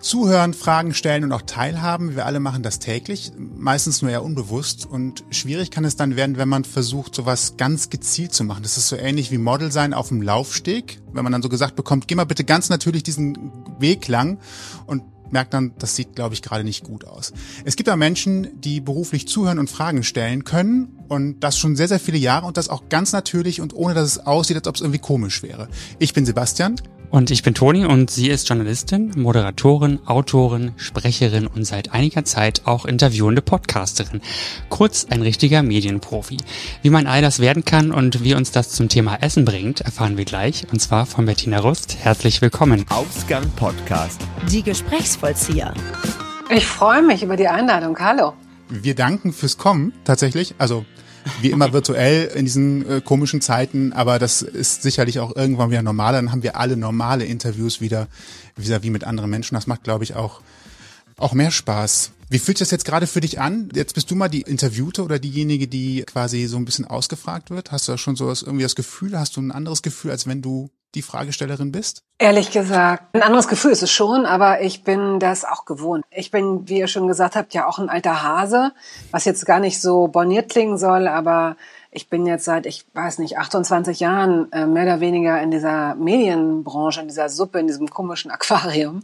Zuhören, Fragen stellen und auch teilhaben. Wir alle machen das täglich, meistens nur eher unbewusst. Und schwierig kann es dann werden, wenn man versucht, sowas ganz gezielt zu machen. Das ist so ähnlich wie Model sein auf dem Laufsteg. Wenn man dann so gesagt bekommt, geh mal bitte ganz natürlich diesen Weg lang und merkt dann, das sieht, glaube ich, gerade nicht gut aus. Es gibt auch Menschen, die beruflich zuhören und Fragen stellen können und das schon sehr, sehr viele Jahre und das auch ganz natürlich und ohne, dass es aussieht, als ob es irgendwie komisch wäre. Ich bin Sebastian. Und ich bin Toni und sie ist Journalistin, Moderatorin, Autorin, Sprecherin und seit einiger Zeit auch interviewende Podcasterin. Kurz ein richtiger Medienprofi. Wie man all das werden kann und wie uns das zum Thema Essen bringt, erfahren wir gleich. Und zwar von Bettina Rust. Herzlich willkommen. Ausgang Podcast. Die Gesprächsvollzieher. Ich freue mich über die Einladung. Hallo. Wir danken fürs Kommen tatsächlich. Also wie immer virtuell in diesen äh, komischen Zeiten, aber das ist sicherlich auch irgendwann wieder normal. Dann haben wir alle normale Interviews wieder vis-à-vis mit anderen Menschen. Das macht, glaube ich, auch, auch mehr Spaß. Wie fühlt sich das jetzt gerade für dich an? Jetzt bist du mal die Interviewte oder diejenige, die quasi so ein bisschen ausgefragt wird. Hast du da schon so irgendwie das Gefühl? Hast du ein anderes Gefühl, als wenn du die Fragestellerin bist? Ehrlich gesagt, ein anderes Gefühl ist es schon, aber ich bin das auch gewohnt. Ich bin, wie ihr schon gesagt habt, ja auch ein alter Hase, was jetzt gar nicht so borniert klingen soll, aber ich bin jetzt seit, ich weiß nicht, 28 Jahren äh, mehr oder weniger in dieser Medienbranche, in dieser Suppe, in diesem komischen Aquarium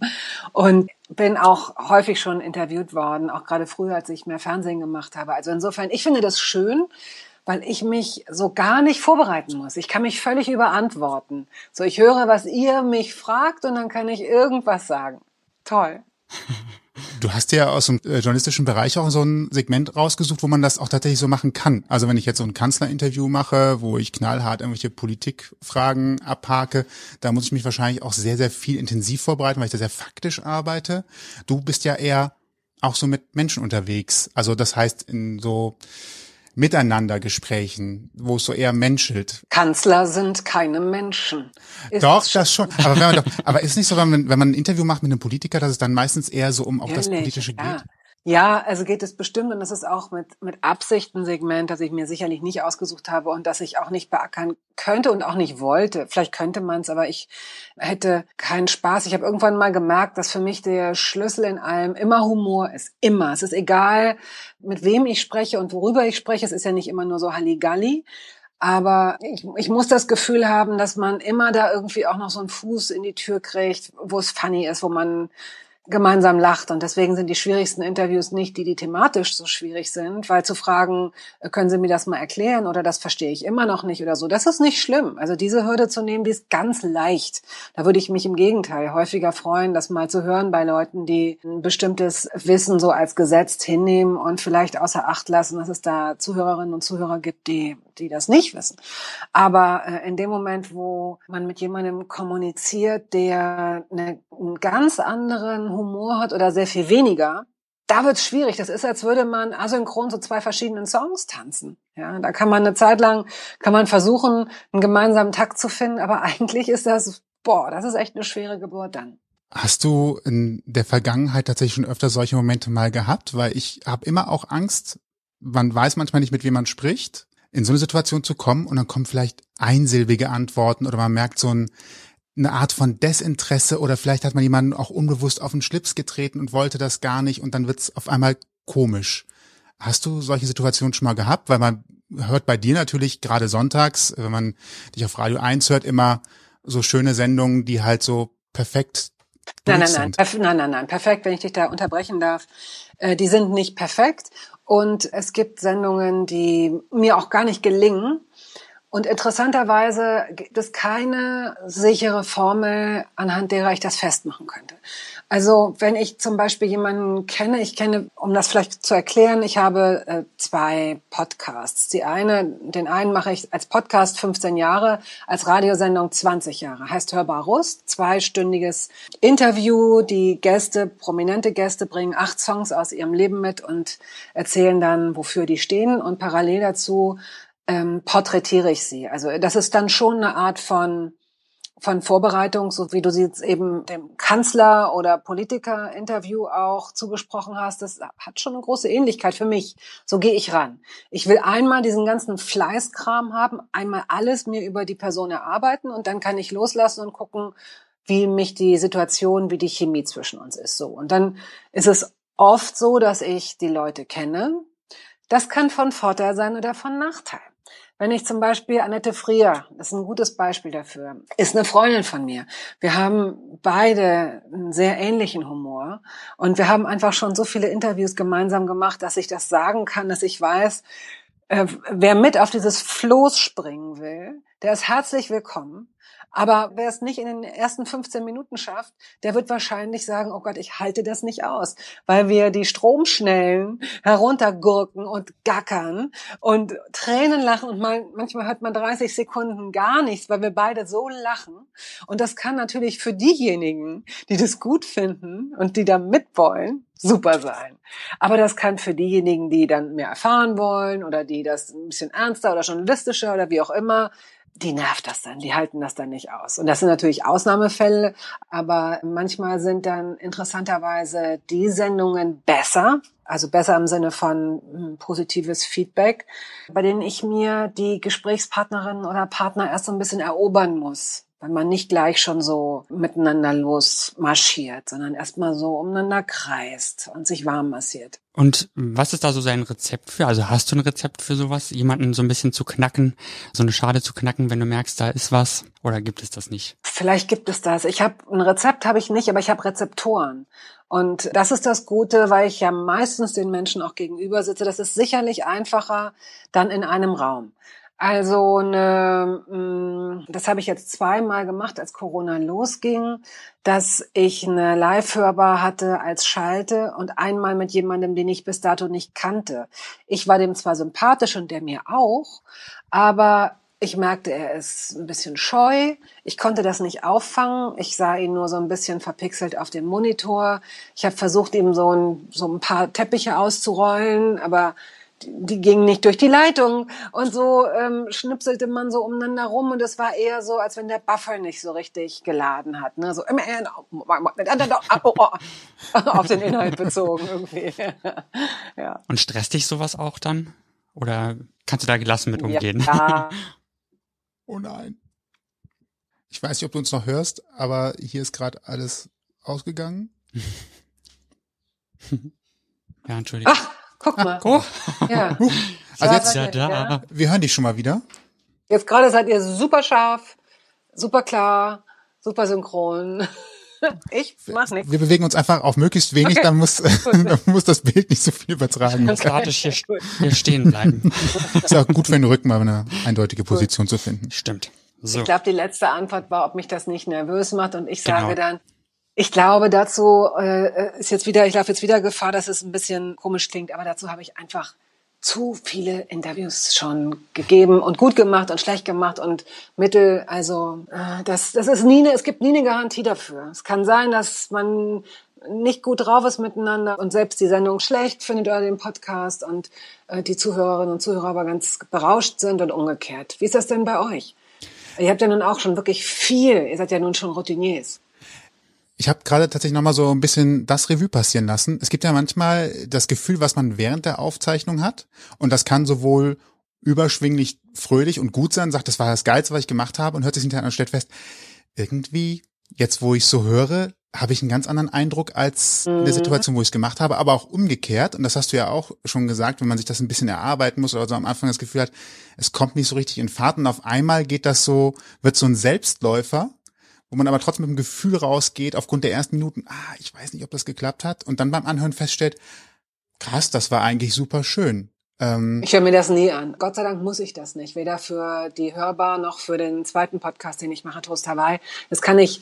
und bin auch häufig schon interviewt worden, auch gerade früher, als ich mehr Fernsehen gemacht habe. Also insofern, ich finde das schön, weil ich mich so gar nicht vorbereiten muss. Ich kann mich völlig überantworten. So, ich höre, was ihr mich fragt und dann kann ich irgendwas sagen. Toll. Du hast ja aus dem äh, journalistischen Bereich auch so ein Segment rausgesucht, wo man das auch tatsächlich so machen kann. Also wenn ich jetzt so ein Kanzlerinterview mache, wo ich knallhart irgendwelche Politikfragen abhake, da muss ich mich wahrscheinlich auch sehr, sehr viel intensiv vorbereiten, weil ich da sehr faktisch arbeite. Du bist ja eher auch so mit Menschen unterwegs. Also das heißt in so Miteinandergesprächen, wo es so eher menschelt. Kanzler sind keine Menschen. Ist doch, das schon. Aber, wenn man doch, aber ist nicht so, wenn man, wenn man ein Interview macht mit einem Politiker, dass es dann meistens eher so um auch das Politische geht? Ja. Also geht es bestimmt und das ist auch mit, mit Absicht ein Segment, das ich mir sicherlich nicht ausgesucht habe und das ich auch nicht beackern könnte und auch nicht wollte. Vielleicht könnte man es, aber ich hätte keinen Spaß. Ich habe irgendwann mal gemerkt, dass für mich der Schlüssel in allem immer Humor ist. Immer. Es ist egal, mit wem ich spreche und worüber ich spreche. Es ist ja nicht immer nur so Halligalli. Aber ich, ich muss das Gefühl haben, dass man immer da irgendwie auch noch so einen Fuß in die Tür kriegt, wo es funny ist, wo man gemeinsam lacht. Und deswegen sind die schwierigsten Interviews nicht die, die thematisch so schwierig sind, weil zu fragen, äh, können Sie mir das mal erklären oder das verstehe ich immer noch nicht oder so, das ist nicht schlimm. Also diese Hürde zu nehmen, die ist ganz leicht. Da würde ich mich im Gegenteil häufiger freuen, das mal zu hören bei Leuten, die ein bestimmtes Wissen so als gesetzt hinnehmen und vielleicht außer Acht lassen, dass es da Zuhörerinnen und Zuhörer gibt, die die das nicht wissen. Aber äh, in dem Moment, wo man mit jemandem kommuniziert, der eine, einen ganz anderen Humor hat oder sehr viel weniger, da wird's schwierig. Das ist, als würde man asynchron zu zwei verschiedenen Songs tanzen. Ja, da kann man eine Zeit lang, kann man versuchen, einen gemeinsamen Takt zu finden, aber eigentlich ist das, boah, das ist echt eine schwere Geburt dann. Hast du in der Vergangenheit tatsächlich schon öfter solche Momente mal gehabt? Weil ich habe immer auch Angst, man weiß manchmal nicht, mit wem man spricht in so eine Situation zu kommen und dann kommen vielleicht einsilbige Antworten oder man merkt so ein, eine Art von Desinteresse oder vielleicht hat man jemanden auch unbewusst auf den Schlips getreten und wollte das gar nicht und dann wird's auf einmal komisch. Hast du solche Situationen schon mal gehabt? Weil man hört bei dir natürlich gerade sonntags, wenn man dich auf Radio 1 hört, immer so schöne Sendungen, die halt so perfekt Nein, nein, nein, nein, nein, nein, perfekt, wenn ich dich da unterbrechen darf. Äh, die sind nicht perfekt und es gibt Sendungen, die mir auch gar nicht gelingen. Und interessanterweise gibt es keine sichere Formel, anhand derer ich das festmachen könnte. Also wenn ich zum Beispiel jemanden kenne, ich kenne, um das vielleicht zu erklären, ich habe äh, zwei Podcasts. Die eine, den einen mache ich als Podcast 15 Jahre, als Radiosendung 20 Jahre. Heißt Hörbar Rust, zweistündiges Interview. Die Gäste, prominente Gäste bringen acht Songs aus ihrem Leben mit und erzählen dann, wofür die stehen. Und parallel dazu ähm, porträtiere ich sie. Also das ist dann schon eine Art von von Vorbereitung, so wie du sie jetzt eben dem Kanzler oder Politiker-Interview auch zugesprochen hast, das hat schon eine große Ähnlichkeit für mich. So gehe ich ran. Ich will einmal diesen ganzen Fleißkram haben, einmal alles mir über die Person erarbeiten und dann kann ich loslassen und gucken, wie mich die Situation, wie die Chemie zwischen uns ist. So. Und dann ist es oft so, dass ich die Leute kenne. Das kann von Vorteil sein oder von Nachteil. Wenn ich zum Beispiel Annette Frier, das ist ein gutes Beispiel dafür, ist eine Freundin von mir. Wir haben beide einen sehr ähnlichen Humor und wir haben einfach schon so viele Interviews gemeinsam gemacht, dass ich das sagen kann, dass ich weiß, äh, wer mit auf dieses Floß springen will, der ist herzlich willkommen. Aber wer es nicht in den ersten 15 Minuten schafft, der wird wahrscheinlich sagen, oh Gott, ich halte das nicht aus, weil wir die Stromschnellen heruntergurken und gackern und Tränen lachen und mal, manchmal hört man 30 Sekunden gar nichts, weil wir beide so lachen. Und das kann natürlich für diejenigen, die das gut finden und die da mitwollen, super sein. Aber das kann für diejenigen, die dann mehr erfahren wollen oder die das ein bisschen ernster oder journalistischer oder wie auch immer, die nervt das dann, die halten das dann nicht aus. Und das sind natürlich Ausnahmefälle, aber manchmal sind dann interessanterweise die Sendungen besser, also besser im Sinne von hm, positives Feedback, bei denen ich mir die Gesprächspartnerin oder Partner erst so ein bisschen erobern muss wenn man nicht gleich schon so miteinander losmarschiert, sondern erstmal so umeinander kreist und sich warm massiert. Und was ist da so sein Rezept für? Also hast du ein Rezept für sowas, jemanden so ein bisschen zu knacken, so eine Schale zu knacken, wenn du merkst, da ist was, oder gibt es das nicht? Vielleicht gibt es das. Ich habe ein Rezept habe ich nicht, aber ich habe Rezeptoren. Und das ist das Gute, weil ich ja meistens den Menschen auch gegenüber sitze. Das ist sicherlich einfacher dann in einem Raum. Also eine, mm, das habe ich jetzt zweimal gemacht, als Corona losging, dass ich eine Live-Hörbar hatte als Schalte und einmal mit jemandem, den ich bis dato nicht kannte. Ich war dem zwar sympathisch und der mir auch, aber ich merkte, er ist ein bisschen scheu. Ich konnte das nicht auffangen. Ich sah ihn nur so ein bisschen verpixelt auf dem Monitor. Ich habe versucht, ihm so ein, so ein paar Teppiche auszurollen, aber die gingen nicht durch die Leitung und so ähm, schnipselte man so umeinander rum und es war eher so, als wenn der Buffer nicht so richtig geladen hat, ne? So immer auf den Inhalt bezogen irgendwie. ja. Und stresst dich sowas auch dann? Oder kannst du da gelassen mit umgehen? Ja. oh nein. Ich weiß nicht, ob du uns noch hörst, aber hier ist gerade alles ausgegangen. ja, Entschuldigung. Ach. Guck mal. Oh. Ja. Also jetzt, ja, da. wir hören dich schon mal wieder. Jetzt gerade seid ihr super scharf, super klar, super synchron. Ich mach nichts. Wir bewegen uns einfach auf möglichst wenig, okay. dann muss, dann muss das Bild nicht so viel übertragen. Okay. hier, hier stehen bleiben. Ist auch gut für den Rücken, mal eine eindeutige Position gut. zu finden. Stimmt. So. Ich glaube, die letzte Antwort war, ob mich das nicht nervös macht und ich genau. sage dann, ich glaube, dazu äh, ist jetzt wieder, ich laufe jetzt wieder Gefahr, dass es ein bisschen komisch klingt, aber dazu habe ich einfach zu viele Interviews schon gegeben und gut gemacht und schlecht gemacht und Mittel. Also äh, das, das ist nie eine, es gibt nie eine Garantie dafür. Es kann sein, dass man nicht gut drauf ist miteinander und selbst die Sendung schlecht findet oder den Podcast und äh, die Zuhörerinnen und Zuhörer aber ganz berauscht sind und umgekehrt. Wie ist das denn bei euch? Ihr habt ja nun auch schon wirklich viel, ihr seid ja nun schon Routiniers. Ich habe gerade tatsächlich nochmal so ein bisschen das Revue passieren lassen. Es gibt ja manchmal das Gefühl, was man während der Aufzeichnung hat. Und das kann sowohl überschwinglich fröhlich und gut sein, sagt, das war das Geilste, was ich gemacht habe und hört sich hinterher an und stellt fest, irgendwie, jetzt wo ich so höre, habe ich einen ganz anderen Eindruck als in der mhm. Situation, wo ich es gemacht habe, aber auch umgekehrt. Und das hast du ja auch schon gesagt, wenn man sich das ein bisschen erarbeiten muss oder so am Anfang das Gefühl hat, es kommt nicht so richtig in Fahrt und auf einmal geht das so, wird so ein Selbstläufer wo man aber trotzdem mit dem Gefühl rausgeht, aufgrund der ersten Minuten, ah, ich weiß nicht, ob das geklappt hat, und dann beim Anhören feststellt, krass, das war eigentlich super schön. Ähm, ich höre mir das nie an. Gott sei Dank muss ich das nicht. Weder für die Hörbar noch für den zweiten Podcast, den ich mache, Toast Hawaii. Das kann ich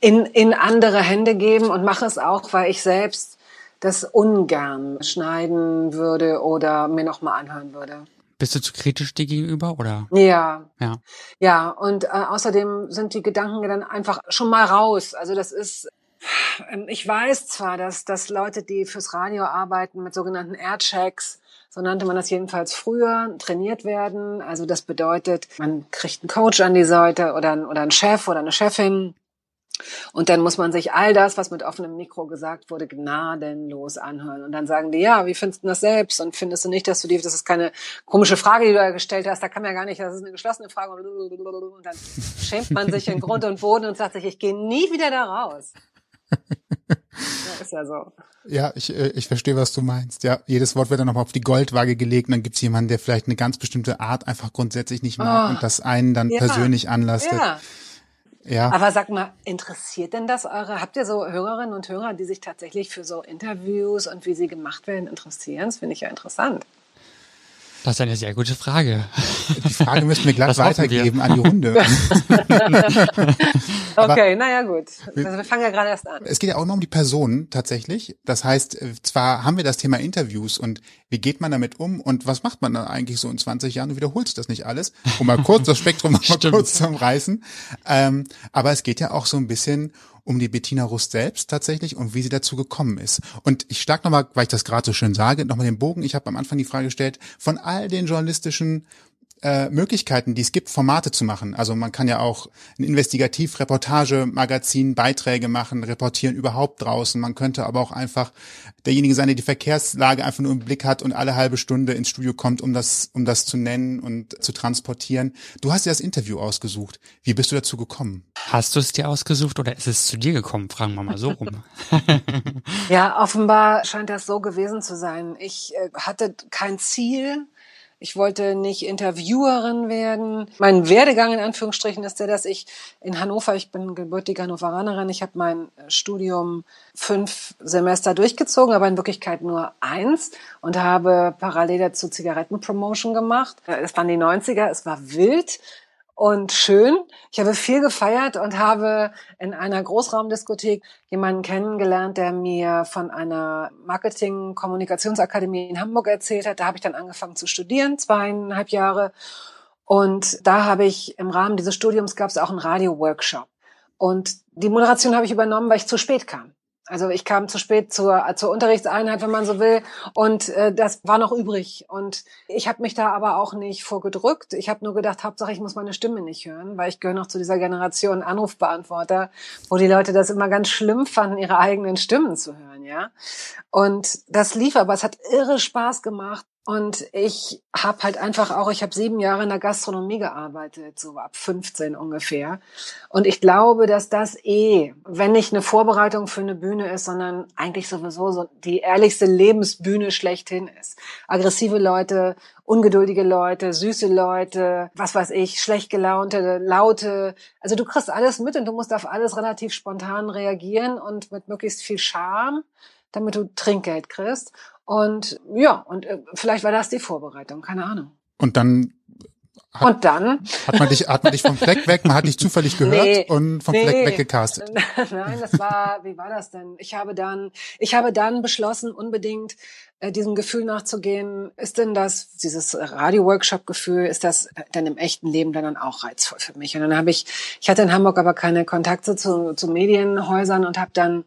in, in andere Hände geben und mache es auch, weil ich selbst das ungern schneiden würde oder mir nochmal anhören würde. Bist du zu kritisch dir gegenüber oder? Ja. Ja. Ja, und äh, außerdem sind die Gedanken dann einfach schon mal raus. Also das ist ähm, ich weiß zwar, dass, dass Leute, die fürs Radio arbeiten, mit sogenannten Airchecks, so nannte man das jedenfalls früher, trainiert werden. Also das bedeutet, man kriegt einen Coach an die Seite oder, oder einen Chef oder eine Chefin, Und dann muss man sich all das, was mit offenem Mikro gesagt wurde, gnadenlos anhören. Und dann sagen die, ja, wie findest du das selbst? Und findest du nicht, dass du die, das ist keine komische Frage, die du da gestellt hast, da kann man ja gar nicht, das ist eine geschlossene Frage. Und dann schämt man sich in Grund und Boden und sagt sich, ich gehe nie wieder da raus. Ja, ist ja so. Ja, ich, äh, ich verstehe, was du meinst. Ja, jedes Wort wird dann nochmal auf die Goldwaage gelegt und dann gibt's jemanden, der vielleicht eine ganz bestimmte Art einfach grundsätzlich nicht mag oh, und das einen dann ja, persönlich anlastet. Ja. Ja. Aber sag mal, interessiert denn das eure? Habt ihr so Hörerinnen und Hörer, die sich tatsächlich für so Interviews und wie sie gemacht werden interessieren? Das finde ich ja interessant. Das ist eine sehr gute Frage. Die Frage müssten wir gleich weitergeben wir. an die Runde. okay, naja gut. Also wir fangen ja gerade erst an. Es geht ja auch immer um die Person tatsächlich. Das heißt, äh, zwar haben wir das Thema Interviews und wie geht man damit um und was macht man dann eigentlich so in 20 Jahren? Du wiederholst das nicht alles, um mal kurz das Spektrum mal kurz zu umreißen. Ähm, aber es geht ja auch so ein bisschen um die Bettina Rust selbst tatsächlich und wie sie dazu gekommen ist. Und ich schlag nochmal, weil ich das gerade so schön sage, nochmal den Bogen. Ich habe am Anfang die Frage gestellt, von all den journalistischen äh, Möglichkeiten, die es gibt, Formate zu machen. Also man kann ja auch ein Investigativ-Reportage-Magazin, Beiträge machen, reportieren überhaupt draußen. Man könnte aber auch einfach derjenige sein, der die Verkehrslage einfach nur im Blick hat und alle halbe Stunde ins Studio kommt, um das, um das zu nennen und zu transportieren. Du hast dir das Interview ausgesucht. Wie bist du dazu gekommen? Hast du es dir ausgesucht oder ist es zu dir gekommen? Fragen wir mal so rum. ja, offenbar scheint das so gewesen zu sein. Ich äh, hatte kein Ziel ich wollte nicht Interviewerin werden. Mein Werdegang in Anführungsstrichen ist der, dass ich in Hannover, ich bin gebürtige Hannoveranerin, ich habe mein Studium fünf Semester durchgezogen, aber in Wirklichkeit nur eins und habe parallel dazu Zigarettenpromotion gemacht. Es waren die 90er, es war wild und schön. Ich habe viel gefeiert und habe in einer Großraumdiskothek jemanden kennengelernt, der mir von einer Marketing-Kommunikationsakademie in Hamburg erzählt hat. Da habe ich dann angefangen zu studieren, zweieinhalb Jahre. Und da habe ich im Rahmen dieses Studiums gab es auch einen Radio-Workshop. Und die Moderation habe ich übernommen, weil ich zu spät kam. Also ich kam zu spät zur, zur Unterrichtseinheit, wenn man so will, und äh, das war noch übrig. Und ich habe mich da aber auch nicht vorgedrückt. Ich habe nur gedacht, Hauptsache ich muss meine Stimme nicht hören, weil ich gehöre noch zu dieser Generation Anrufbeantworter, wo die Leute das immer ganz schlimm fanden, ihre eigenen Stimmen zu hören, ja. Und das lief, aber es hat irre Spaß gemacht. Und ich habe halt einfach auch, ich habe sieben Jahre in der Gastronomie gearbeitet, so ab 15 ungefähr. Und ich glaube, dass das eh, wenn nicht eine Vorbereitung für eine Bühne ist, sondern eigentlich sowieso so die ehrlichste Lebensbühne schlechthin ist. Aggressive Leute, ungeduldige Leute, süße Leute, was weiß ich, schlecht gelaunte, laute. Also du kriegst alles mit und du musst auf alles relativ spontan reagieren und mit möglichst viel Charme damit du Trinkgeld kriegst. Und ja, und äh, vielleicht war das die Vorbereitung, keine Ahnung. Und dann hat, und dann hat man dich hat man dich vom Fleck weg, man hat dich zufällig gehört nee, und vom nee, Fleck weggecastet. Nein, das war wie war das denn? Ich habe dann ich habe dann beschlossen unbedingt äh, diesem Gefühl nachzugehen, ist denn das dieses Radio Workshop Gefühl, ist das dann im echten Leben dann auch reizvoll für mich? Und dann habe ich ich hatte in Hamburg aber keine Kontakte zu, zu Medienhäusern und habe dann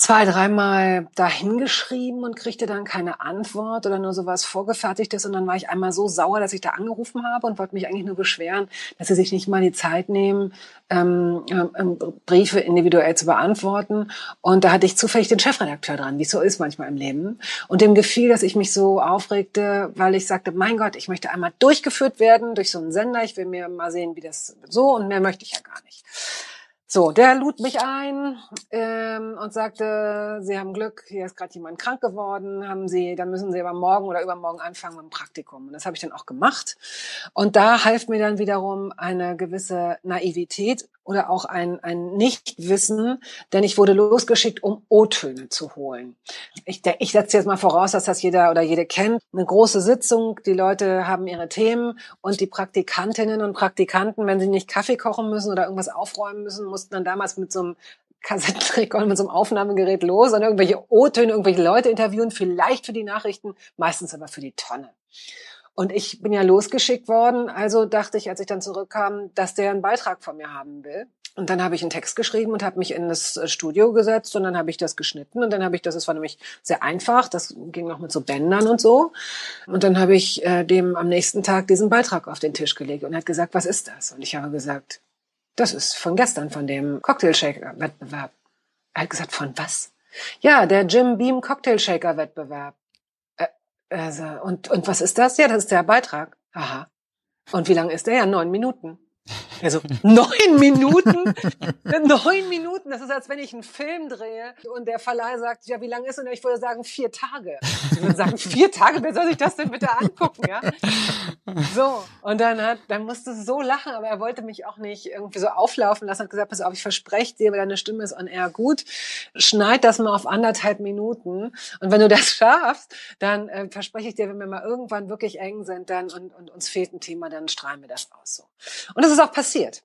zwei, dreimal dahingeschrieben und kriegte dann keine Antwort oder nur sowas vorgefertigtes. Und dann war ich einmal so sauer, dass ich da angerufen habe und wollte mich eigentlich nur beschweren, dass sie sich nicht mal die Zeit nehmen, ähm, ähm, Briefe individuell zu beantworten. Und da hatte ich zufällig den Chefredakteur dran, wie es so ist manchmal im Leben. Und dem gefiel, dass ich mich so aufregte, weil ich sagte, mein Gott, ich möchte einmal durchgeführt werden durch so einen Sender. Ich will mir mal sehen, wie das so und mehr möchte ich ja gar nicht. So, der lud mich ein ähm, und sagte, Sie haben Glück, hier ist gerade jemand krank geworden, haben Sie, dann müssen Sie aber morgen oder übermorgen anfangen mit dem Praktikum. Und das habe ich dann auch gemacht. Und da half mir dann wiederum eine gewisse Naivität oder auch ein, ein Nichtwissen, denn ich wurde losgeschickt, um O-Töne zu holen. Ich, ich setze jetzt mal voraus, dass das jeder oder jede kennt. Eine große Sitzung, die Leute haben ihre Themen und die Praktikantinnen und Praktikanten, wenn sie nicht Kaffee kochen müssen oder irgendwas aufräumen müssen, mussten dann damals mit so einem Kassettenrekorder mit so einem Aufnahmegerät los und irgendwelche O-Töne, irgendwelche Leute interviewen, vielleicht für die Nachrichten, meistens aber für die Tonne. Und ich bin ja losgeschickt worden, also dachte ich, als ich dann zurückkam, dass der einen Beitrag von mir haben will. Und dann habe ich einen Text geschrieben und habe mich in das äh, Studio gesetzt und dann habe ich das geschnitten und dann habe ich das, es war nämlich sehr einfach, das ging noch mit so Bändern und so. Und dann habe ich äh, dem am nächsten Tag diesen Beitrag auf den Tisch gelegt und hat gesagt, was ist das? Und ich habe gesagt, Das ist von gestern, von dem Cocktailshaker-Wettbewerb. Er hat gesagt, von was? Ja, der Jim Beam Cocktailshaker-Wettbewerb. Äh, also, und, und was ist das? Ja, das ist der Beitrag. Aha. Und wie lang ist der? Ja, neun Minuten. Also neun Minuten, neun Minuten. Das ist, als wenn ich einen Film drehe und der Verleih sagt, ja, wie lange ist denn? Ich würde sagen vier Tage. Ich würde sagen vier Tage. Wer soll sich das denn bitte angucken? Ja. So und dann hat, dann musste so lachen, aber er wollte mich auch nicht irgendwie so auflaufen lassen. Hat gesagt, pass auf, ich verspreche dir, deine Stimme ist on air gut. Schneid das mal auf anderthalb Minuten und wenn du das schaffst, dann äh, verspreche ich dir, wenn wir mal irgendwann wirklich eng sind, dann und, und uns fehlt ein Thema, dann strahlen wir das aus. So und das ist auch passiert.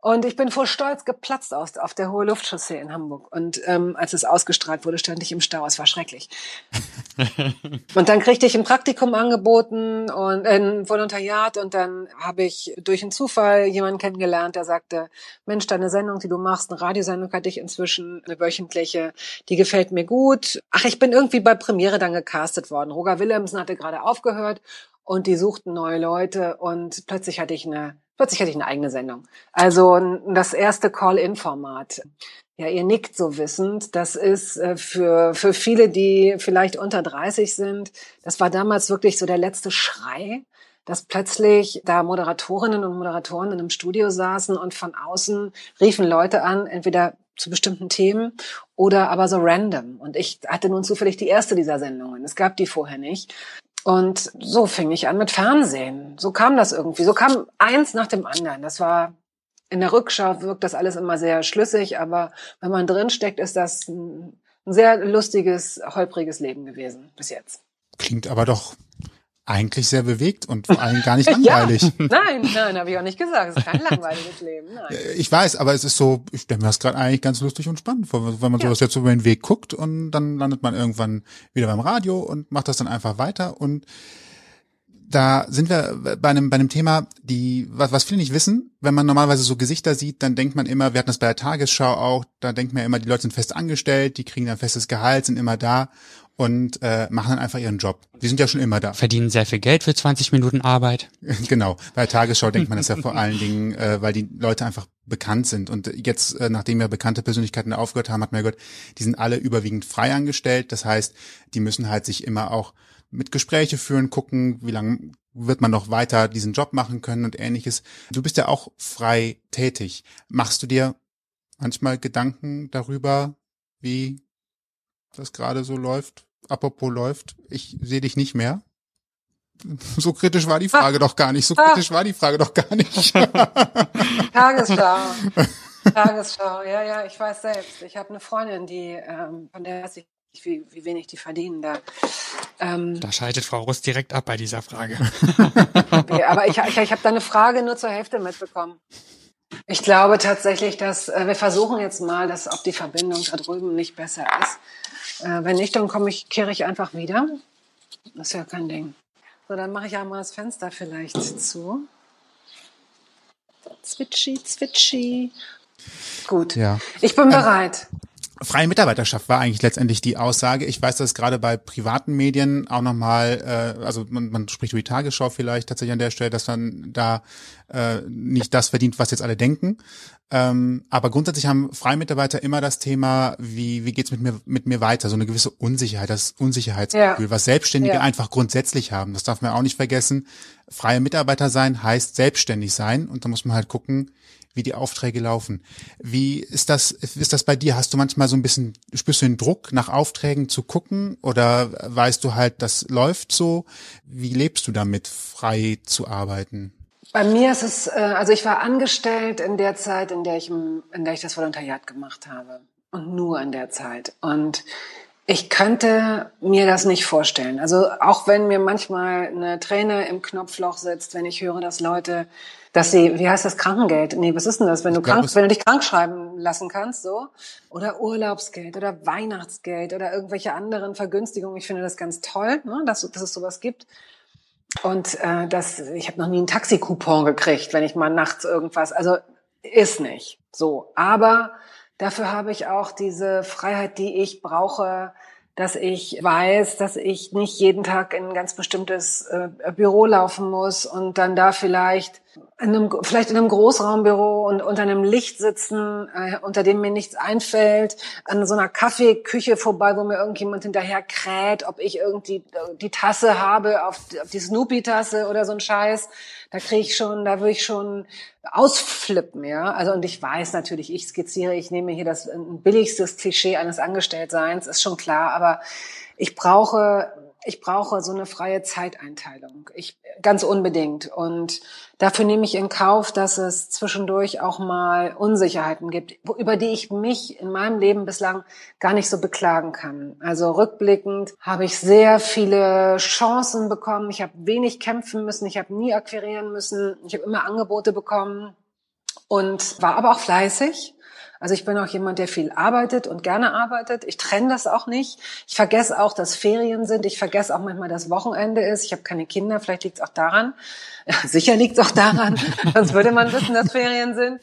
Und ich bin vor Stolz geplatzt aus, auf der Hohe Luftchaussee in Hamburg. Und ähm, als es ausgestrahlt wurde, stand ich im Stau. Es war schrecklich. und dann kriegte ich ein Praktikum angeboten und ein Volontariat. Und dann habe ich durch einen Zufall jemanden kennengelernt, der sagte, Mensch, deine Sendung, die du machst, eine Radiosendung hatte ich inzwischen, eine wöchentliche, die gefällt mir gut. Ach, ich bin irgendwie bei Premiere dann gecastet worden. Roger Willemsen hatte gerade aufgehört und die suchten neue Leute und plötzlich hatte ich eine Plötzlich hatte ich eine eigene Sendung. Also das erste Call-in-Format. Ja, ihr nickt so wissend. Das ist äh, für, für viele, die vielleicht unter 30 sind, das war damals wirklich so der letzte Schrei, dass plötzlich da Moderatorinnen und Moderatoren in einem Studio saßen und von außen riefen Leute an, entweder zu bestimmten Themen oder aber so random. Und ich hatte nun zufällig die erste dieser Sendungen. Es gab die vorher nicht. Und so fing ich an mit Fernsehen. So kam das irgendwie. So kam eins nach dem anderen. Das war in der Rückschau wirkt das alles immer sehr schlüssig, aber wenn man drin steckt, ist das ein, sehr lustiges, holpriges Leben gewesen bis jetzt. Klingt aber doch eigentlich sehr bewegt und vor allem gar nicht langweilig. ja, nein, nein, habe ich auch nicht gesagt. Es ist kein langweiliges Leben. Nein. Äh, ich weiß, aber es ist so, ich stelle mir das gerade eigentlich ganz lustig und spannend vor, wenn man sowas jetzt über den Weg guckt und dann landet man irgendwann wieder beim Radio und macht das dann einfach weiter und da sind wir bei einem, bei einem Thema, die, was, was viele nicht wissen, wenn man normalerweise so Gesichter sieht, dann denkt man immer, wir hatten das bei der Tagesschau auch, da denkt man immer, die Leute sind fest angestellt, die kriegen dann festes Gehalt, sind immer da und äh, machen dann einfach ihren Job. Die sind ja schon immer da. Verdienen sehr viel Geld für 20 Minuten Arbeit. genau. Bei der Tagesschau denkt man das ja vor allen Dingen, äh, weil die Leute einfach bekannt sind. Und jetzt, äh, nachdem wir bekannte Persönlichkeiten aufgehört haben, hat man gehört, die sind alle überwiegend frei angestellt. Das heißt, die müssen halt sich immer auch mit Gespräche führen, gucken, wie lange wird man noch weiter diesen Job machen können und ähnliches. Du bist ja auch frei tätig. Machst du dir manchmal Gedanken darüber, wie das gerade so läuft? Apropos läuft, ich sehe dich nicht mehr. So kritisch war die Frage ah. doch gar nicht. So kritisch ah. war die Frage doch gar nicht. Tagesschau. Tagesschau, ja, ja, ich weiß selbst. Ich habe eine Freundin, die, ähm, von der weiß ich wie, wie wenig die verdienen da. Ähm, da schaltet Frau Rust direkt ab bei dieser Frage. okay, aber ich, ich, ich habe deine Frage nur zur Hälfte mitbekommen. Ich glaube tatsächlich, dass äh, wir versuchen jetzt mal, dass ob die Verbindung da drüben nicht besser ist. Äh, wenn nicht, dann komme ich, kehre ich einfach wieder. Das ist ja kein Ding. So, dann mache ich einmal das Fenster vielleicht zu. Zwitschi, zwitschi. Gut. Ja. Ich bin ähm, bereit. Freie Mitarbeiterschaft war eigentlich letztendlich die Aussage. Ich weiß, dass gerade bei privaten Medien auch nochmal, äh, also man, man spricht über die Tagesschau vielleicht tatsächlich an der Stelle, dass man da äh, nicht das verdient, was jetzt alle denken. Ähm, aber grundsätzlich haben freie Mitarbeiter immer das Thema, wie, wie geht's mit mir, mit mir weiter? So eine gewisse Unsicherheit, das Unsicherheitsgefühl, ja. was Selbstständige ja. einfach grundsätzlich haben. Das darf man auch nicht vergessen. Freie Mitarbeiter sein heißt selbstständig sein und da muss man halt gucken, wie die Aufträge laufen. Wie ist das, ist das bei dir? Hast du manchmal so ein bisschen, spürst du den Druck, nach Aufträgen zu gucken oder weißt du halt, das läuft so? Wie lebst du damit, frei zu arbeiten? Bei mir ist es, äh, also ich war angestellt in der Zeit, in der ich, in der ich das Volontariat gemacht habe. Und nur in der Zeit. Und ich könnte mir das nicht vorstellen. Also auch wenn mir manchmal eine Träne im Knopfloch sitzt, wenn ich höre, dass Leute, dass sie, wie heißt das, Krankengeld? Nee, was ist denn das, wenn du krank, wenn du dich krank schreiben lassen kannst, so? Oder Urlaubsgeld oder Weihnachtsgeld oder irgendwelche anderen Vergünstigungen. Ich finde das ganz toll, ne, dass, dass es sowas gibt. Und äh, das, ich habe noch nie einen Taxikupon gekriegt, wenn ich mal nachts irgendwas. Also ist nicht so. Aber Dafür habe ich auch diese Freiheit, die ich brauche, dass ich weiß, dass ich nicht jeden Tag in ein ganz bestimmtes äh, Büro laufen muss und dann da vielleicht in einem, vielleicht in einem Großraumbüro und unter einem Licht sitzen, äh, unter dem mir nichts einfällt, an so einer Kaffeeküche vorbei, wo mir irgendjemand hinterher kräht, ob ich irgendwie die Tasse habe, auf, auf die Snoopy-Tasse oder so ein Scheiß. Da kriege ich schon, da würde ich schon ausflippen, ja. Also und ich weiß natürlich, ich skizziere, ich nehme hier das billigstes Klischee eines Angestelltseins, ist schon klar, aber ich brauche ich brauche so eine freie Zeiteinteilung. Ich ganz unbedingt. Und dafür nehme ich in Kauf, dass es zwischendurch auch mal Unsicherheiten gibt, über die ich mich in meinem Leben bislang gar nicht so beklagen kann. Also rückblickend habe ich sehr viele Chancen bekommen. Ich habe wenig kämpfen müssen. Ich habe nie akquirieren müssen. Ich habe immer Angebote bekommen und war aber auch fleißig also ich bin auch jemand, der viel arbeitet und gerne arbeitet. Ich trenne das auch nicht. Ich vergesse auch, dass Ferien sind. Ich vergesse auch manchmal, dass Wochenende ist. Ich habe keine Kinder. Vielleicht liegt es auch daran. Ja, sicher liegt es auch daran. Sonst würde man wissen, dass Ferien sind.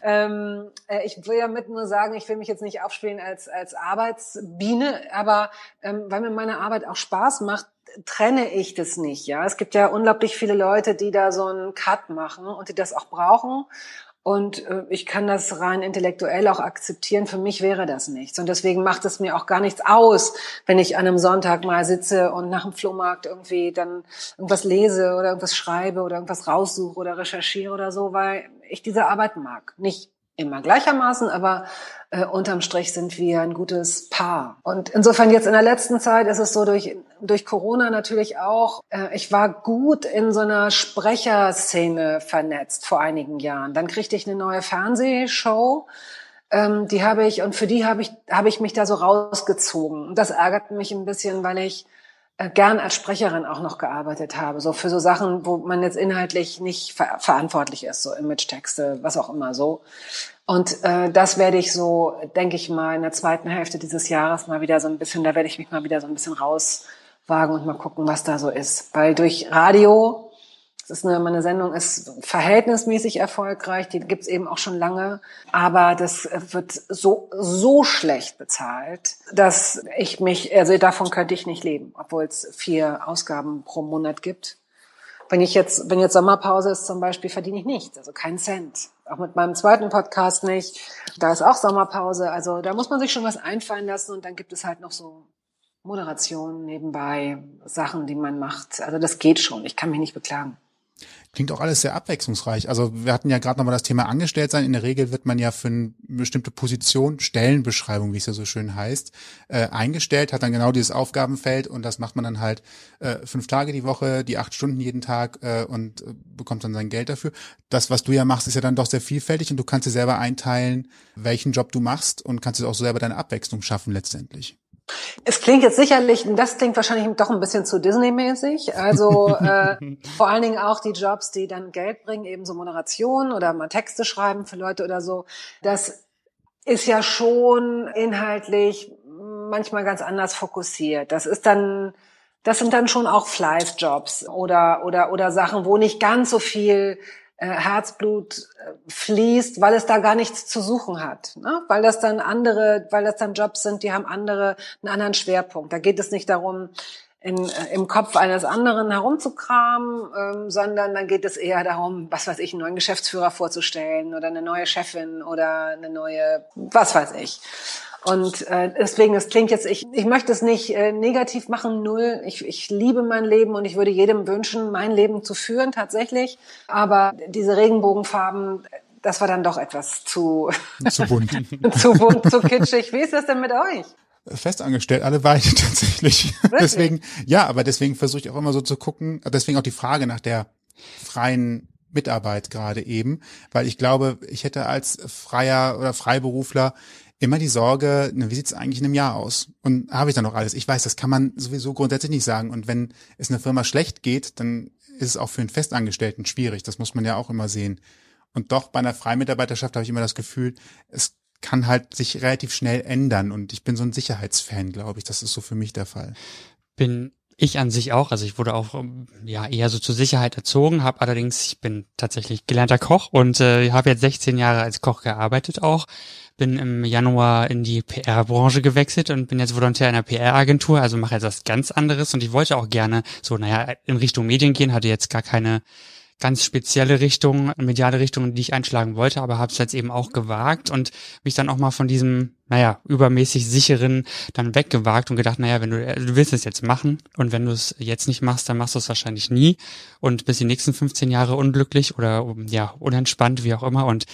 Ähm, äh, ich will damit nur sagen, ich will mich jetzt nicht aufspielen als, als Arbeitsbiene, aber ähm, weil mir meine Arbeit auch Spaß macht, trenne ich das nicht. Ja, es gibt ja unglaublich viele Leute, die da so einen Cut machen und die das auch brauchen. Und äh, ich kann das rein intellektuell auch akzeptieren. Für mich wäre das nichts. Und deswegen macht es mir auch gar nichts aus, wenn ich an einem Sonntag mal sitze und nach dem Flohmarkt irgendwie dann irgendwas lese oder irgendwas schreibe oder irgendwas raussuche oder recherchiere oder so, weil ich diese Arbeit mag. Nicht immer gleichermaßen, aber äh, unterm Strich sind wir ein gutes Paar. Und insofern jetzt in der letzten Zeit ist es so durch, durch Corona natürlich auch, äh, ich war gut in so einer Sprecherszene vernetzt vor einigen Jahren. Dann kriegte ich eine neue Fernsehshow. Ähm, die habe ich, und für die habe ich, habe ich mich da so rausgezogen. Und das ärgert mich ein bisschen, weil ich gern als Sprecherin auch noch gearbeitet habe, so für so Sachen, wo man jetzt inhaltlich nicht ver verantwortlich ist, so Image-Texte, was auch immer so. Und äh, das werde ich so, denke ich mal, in der zweiten Hälfte dieses Jahres mal wieder so ein bisschen, da werde ich mich mal wieder so ein bisschen rauswagen und mal gucken, was da so ist. Weil durch Radio das ist eine, meine Sendung ist verhältnismäßig erfolgreich, die gibt's eben auch schon lange, aber das wird so so schlecht bezahlt, dass ich mich, also davon könnte ich nicht leben, obwohl es vier Ausgaben pro Monat gibt. Wenn ich jetzt, wenn jetzt Sommerpause ist zum Beispiel, verdiene ich nichts, also keinen Cent. Auch mit meinem zweiten Podcast nicht. Da ist auch Sommerpause, also da muss man sich schon was einfallen lassen und dann gibt es halt noch so Moderation nebenbei, Sachen, die man macht. Also das geht schon. Ich kann mich nicht beklagen. Klingt auch alles sehr abwechslungsreich. Also wir hatten ja gerade nochmal das Thema angestellt sein. In der Regel wird man ja für eine bestimmte Position, Stellenbeschreibung, wie es ja so schön heißt, äh, eingestellt, hat dann genau dieses Aufgabenfeld und das macht man dann halt äh, fünf Tage die Woche, die acht Stunden jeden Tag äh, und äh, bekommt dann sein Geld dafür. Das, was du ja machst, ist ja dann doch sehr vielfältig und du kannst dir selber einteilen, welchen Job du machst und kannst dir auch selber deine Abwechslung schaffen letztendlich. Es klingt jetzt sicherlich, das klingt wahrscheinlich doch ein bisschen zu Disney-mäßig. Also äh, vor allen Dingen auch die Jobs, die dann Geld bringen, eben so Moderation oder mal Texte schreiben für Leute oder so. Das ist ja schon inhaltlich manchmal ganz anders fokussiert. Das ist dann, das sind dann schon auch Fleißjobs oder oder oder Sachen, wo nicht ganz so viel Herzblut äh, fließt, weil es da gar nichts zu suchen hat, ne? weil das dann andere, weil das dann Jobs sind, die haben andere einen anderen Schwerpunkt. Da geht es nicht darum, in, äh, im Kopf eines anderen herumzukramen, ähm, sondern dann geht es eher darum, was weiß ich, einen neuen Geschäftsführer vorzustellen oder eine neue Chefin oder eine neue, was weiß ich. Und äh, deswegen, es klingt jetzt, ich, ich möchte es nicht äh, negativ machen, null. Ich, ich liebe mein Leben und ich würde jedem wünschen, mein Leben zu führen tatsächlich. Aber diese Regenbogenfarben, das war dann doch etwas zu, zu bunt. zu bunt, zu kitschig. Wie ist das denn mit euch? festangestellt, alle beide tatsächlich. Deswegen, ja, aber deswegen versuche ich auch immer so zu gucken, deswegen auch die Frage nach der freien Mitarbeit gerade eben, weil ich glaube, ich hätte als Freier oder Freiberufler immer die Sorge, wie sieht's eigentlich in einem Jahr aus? Und habe ich da noch alles? Ich weiß, das kann man sowieso grundsätzlich nicht sagen. Und wenn es einer Firma schlecht geht, dann ist es auch für einen Festangestellten schwierig. Das muss man ja auch immer sehen. Und doch bei einer Freimitarbeiterschaft habe ich immer das Gefühl, es kann halt sich relativ schnell ändern. Und ich bin so ein Sicherheitsfan, glaube ich. Das ist so für mich der Fall. Bin Ich an sich auch, also ich wurde auch ähm, ja eher so zur Sicherheit erzogen, habe allerdings, ich bin tatsächlich gelernter Koch und äh, habe jetzt 16 Jahre als Koch gearbeitet auch. Bin im Januar in die PR-Branche gewechselt und bin jetzt Volontär in einer PR-Agentur, also mache jetzt was ganz anderes und ich wollte auch gerne so, naja, in Richtung Medien gehen, hatte jetzt gar keine ganz spezielle Richtung, mediale Richtung, die ich einschlagen wollte, aber habe es jetzt eben auch gewagt und mich dann auch mal von diesem, naja, übermäßig sicheren dann weggewagt und gedacht, naja, wenn du, du willst es jetzt machen und wenn du es jetzt nicht machst, dann machst du es wahrscheinlich nie und bis die nächsten 15 Jahre unglücklich oder ja, unentspannt, wie auch immer. Und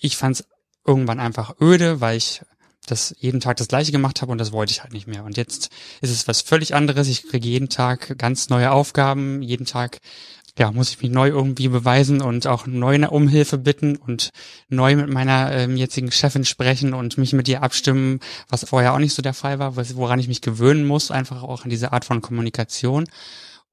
ich fand es irgendwann einfach öde, weil ich das jeden Tag das gleiche gemacht habe und das wollte ich halt nicht mehr. Und jetzt ist es was völlig anderes. Ich kriege jeden Tag ganz neue Aufgaben, jeden Tag ja, muss ich mich neu irgendwie beweisen und auch neu um Hilfe bitten und neu mit meiner ähm, jetzigen Chefin sprechen und mich mit ihr abstimmen, was vorher auch nicht so der Fall war, woran ich mich gewöhnen muss, einfach auch an diese Art von Kommunikation.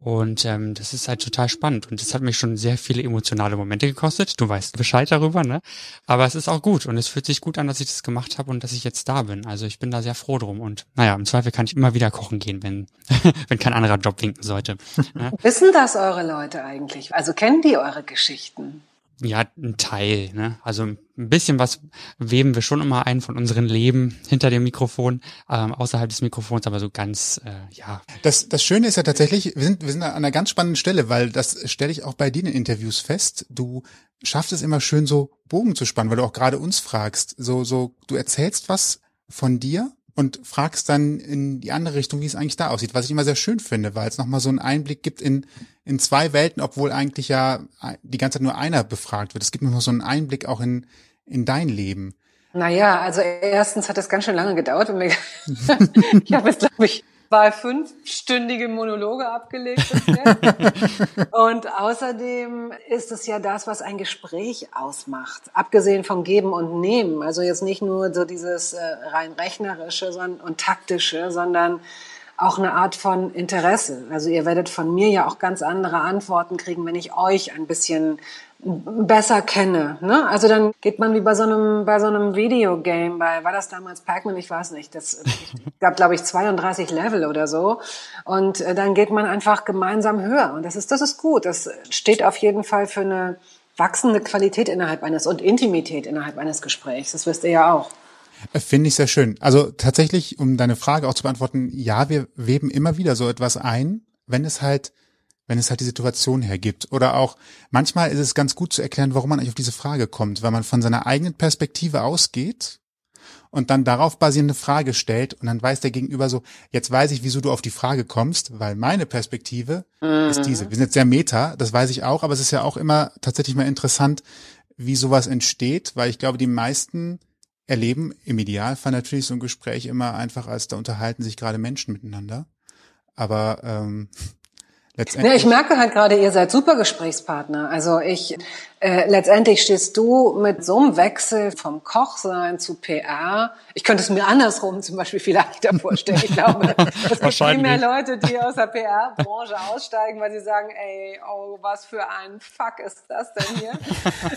Und ähm, das ist halt total spannend. Und das hat mich schon sehr viele emotionale Momente gekostet. Du weißt Bescheid darüber, ne? Aber es ist auch gut und es fühlt sich gut an, dass ich das gemacht habe und dass ich jetzt da bin. Also ich bin da sehr froh drum. Und naja, im Zweifel kann ich immer wieder kochen gehen, wenn, wenn kein anderer Job winken sollte. Ne? Wissen das eure Leute eigentlich? Also kennen die eure Geschichten? Ja, ein Teil, ne? Also ein bisschen was weben wir schon immer ein von unseren Leben hinter dem Mikrofon, ähm, außerhalb des Mikrofons, aber so ganz, äh, ja. Das, das Schöne ist ja tatsächlich, wir sind, wir sind an einer ganz spannenden Stelle, weil das stelle ich auch bei dir in Interviews fest. Du schaffst es immer schön so Bogen zu spannen, weil du auch gerade uns fragst. So, so, du erzählst was von dir und fragst dann in die andere Richtung, wie es eigentlich da aussieht, was ich immer sehr schön finde, weil es nochmal so einen Einblick gibt in, in zwei Welten, obwohl eigentlich ja die ganze Zeit nur einer befragt wird. Es gibt nochmal so einen Einblick auch in, in dein Leben. Naja, also erstens hat das ganz schön lange gedauert. ich habe jetzt, glaube ich, zwei fünfstündige Monologe abgelegt. und außerdem ist es ja das, was ein Gespräch ausmacht. Abgesehen vom Geben und Nehmen. Also jetzt nicht nur so dieses äh, rein rechnerische und taktische, sondern auch eine Art von Interesse. Also ihr werdet von mir ja auch ganz andere Antworten kriegen, wenn ich euch ein bisschen besser kenne. Ne? Also dann geht man wie bei so einem bei so einem Videogame, bei war das damals Pac-Man, ich weiß nicht, das gab glaube ich 32 Level oder so und äh, dann geht man einfach gemeinsam höher und das ist das ist gut. Das steht auf jeden Fall für eine wachsende Qualität innerhalb eines und Intimität innerhalb eines Gesprächs. Das wisst ihr ja auch. Äh, finde ich sehr schön. Also tatsächlich, um deine Frage auch zu beantworten, ja, wir weben immer wieder so etwas ein, wenn es halt wenn es halt die Situation hergibt. Oder auch manchmal ist es ganz gut zu erklären, warum man eigentlich auf diese Frage kommt, weil man von seiner eigenen Perspektive ausgeht und dann darauf basierende Frage stellt und dann weiß der Gegenüber so, jetzt weiß ich, wieso du auf die Frage kommst, weil meine Perspektive mhm. ist diese. Wir sind jetzt sehr meta, das weiß ich auch, aber es ist ja auch immer tatsächlich mal interessant, wie sowas entsteht, weil ich glaube, die meisten erleben im Idealfall natürlich so ein Gespräch immer einfach als da unterhalten sich gerade Menschen miteinander. Aber ähm, Letztendlich. Ja, ich merke halt gerade, ihr seid super Gesprächspartner. Also ich äh, letztendlich stehst du mit so einem Wechsel vom Kochsein zu PR. Ich könnte es mir andersrum zum Beispiel viel leichter vorstellen. Ich glaube, es gibt viel mehr Leute, die aus der PR-Branche aussteigen, weil sie sagen, ey, oh, was für ein Fuck ist das denn hier?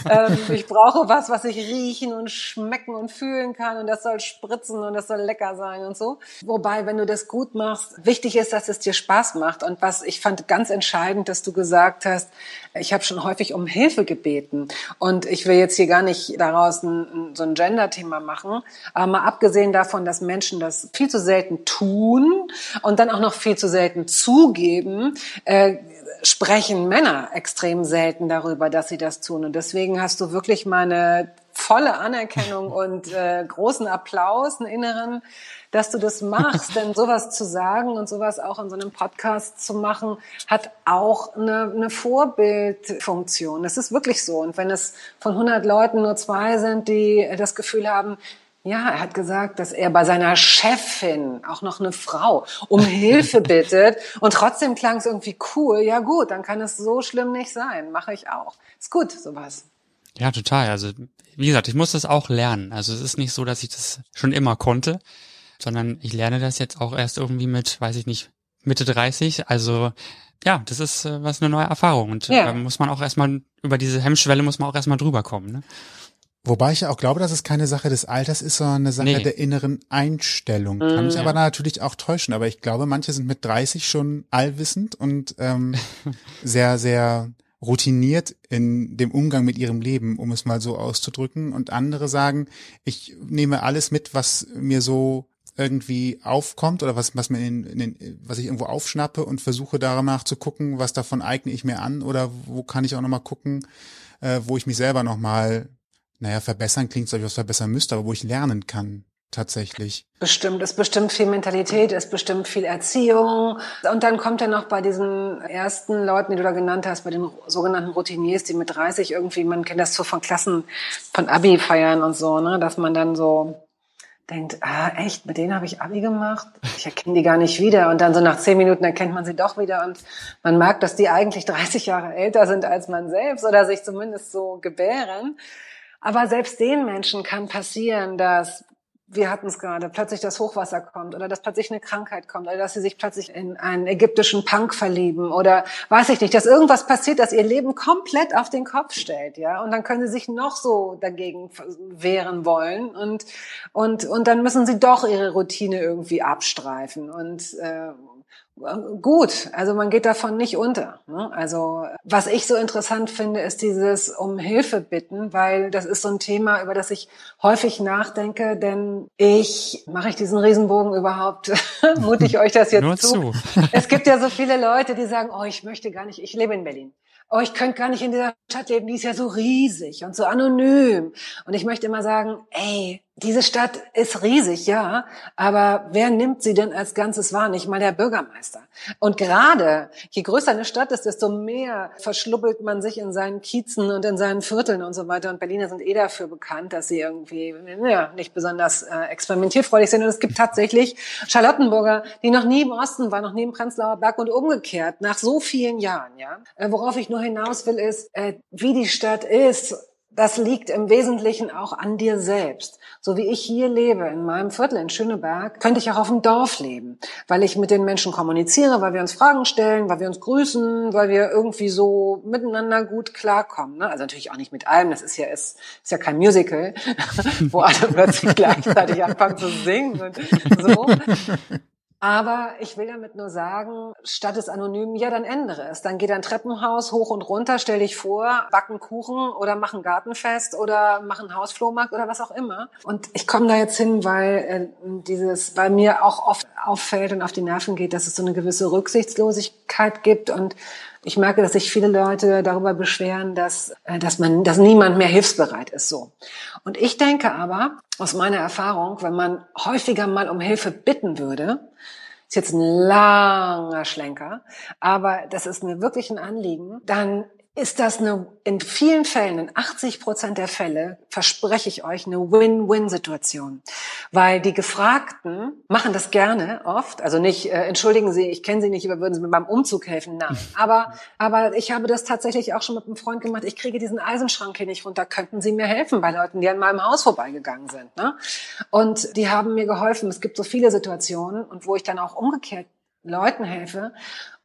ähm, ich brauche was, was ich riechen und schmecken und fühlen kann und das soll spritzen und das soll lecker sein und so. Wobei, wenn du das gut machst, wichtig ist, dass es dir Spaß macht. Und was ich fand ganz entscheidend, dass du gesagt hast, ich habe schon häufig um Hilfe gebeten. Und ich will jetzt hier gar nicht daraus ein, so ein Gender-Thema machen. Aber mal abgesehen davon, dass Menschen das viel zu selten tun und dann auch noch viel zu selten zugeben, äh, sprechen Männer extrem selten darüber, dass sie das tun. Und deswegen hast du wirklich meine volle Anerkennung und äh, großen Applaus, einen inneren, dass du das machst. Denn sowas zu sagen und sowas auch in so einem Podcast zu machen, hat auch eine, eine Vorbildfunktion. Das ist wirklich so. Und wenn es von 100 Leuten nur zwei sind, die das Gefühl haben, ja, er hat gesagt, dass er bei seiner Chefin, auch noch eine Frau, um Hilfe bittet und trotzdem klang es irgendwie cool. Ja gut, dann kann es so schlimm nicht sein. Mache ich auch. Ist gut, sowas. Ja, total. Also wie gesagt, ich muss das auch lernen. Also es ist nicht so, dass ich das schon immer konnte sondern ich lerne das jetzt auch erst irgendwie mit, weiß ich nicht, Mitte 30. Also ja, das ist äh, was eine neue Erfahrung und ja. da muss man auch erstmal über diese Hemmschwelle muss man auch erstmal drüber kommen. Ne? Wobei ich ja auch glaube, dass es keine Sache des Alters ist, sondern eine Sache Nee. der inneren Einstellung. Kann mich aber natürlich auch täuschen. Aber ich glaube, manche sind mit 30 schon allwissend und ähm, sehr, sehr routiniert in dem Umgang mit ihrem Leben, um es mal so auszudrücken. Und andere sagen, ich nehme alles mit, was mir so irgendwie aufkommt oder was, was mir in, in den, was ich irgendwo aufschnappe und versuche danach zu gucken, was davon eigne ich mir an oder wo kann ich auch nochmal gucken, äh, wo ich mich selber nochmal, naja, verbessern klingt, so, ich was verbessern müsste, aber wo ich lernen kann, tatsächlich. Bestimmt, ist bestimmt viel Mentalität, ist bestimmt viel Erziehung. Und dann kommt ja noch bei diesen ersten Leuten, die du da genannt hast, bei den sogenannten Routiniers, die mit 30 irgendwie, man kennt das so von Klassen, von Abi feiern und so, ne, dass man dann so denkt, ah, echt, mit denen habe ich Abi gemacht? Ich erkenne die gar nicht wieder. Und dann so nach zehn Minuten erkennt man sie doch wieder und man merkt, dass die eigentlich 30 Jahre älter sind als man selbst oder sich zumindest so gebären. Aber selbst den Menschen kann passieren, dass wir hatten es gerade, plötzlich das Hochwasser kommt oder dass plötzlich eine Krankheit kommt oder dass sie sich plötzlich in einen ägyptischen Punk verlieben oder weiß ich nicht, dass irgendwas passiert, das ihr Leben komplett auf den Kopf stellt, ja, und dann können sie sich noch so dagegen wehren wollen und und und dann müssen sie doch ihre Routine irgendwie abstreifen und äh, gut, also man geht davon nicht unter. Ne? Also was ich so interessant finde, ist dieses um Hilfe bitten, weil das ist so ein Thema, über das ich häufig nachdenke, denn ich mache ich diesen Riesenbogen überhaupt, mute ich euch das jetzt Nur zu. zu. es gibt ja so viele Leute, die sagen, oh, ich möchte gar nicht, ich lebe in Berlin. Oh, ich könnte gar nicht in dieser Stadt leben, die ist ja so riesig und so anonym. Und ich möchte immer sagen, ey, diese Stadt ist riesig, ja, aber wer nimmt sie denn als Ganzes wahr? Nicht mal der Bürgermeister. Und gerade, je größer eine Stadt ist, desto mehr verschlubbelt man sich in seinen Kiezen und in seinen Vierteln und so weiter. Und Berliner sind eh dafür bekannt, dass sie irgendwie ja, nicht besonders äh, experimentierfreudig sind. Und es gibt tatsächlich Charlottenburger, die noch nie im Osten waren, noch nie im Prenzlauer Berg und umgekehrt, nach so vielen Jahren. Ja, äh, Worauf ich nur hinaus will, ist, äh, wie die Stadt ist, das liegt im Wesentlichen auch an dir selbst. So wie ich hier lebe, in meinem Viertel in Schöneberg, könnte ich auch auf dem Dorf leben, weil ich mit den Menschen kommuniziere, weil wir uns Fragen stellen, weil wir uns grüßen, weil wir irgendwie so miteinander gut klarkommen. Ne? Also natürlich auch nicht mit allem, das ist ja, ist, ist ja kein Musical, wo alle plötzlich gleichzeitig anfangen zu singen und so. Aber ich will damit nur sagen, statt es anonym, ja, dann ändere es. Dann geh dein Treppenhaus hoch und runter, stell dich vor, backen Kuchen oder mach ein Gartenfest oder mach einen Hausflohmarkt oder was auch immer. Und ich komme da jetzt hin, weil äh, dieses bei mir auch oft auffällt und auf die Nerven geht, dass es so eine gewisse Rücksichtslosigkeit gibt und ich merke, dass sich viele Leute darüber beschweren, dass, äh, dass man, dass niemand mehr hilfsbereit ist, so. Und ich denke aber, aus meiner Erfahrung, wenn man häufiger mal um Hilfe bitten würde, ist jetzt ein langer Schlenker, aber das ist mir wirklich ein Anliegen, dann ist das eine, in vielen Fällen, in 80 Prozent der Fälle, verspreche ich euch, eine Win-Win-Situation. Weil die Gefragten machen das gerne oft. Also nicht, äh, entschuldigen Sie, ich kenne Sie nicht, aber würden Sie mir beim Umzug helfen? Nein. Aber, aber ich habe das tatsächlich auch schon mit einem Freund gemacht. Ich kriege diesen Eisenschrank hier nicht runter. Könnten Sie mir helfen bei Leuten, die an meinem Haus vorbeigegangen sind? Ne? Und die haben mir geholfen. Es gibt so viele Situationen und wo ich dann auch umgekehrt Leuten helfe.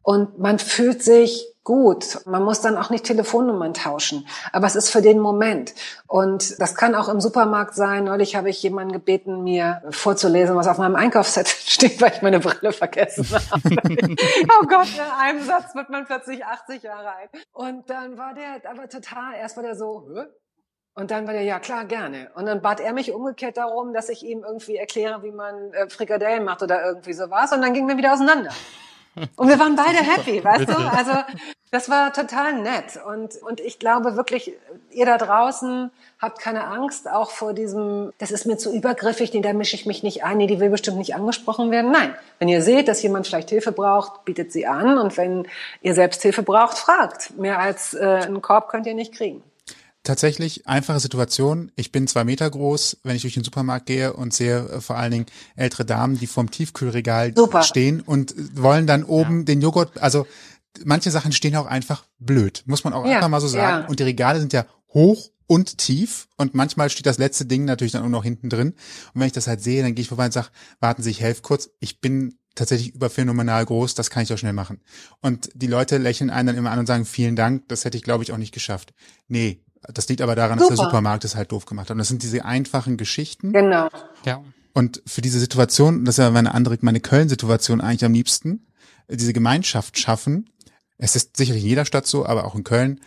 Und man fühlt sich gut. Man muss dann auch nicht Telefonnummern tauschen. Aber es ist für den Moment. Und das kann auch im Supermarkt sein. Neulich habe ich jemanden gebeten, mir vorzulesen, was auf meinem Einkaufszettel steht, weil ich meine Brille vergessen habe. oh Gott, in einem Satz wird man plötzlich 80 Jahre alt. Und dann war der aber total, erst war der so, Hö? Und dann war der, ja klar, gerne. Und dann bat er mich umgekehrt darum, dass ich ihm irgendwie erkläre, wie man äh, Frikadellen macht oder irgendwie sowas. Und dann gingen wir wieder auseinander. Und wir waren beide happy, weißt du? Also das war total nett. Und, und ich glaube wirklich, ihr da draußen habt keine Angst auch vor diesem, das ist mir zu übergriffig, nee, da mische ich mich nicht ein, nee, die will bestimmt nicht angesprochen werden. Nein, wenn ihr seht, dass jemand vielleicht Hilfe braucht, bietet sie an. Und wenn ihr selbst Hilfe braucht, fragt. Mehr als äh, einen Korb könnt ihr nicht kriegen. Tatsächlich einfache Situation. Ich bin zwei Meter groß, wenn ich durch den Supermarkt gehe und sehe äh, vor allen Dingen ältere Damen, die vorm Tiefkühlregal Super. stehen und wollen dann oben den Joghurt, also manche Sachen stehen auch einfach blöd, muss man auch Ja, einfach mal so sagen. ja. Und die Regale sind ja hoch und tief und manchmal steht das letzte Ding natürlich dann auch noch hinten drin. Und wenn ich das halt sehe, dann gehe ich vorbei und sage, warten Sie, ich helfe kurz. Ich bin tatsächlich überphänomenal groß, das kann ich doch schnell machen. Und die Leute lächeln einen dann immer an und sagen, vielen Dank, das hätte ich glaube ich auch nicht geschafft. Nee, Das liegt aber daran, Super. dass der Supermarkt es halt doof gemacht hat. Und das sind diese einfachen Geschichten. Genau. Ja. Und für diese Situation, das ist ja meine andere, meine Köln-Situation eigentlich am liebsten, diese Gemeinschaft schaffen. Es ist sicherlich in jeder Stadt so, aber auch in Köln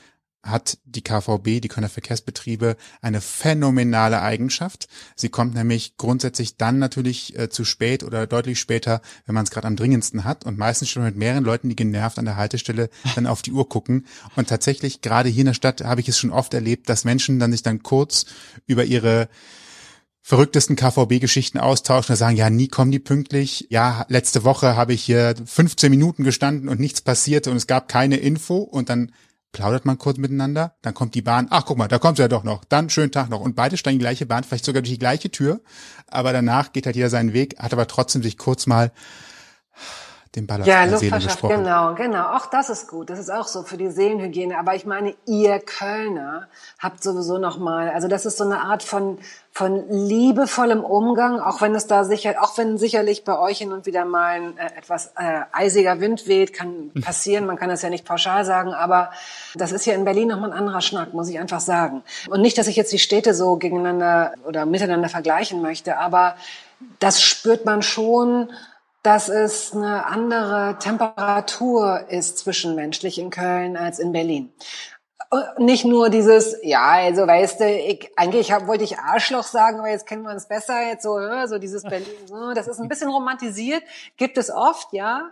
hat die KVB, die Kölner Verkehrsbetriebe, eine phänomenale Eigenschaft. Sie kommt nämlich grundsätzlich dann natürlich äh, zu spät oder deutlich später, wenn man es gerade am dringendsten hat und meistens schon mit mehreren Leuten, die genervt an der Haltestelle dann auf die Uhr gucken. Und tatsächlich, gerade hier in der Stadt habe ich es schon oft erlebt, dass Menschen dann sich dann kurz über ihre verrücktesten KVB-Geschichten austauschen und sagen, ja, nie kommen die pünktlich. Ja, letzte Woche habe ich hier 15 Minuten gestanden und nichts passierte und es gab keine Info und dann plaudert man kurz miteinander, dann kommt die Bahn, ach guck mal, da kommt sie ja doch noch, dann schönen Tag noch. Und beide steigen die gleiche Bahn, vielleicht sogar durch die gleiche Tür, aber danach geht halt jeder seinen Weg, hat aber trotzdem sich kurz mal den Ball ja, der Seele gesprochen. Genau, genau. Auch das ist gut. Das ist auch so für die Seelenhygiene. Aber ich meine, ihr Kölner habt sowieso noch mal, also das ist so eine Art von von liebevollem Umgang, auch wenn es da sicher, auch wenn sicherlich bei euch hin und wieder mal ein äh, etwas äh, eisiger Wind weht, kann passieren. Man kann das ja nicht pauschal sagen, aber das ist ja in Berlin noch mal ein anderer Schnack, muss ich einfach sagen. Und nicht, dass ich jetzt die Städte so gegeneinander oder miteinander vergleichen möchte, aber das spürt man schon dass es eine andere Temperatur ist zwischenmenschlich in Köln als in Berlin. Nicht nur dieses, ja, also weißt du, ich, eigentlich hab, wollte ich Arschloch sagen, aber jetzt kennen wir uns besser, jetzt so, so dieses Berlin, so, das ist ein bisschen romantisiert, gibt es oft, ja.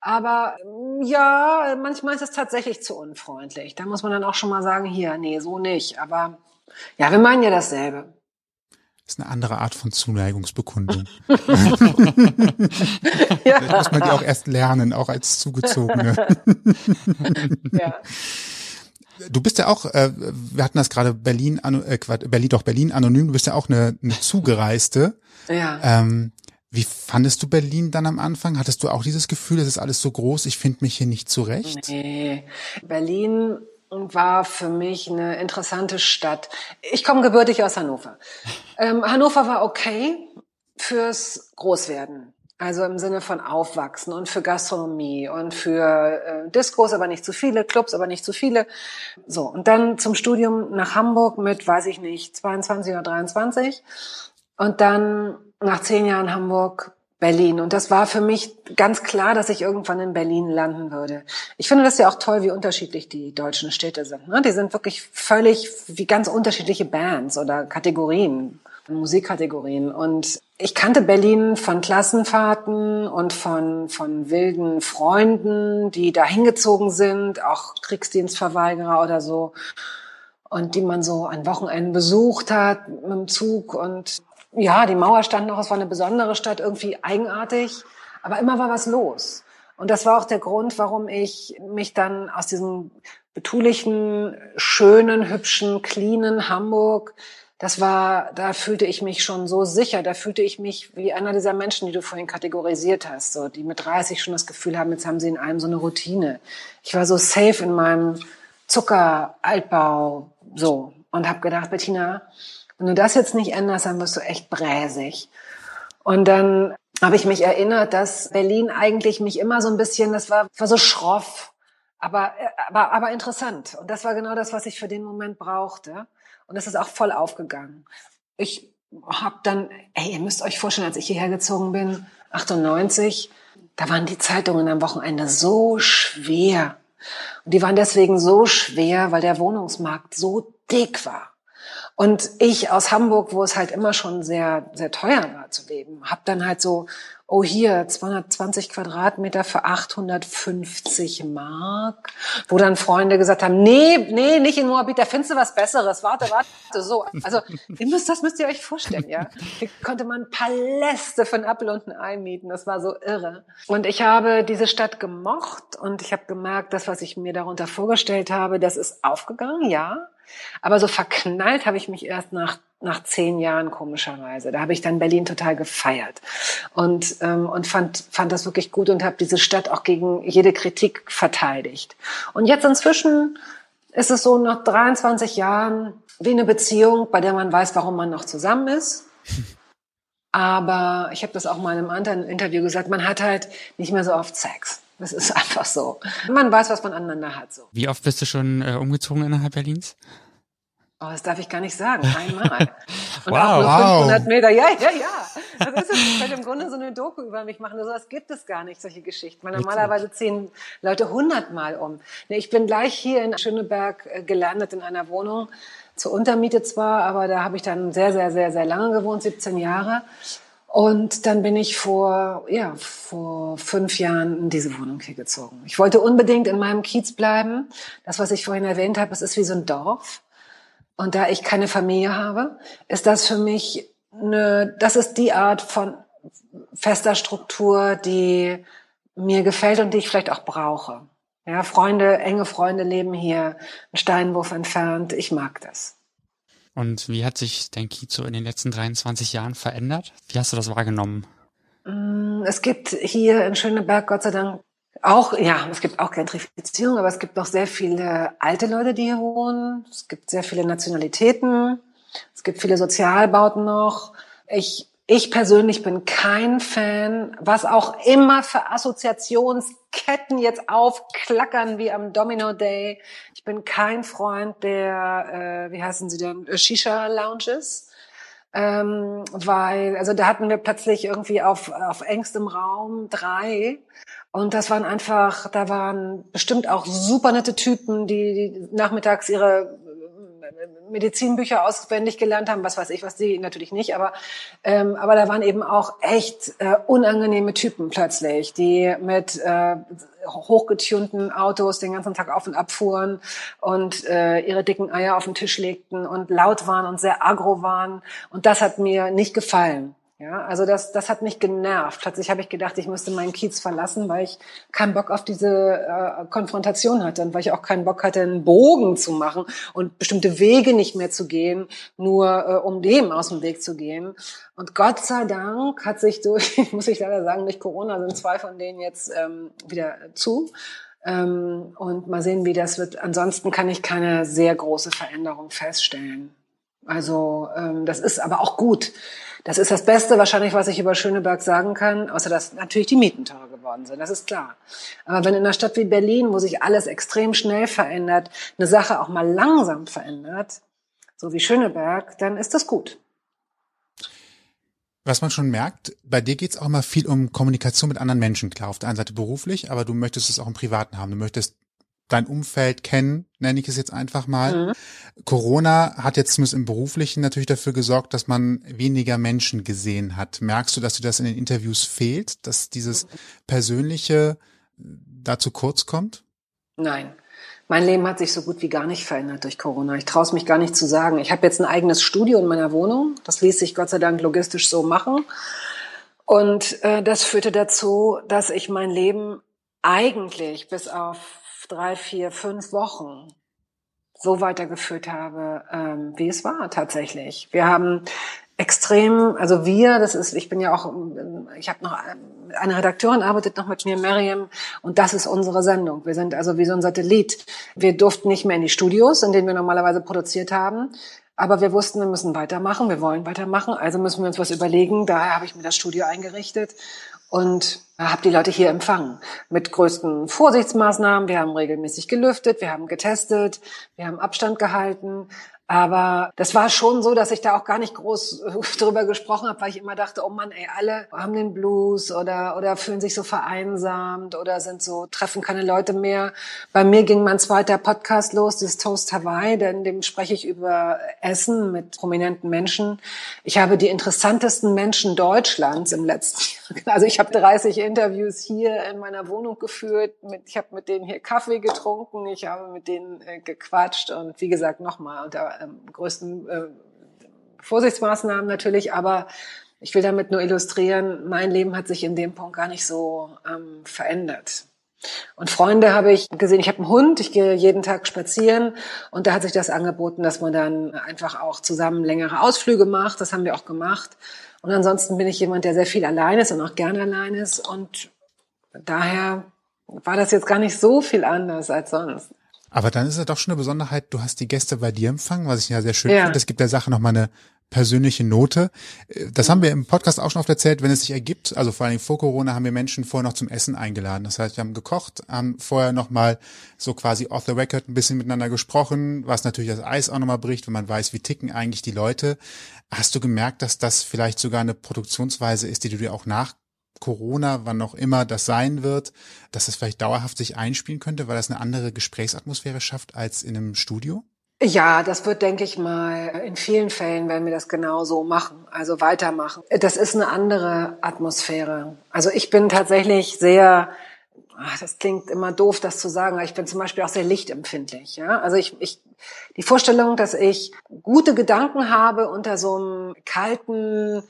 Aber ja, manchmal ist es tatsächlich zu unfreundlich. Da muss man dann auch schon mal sagen, hier, nee, so nicht. Aber ja, wir meinen ja dasselbe ist eine andere Art von Zuneigungsbekundung. ja. Vielleicht muss man die auch erst lernen, auch als Zugezogene. ja. Du bist ja auch, äh, wir hatten das gerade Berlin, äh, Berlin, doch Berlin anonym, du bist ja auch eine, eine Zugereiste. Ja. Ähm, wie fandest du Berlin dann am Anfang? Hattest du auch dieses Gefühl, es ist alles so groß, ich finde mich hier nicht zurecht? Nee. Berlin war für mich eine interessante Stadt. Ich komme gebürtig aus Hannover. Ähm, Hannover war okay fürs Großwerden. Also im Sinne von Aufwachsen und für Gastronomie und für äh, Diskos, aber nicht zu viele, Clubs, aber nicht zu viele. So, und dann zum Studium nach Hamburg mit, weiß ich nicht, 22 oder 23. Und dann nach zehn Jahren Hamburg Berlin. Und das war für mich ganz klar, dass ich irgendwann in Berlin landen würde. Ich finde das ja auch toll, wie unterschiedlich die deutschen Städte sind. Ne? Die sind wirklich völlig wie ganz unterschiedliche Bands oder Kategorien, Musikkategorien. Und ich kannte Berlin von Klassenfahrten und von, von wilden Freunden, die da hingezogen sind, auch Kriegsdienstverweigerer oder so und die man so an Wochenenden besucht hat mit dem Zug und ja, die Mauer stand noch, es war eine besondere Stadt, irgendwie eigenartig, aber immer war was los. Und das war auch der Grund, warum ich mich dann aus diesem betulichen, schönen, hübschen, cleanen Hamburg, das war, da fühlte ich mich schon so sicher, da fühlte ich mich wie einer dieser Menschen, die du vorhin kategorisiert hast, so, die mit 30 schon das Gefühl haben, jetzt haben sie in einem so eine Routine. Ich war so safe in meinem Zucker-Altbau, so, und habe gedacht, Bettina, wenn du das jetzt nicht änderst, dann wirst du echt bräsig. Und dann habe ich mich erinnert, dass Berlin eigentlich mich immer so ein bisschen, das war, war so schroff, aber, aber, aber interessant. Und das war genau das, was ich für den Moment brauchte. Und das ist auch voll aufgegangen. Ich habe dann, ey, ihr müsst euch vorstellen, als ich hierher gezogen bin, 98, da waren die Zeitungen am Wochenende so schwer. Und die waren deswegen so schwer, weil der Wohnungsmarkt so dick war. Und ich aus Hamburg, wo es halt immer schon sehr, sehr teuer war zu leben, habe dann halt so, oh hier, 220 Quadratmeter für 850 Mark, wo dann Freunde gesagt haben, nee, nee, nicht in Moabit, da findest du was Besseres, warte, warte, so. Also, ihr müsst, das müsst ihr euch vorstellen, ja. Hier konnte man Paläste einen Apfel und Ei mieten, das war so irre. Und ich habe diese Stadt gemocht und ich habe gemerkt, das, was ich mir darunter vorgestellt habe, das ist aufgegangen, ja. Aber so verknallt habe ich mich erst nach, nach zehn Jahren komischerweise. Da habe ich dann Berlin total gefeiert und, ähm, und fand, fand das wirklich gut und habe diese Stadt auch gegen jede Kritik verteidigt. Und jetzt inzwischen ist es so nach 23 Jahren wie eine Beziehung, bei der man weiß, warum man noch zusammen ist. Aber ich habe das auch mal in einem anderen Interview gesagt, man hat halt nicht mehr so oft Sex. Das ist einfach so. Man weiß, was man aneinander hat. So. Wie oft bist du schon äh, umgezogen innerhalb Berlins? Oh, das darf ich gar nicht sagen. Einmal. Und wow. auch nur Wow. 500 Meter. Ja, ja, ja. Das ist es. Ich im Grunde so eine Doku über mich machen. So was gibt es gar nicht, solche Geschichten. Weil normalerweise ziehen Leute hundertmal um. Nee, Ich bin gleich hier in Schöneberg äh, gelandet in einer Wohnung. Zur Untermiete zwar, aber da habe ich dann sehr, sehr, sehr, sehr lange gewohnt, 17 Jahre. Und dann bin ich vor, ja, vor fünf Jahren in diese Wohnung hier gezogen. Ich wollte unbedingt in meinem Kiez bleiben. Das, was ich vorhin erwähnt habe, es ist wie so ein Dorf. Und da ich keine Familie habe, ist das für mich eine, das ist die Art von fester Struktur, die mir gefällt und die ich vielleicht auch brauche. Ja, Freunde, enge Freunde leben hier, einen Steinwurf entfernt. Ich mag das. Und wie hat sich dein Kiez in den letzten 23 Jahren verändert? Wie hast du das wahrgenommen? Mm, Es gibt hier in Schöneberg Gott sei Dank auch, ja, es gibt auch Gentrifizierung, aber es gibt noch sehr viele alte Leute, die hier wohnen. Es gibt sehr viele Nationalitäten. Es gibt viele Sozialbauten noch. Ich, ich persönlich bin kein Fan, was auch immer für Assoziationsketten jetzt aufklackern wie am Domino Day. Ich bin kein Freund der, äh, wie heißen sie denn, Shisha-Lounges. Ähm, weil, also da hatten wir plötzlich irgendwie auf, auf engstem Raum drei. Und das waren einfach, da waren bestimmt auch super nette Typen, die, die nachmittags ihre äh, Medizinbücher auswendig gelernt haben, was weiß ich, was die natürlich nicht, aber ähm, aber da waren eben auch echt äh, unangenehme Typen plötzlich, die mit äh, hochgetunten Autos den ganzen Tag auf und ab fuhren und äh, ihre dicken Eier auf den Tisch legten und laut waren und sehr agro waren und das hat mir nicht gefallen. Ja, also das, das hat mich genervt. Plötzlich habe ich gedacht, ich müsste meinen Kiez verlassen, weil ich keinen Bock auf diese äh, Konfrontation hatte und weil ich auch keinen Bock hatte, einen Bogen zu machen und bestimmte Wege nicht mehr zu gehen, nur äh, um dem aus dem Weg zu gehen. Und Gott sei Dank hat sich durch, muss ich leider sagen, durch Corona sind zwei von denen jetzt ähm, wieder zu. Ähm, und mal sehen, wie das wird. Ansonsten kann ich keine sehr große Veränderung feststellen. Also ähm, das ist aber auch gut. Das ist das Beste wahrscheinlich, was ich über Schöneberg sagen kann, außer dass natürlich die Mieten teurer geworden sind, das ist klar. Aber wenn in einer Stadt wie Berlin, wo sich alles extrem schnell verändert, eine Sache auch mal langsam verändert, so wie Schöneberg, dann ist das gut. Was man schon merkt, bei dir geht's auch mal viel um Kommunikation mit anderen Menschen. Klar, auf der einen Seite beruflich, aber du möchtest es auch im Privaten haben. Du möchtest dein Umfeld kennen, nenne ich es jetzt einfach mal. Mhm. Corona hat jetzt zumindest im Beruflichen natürlich dafür gesorgt, dass man weniger Menschen gesehen hat. Merkst du, dass dir das in den Interviews fehlt, dass dieses Persönliche da zu kurz kommt? Nein. Mein Leben hat sich so gut wie gar nicht verändert durch Corona. Ich traue es mich gar nicht zu sagen. Ich habe jetzt ein eigenes Studio in meiner Wohnung. Das ließ sich Gott sei Dank logistisch so machen. Und äh, das führte dazu, dass ich mein Leben eigentlich bis auf drei, vier, fünf Wochen so weitergeführt habe, ähm, wie es war tatsächlich. Wir haben extrem, also wir, das ist, ich bin ja auch, ich habe noch eine Redakteurin arbeitet noch mit mir, Miriam, und das ist unsere Sendung. Wir sind also wie so ein Satellit. Wir durften nicht mehr in die Studios, in denen wir normalerweise produziert haben. Aber wir wussten, wir müssen weitermachen, wir wollen weitermachen, also müssen wir uns was überlegen. Daher habe ich mir das Studio eingerichtet und habe die Leute hier empfangen mit größten Vorsichtsmaßnahmen. Wir haben regelmäßig gelüftet, wir haben getestet, wir haben Abstand gehalten. Aber das war schon so, dass ich da auch gar nicht groß äh, drüber gesprochen habe, weil ich immer dachte, oh Mann, ey, alle haben den Blues oder, oder fühlen sich so vereinsamt oder sind so, treffen keine Leute mehr. Bei mir ging mein zweiter Podcast los, das Toast Hawaii, denn dem spreche ich über Essen mit prominenten Menschen. Ich habe die interessantesten Menschen Deutschlands im letzten Jahr. Also ich habe 30 Interviews hier in meiner Wohnung geführt. Mit, ich habe mit denen hier Kaffee getrunken, ich habe mit denen äh, gequatscht und wie gesagt nochmal ähm, größten äh, Vorsichtsmaßnahmen natürlich, aber ich will damit nur illustrieren, mein Leben hat sich in dem Punkt gar nicht so ähm, verändert. Und Freunde habe ich gesehen, ich habe einen Hund, ich gehe jeden Tag spazieren und da hat sich das angeboten, dass man dann einfach auch zusammen längere Ausflüge macht. Das haben wir auch gemacht. Und ansonsten bin ich jemand, der sehr viel allein ist und auch gerne allein ist. Und daher war das jetzt gar nicht so viel anders als sonst. Aber dann ist es doch schon eine Besonderheit, du hast die Gäste bei dir empfangen, was ich ja sehr schön Ja. finde. Das gibt der Sache nochmal eine persönliche Note. Äh, das haben wir im Podcast auch schon oft erzählt, wenn es sich ergibt. Also vor allem vor Corona haben wir Menschen vorher noch zum Essen eingeladen. Das heißt, wir haben gekocht, haben vorher nochmal so quasi off the record ein bisschen miteinander gesprochen, was natürlich das Eis auch nochmal bricht, wenn man weiß, wie ticken eigentlich die Leute. Hast du gemerkt, dass das vielleicht sogar eine Produktionsweise ist, die du dir auch nach Corona, wann auch immer das sein wird, dass das vielleicht dauerhaft sich einspielen könnte, weil das eine andere Gesprächsatmosphäre schafft als in einem Studio? Ja, das wird, denke ich mal, in vielen Fällen werden wir das genau so machen, also weitermachen. Das ist eine andere Atmosphäre. Also ich bin tatsächlich sehr, ach, das klingt immer doof, das zu sagen, aber ich bin zum Beispiel auch sehr lichtempfindlich. Ja? Also ich, ich, die Vorstellung, dass ich gute Gedanken habe unter so einem kalten,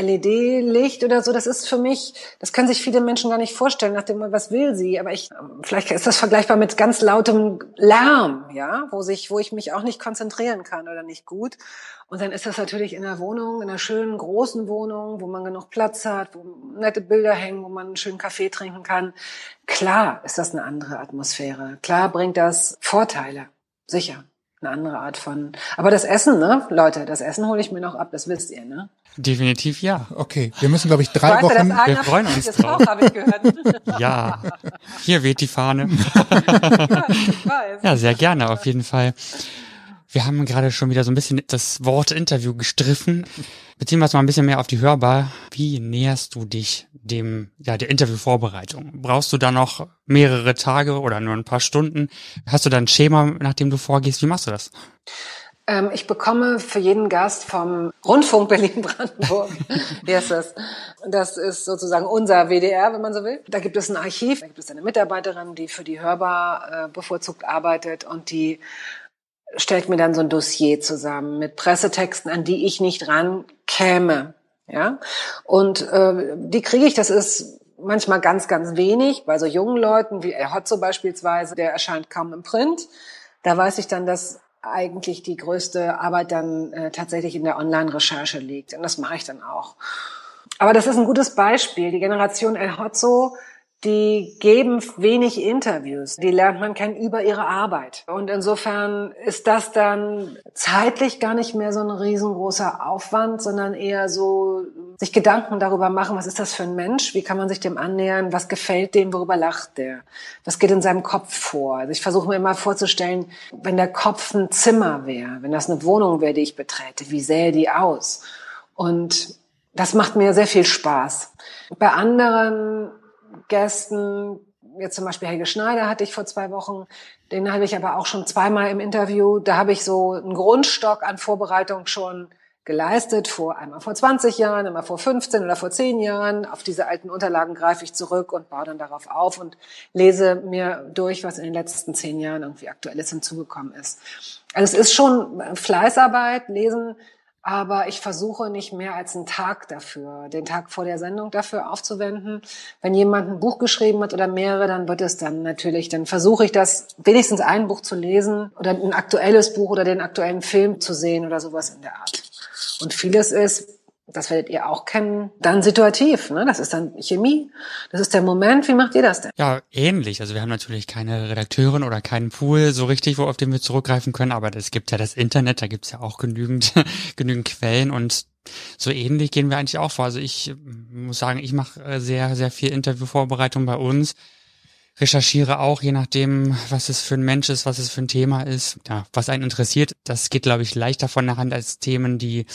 LED-Licht oder so, das ist für mich, das können sich viele Menschen gar nicht vorstellen, nach dem, was will sie? Aber ich, vielleicht ist das vergleichbar mit ganz lautem Lärm, ja, wo sich, wo ich mich auch nicht konzentrieren kann oder nicht gut. Und dann ist das natürlich in einer Wohnung, in einer schönen großen Wohnung, wo man genug Platz hat, wo nette Bilder hängen, wo man einen schönen Kaffee trinken kann. Klar ist das eine andere Atmosphäre. Klar bringt das Vorteile. Sicher eine andere Art von. Aber das Essen, ne, Leute, das Essen hole ich mir noch ab, das wisst ihr, ne? Definitiv ja. Okay, wir müssen, glaube ich, drei weißt Wochen. Du, wir freuen uns drauf. Auch, ich gehört. ja, hier weht die Fahne. ja, ich weiß. ja, sehr gerne, auf jeden Fall. Wir haben gerade schon wieder so ein bisschen das Wort Interview gestriffen. Beziehen wir uns mal ein bisschen mehr auf die Hörbar. Wie näherst du dich dem, ja, der Interviewvorbereitung? Brauchst du da noch mehrere Tage oder nur ein paar Stunden? Hast du da ein Schema, nach dem du vorgehst? Wie machst du das? Ähm, ich bekomme für jeden Gast vom Rundfunk Berlin-Brandenburg, wie heißt das? Das ist sozusagen unser WDR, wenn man so will. Da gibt es ein Archiv, da gibt es eine Mitarbeiterin, die für die Hörbar äh, bevorzugt arbeitet und die stellt mir dann so ein Dossier zusammen mit Pressetexten, an die ich nicht rankäme. Ja, und äh, die kriege ich. Das ist manchmal ganz, ganz wenig bei so jungen Leuten wie El Hotzo beispielsweise. Der erscheint kaum im Print. Da weiß ich dann, dass eigentlich die größte Arbeit dann äh, tatsächlich in der Online-Recherche liegt. Und das mache ich dann auch. Aber das ist ein gutes Beispiel. Die Generation El Hotzo die geben wenig Interviews. Die lernt man kennen über ihre Arbeit. Und insofern ist das dann zeitlich gar nicht mehr so ein riesengroßer Aufwand, sondern eher so sich Gedanken darüber machen, was ist das für ein Mensch? Wie kann man sich dem annähern? Was gefällt dem? Worüber lacht der? Was geht in seinem Kopf vor? Also ich versuche mir immer vorzustellen, wenn der Kopf ein Zimmer wäre, wenn das eine Wohnung wäre, die ich beträte, wie sähe die aus? Und das macht mir sehr viel Spaß. Bei anderen Gästen, jetzt zum Beispiel Helge Schneider hatte ich vor zwei Wochen, den habe ich aber auch schon zweimal im Interview. Da habe ich so einen Grundstock an Vorbereitung schon geleistet, vor einmal vor 20 Jahren, einmal vor 15 oder vor 10 Jahren. Auf diese alten Unterlagen greife ich zurück und baue dann darauf auf und lese mir durch, was in den letzten zehn Jahren irgendwie aktuelles hinzugekommen ist. Also es ist schon Fleißarbeit, Lesen aber ich versuche nicht mehr als einen Tag dafür, den Tag vor der Sendung dafür aufzuwenden. Wenn jemand ein Buch geschrieben hat oder mehrere, dann wird es dann natürlich, dann versuche ich das, wenigstens ein Buch zu lesen oder ein aktuelles Buch oder den aktuellen Film zu sehen oder sowas in der Art. Und vieles ist, das werdet ihr auch kennen, dann situativ. Ne? Das ist dann Chemie. Das ist der Moment. Wie macht ihr das denn? Ja, ähnlich. Also wir haben natürlich keine Redakteurin oder keinen Pool so richtig, wo auf den wir zurückgreifen können, aber es gibt ja das Internet, da gibt's ja auch genügend, genügend Quellen und so ähnlich gehen wir eigentlich auch vor. Also ich muss sagen, ich mache äh, sehr, sehr viel Interviewvorbereitung bei uns recherchiere auch, je nachdem, was es für ein Mensch ist, was es für ein Thema ist, ja, was einen interessiert. Das geht, glaube ich, leichter von der Hand als Themen, die,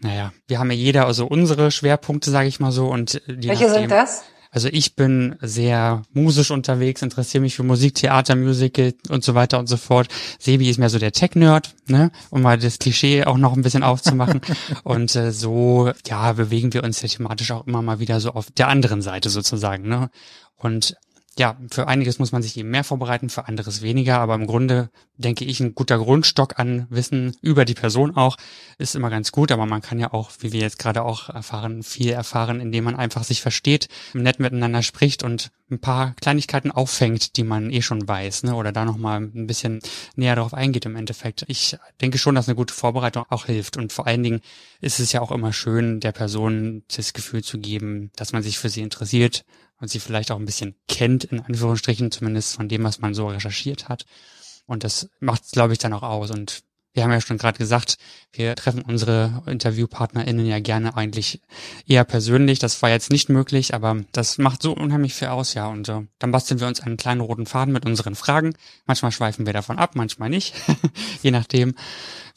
naja, wir haben ja jeder also unsere Schwerpunkte, sage ich mal so. Und die Welche nachdem, sind das? Also ich bin sehr musisch unterwegs, interessiere mich für Musik, Theater, Musical und so weiter und so fort. Sebi ist mehr so der Tech-Nerd, ne, um mal das Klischee auch noch ein bisschen aufzumachen. und äh, so, ja, bewegen wir uns ja thematisch auch immer mal wieder so auf der anderen Seite sozusagen, ne. Und ja, für einiges muss man sich eben mehr vorbereiten, für anderes weniger, aber im Grunde denke ich, ein guter Grundstock an Wissen über die Person auch ist immer ganz gut, aber man kann ja auch, wie wir jetzt gerade auch erfahren, viel erfahren, indem man einfach sich versteht, nett miteinander spricht und ein paar Kleinigkeiten auffängt, die man eh schon weiß, ne, oder da nochmal ein bisschen näher darauf eingeht im Endeffekt. Ich denke schon, dass eine gute Vorbereitung auch hilft. Und vor allen Dingen ist es ja auch immer schön, der Person das Gefühl zu geben, dass man sich für sie interessiert, und sie vielleicht auch ein bisschen kennt, in Anführungsstrichen, zumindest von dem, was man so recherchiert hat. Und das macht glaube ich, dann auch aus. Und wir haben ja schon gerade gesagt, wir treffen unsere InterviewpartnerInnen ja gerne eigentlich eher persönlich. Das war jetzt nicht möglich, aber das macht so unheimlich viel aus, ja. Und äh, dann basteln wir uns einen kleinen roten Faden mit unseren Fragen. Manchmal schweifen wir davon ab, manchmal nicht. Je nachdem,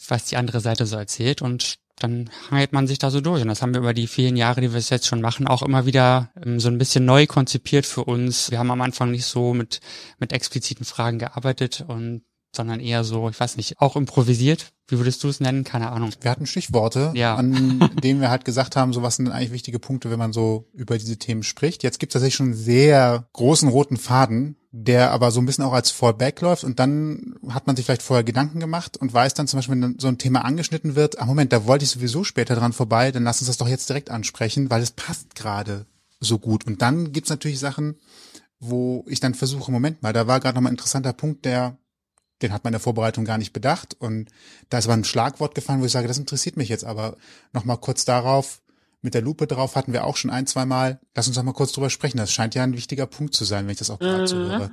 was die andere Seite so erzählt. Und dann hangelt man sich da so durch. Und das haben wir über die vielen Jahre, die wir es jetzt schon machen, auch immer wieder ähm, so ein bisschen neu konzipiert für uns. Wir haben am Anfang nicht so mit, mit expliziten Fragen gearbeitet und sondern eher so, ich weiß nicht, auch improvisiert. Wie würdest du es nennen? Keine Ahnung. Wir hatten Stichworte, Ja. an denen wir halt gesagt haben, so was sind denn eigentlich wichtige Punkte, wenn man so über diese Themen spricht. Jetzt gibt es tatsächlich schon einen sehr großen roten Faden, der aber so ein bisschen auch als Fallback läuft und dann hat man sich vielleicht vorher Gedanken gemacht und weiß dann zum Beispiel, wenn so ein Thema angeschnitten wird, ah Moment, da wollte ich sowieso später dran vorbei, dann lass uns das doch jetzt direkt ansprechen, weil es passt gerade so gut. Und dann gibt's natürlich Sachen, wo ich dann versuche, Moment mal, da war gerade noch mal ein interessanter Punkt, der den hat man in der Vorbereitung gar nicht bedacht. Und da ist aber ein Schlagwort gefallen, wo ich sage, das interessiert mich jetzt aber noch mal kurz darauf, mit der Lupe drauf hatten wir auch schon ein, zwei Mal. Lass uns doch mal kurz drüber sprechen. Das scheint ja ein wichtiger Punkt zu sein, wenn ich das auch gerade so höre.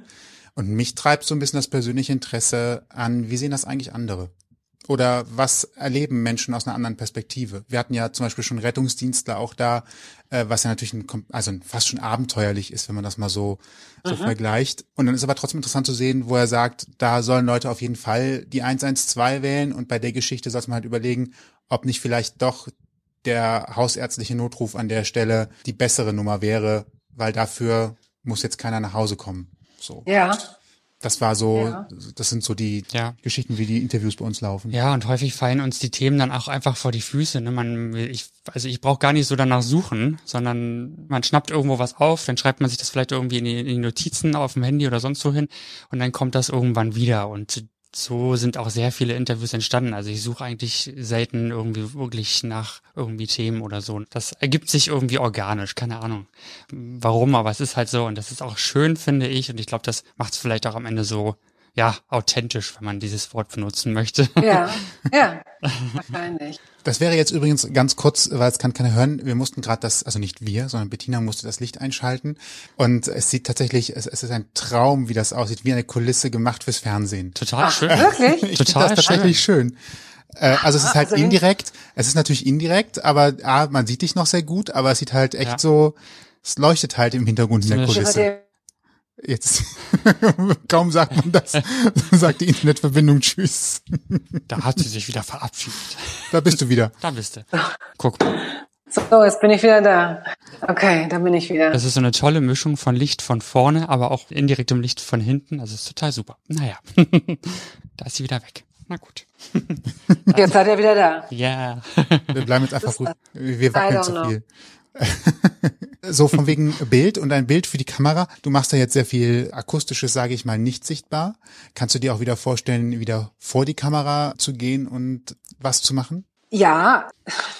Und mich treibt so ein bisschen das persönliche Interesse an, wie sehen das eigentlich andere? Oder was erleben Menschen aus einer anderen Perspektive? Wir hatten ja zum Beispiel schon Rettungsdienstler auch da, äh, was ja natürlich ein, also fast schon abenteuerlich ist, wenn man das mal so, so vergleicht. Und dann ist aber trotzdem interessant zu sehen, wo er sagt, da sollen Leute auf jeden Fall die 112 wählen und bei der Geschichte soll man halt überlegen, ob nicht vielleicht doch der hausärztliche Notruf an der Stelle die bessere Nummer wäre, weil dafür muss jetzt keiner nach Hause kommen. So. Ja, Das war so, Ja. das sind so die Ja. Geschichten, wie die Interviews bei uns laufen. Ja, und häufig fallen uns die Themen dann auch einfach vor die Füße. Ne? Man, ich, also ich brauche gar nicht so danach suchen, sondern man schnappt irgendwo was auf, dann schreibt man sich das vielleicht irgendwie in die, in die Notizen auf dem Handy oder sonst so hin und dann kommt das irgendwann wieder. Und so sind auch sehr viele Interviews entstanden. Also ich suche eigentlich selten irgendwie wirklich nach irgendwie Themen oder so. Das ergibt sich irgendwie organisch, keine Ahnung warum, aber es ist halt so und das ist auch schön, finde ich. Und ich glaube, das macht es vielleicht auch am Ende so, ja, authentisch, wenn man dieses Wort benutzen möchte. ja, ja, wahrscheinlich. Das wäre jetzt übrigens ganz kurz, weil es kann keiner hören. Wir mussten gerade das, also nicht wir, sondern Bettina musste das Licht einschalten. Und es sieht tatsächlich, es, es ist ein Traum, wie das aussieht, wie eine Kulisse gemacht fürs Fernsehen. Total schön. Wirklich? Ich Total das tatsächlich schön. Äh, also es ist halt also wenn- indirekt, es ist natürlich indirekt, aber ah, man sieht dich noch sehr gut, aber es sieht halt echt Ja. so, es leuchtet halt im Hintergrund in der Kulisse. Jetzt kaum sagt man das, sagt die Internetverbindung Tschüss. Da hat sie sich wieder verabschiedet. Da bist du wieder. Da bist du. Guck mal. So, jetzt bin ich wieder da. Okay, da bin ich wieder. Das ist so eine tolle Mischung von Licht von vorne, aber auch indirektem Licht von hinten. Also ist total super. Naja. da ist sie wieder weg. Na gut. Jetzt seid ihr wieder da. Ja. Wir bleiben jetzt einfach gut. Wir wackeln zu know. viel. So von wegen Bild und ein Bild für die Kamera. Du machst da jetzt sehr viel akustisches, sage ich mal, nicht sichtbar. Kannst du dir auch wieder vorstellen, wieder vor die Kamera zu gehen und was zu machen? Ja,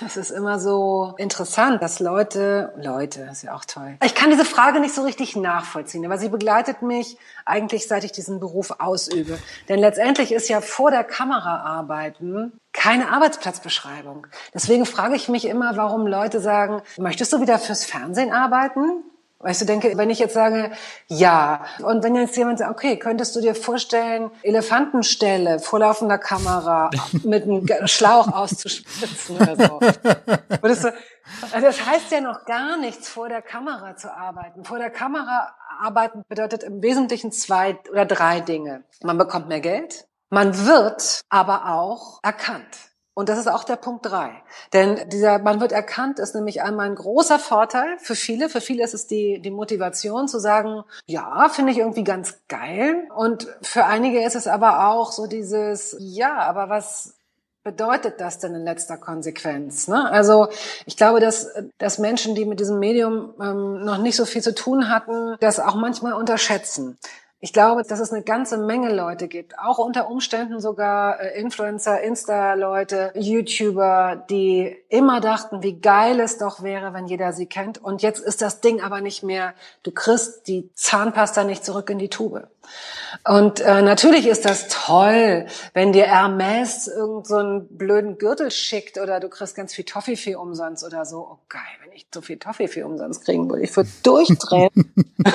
das ist immer so interessant, dass Leute, Leute, ist ja auch toll. Ich kann diese Frage nicht so richtig nachvollziehen, aber sie begleitet mich eigentlich, seit ich diesen Beruf ausübe. Denn letztendlich ist ja vor der Kamera arbeiten keine Arbeitsplatzbeschreibung. Deswegen frage ich mich immer, warum Leute sagen, möchtest du wieder fürs Fernsehen arbeiten? Weißt du, denke, wenn ich jetzt sage, ja, und wenn jetzt jemand sagt, okay, könntest du dir vorstellen, Elefantenställe vor laufender Kamera mit einem Schlauch auszuspitzen oder so? Würdest du, also das heißt ja noch gar nichts, vor der Kamera zu arbeiten. Vor der Kamera arbeiten bedeutet im Wesentlichen zwei oder drei Dinge. Man bekommt mehr Geld, man wird aber auch erkannt. Und das ist auch der Punkt drei. Denn dieser, man wird erkannt, ist nämlich einmal ein großer Vorteil für viele. Für viele ist es die, die Motivation zu sagen, ja, finde ich irgendwie ganz geil. Und für einige ist es aber auch so dieses, ja, aber was, bedeutet das denn in letzter Konsequenz? Ne? Also ich glaube, dass, dass Menschen, die mit diesem Medium ähm, noch nicht so viel zu tun hatten, das auch manchmal unterschätzen. Ich glaube, dass es eine ganze Menge Leute gibt, auch unter Umständen sogar äh, Influencer, Insta-Leute, YouTuber, die immer dachten, wie geil es doch wäre, wenn jeder sie kennt. Und jetzt ist das Ding aber nicht mehr, du kriegst die Zahnpasta nicht zurück in die Tube. Und äh, natürlich ist das toll, wenn dir Hermes irgend so blöden Gürtel schickt oder du kriegst ganz viel Toffifee umsonst oder so. Oh geil, ich so viel Toffifee umsonst kriegen würde. Ich würde durchdrehen.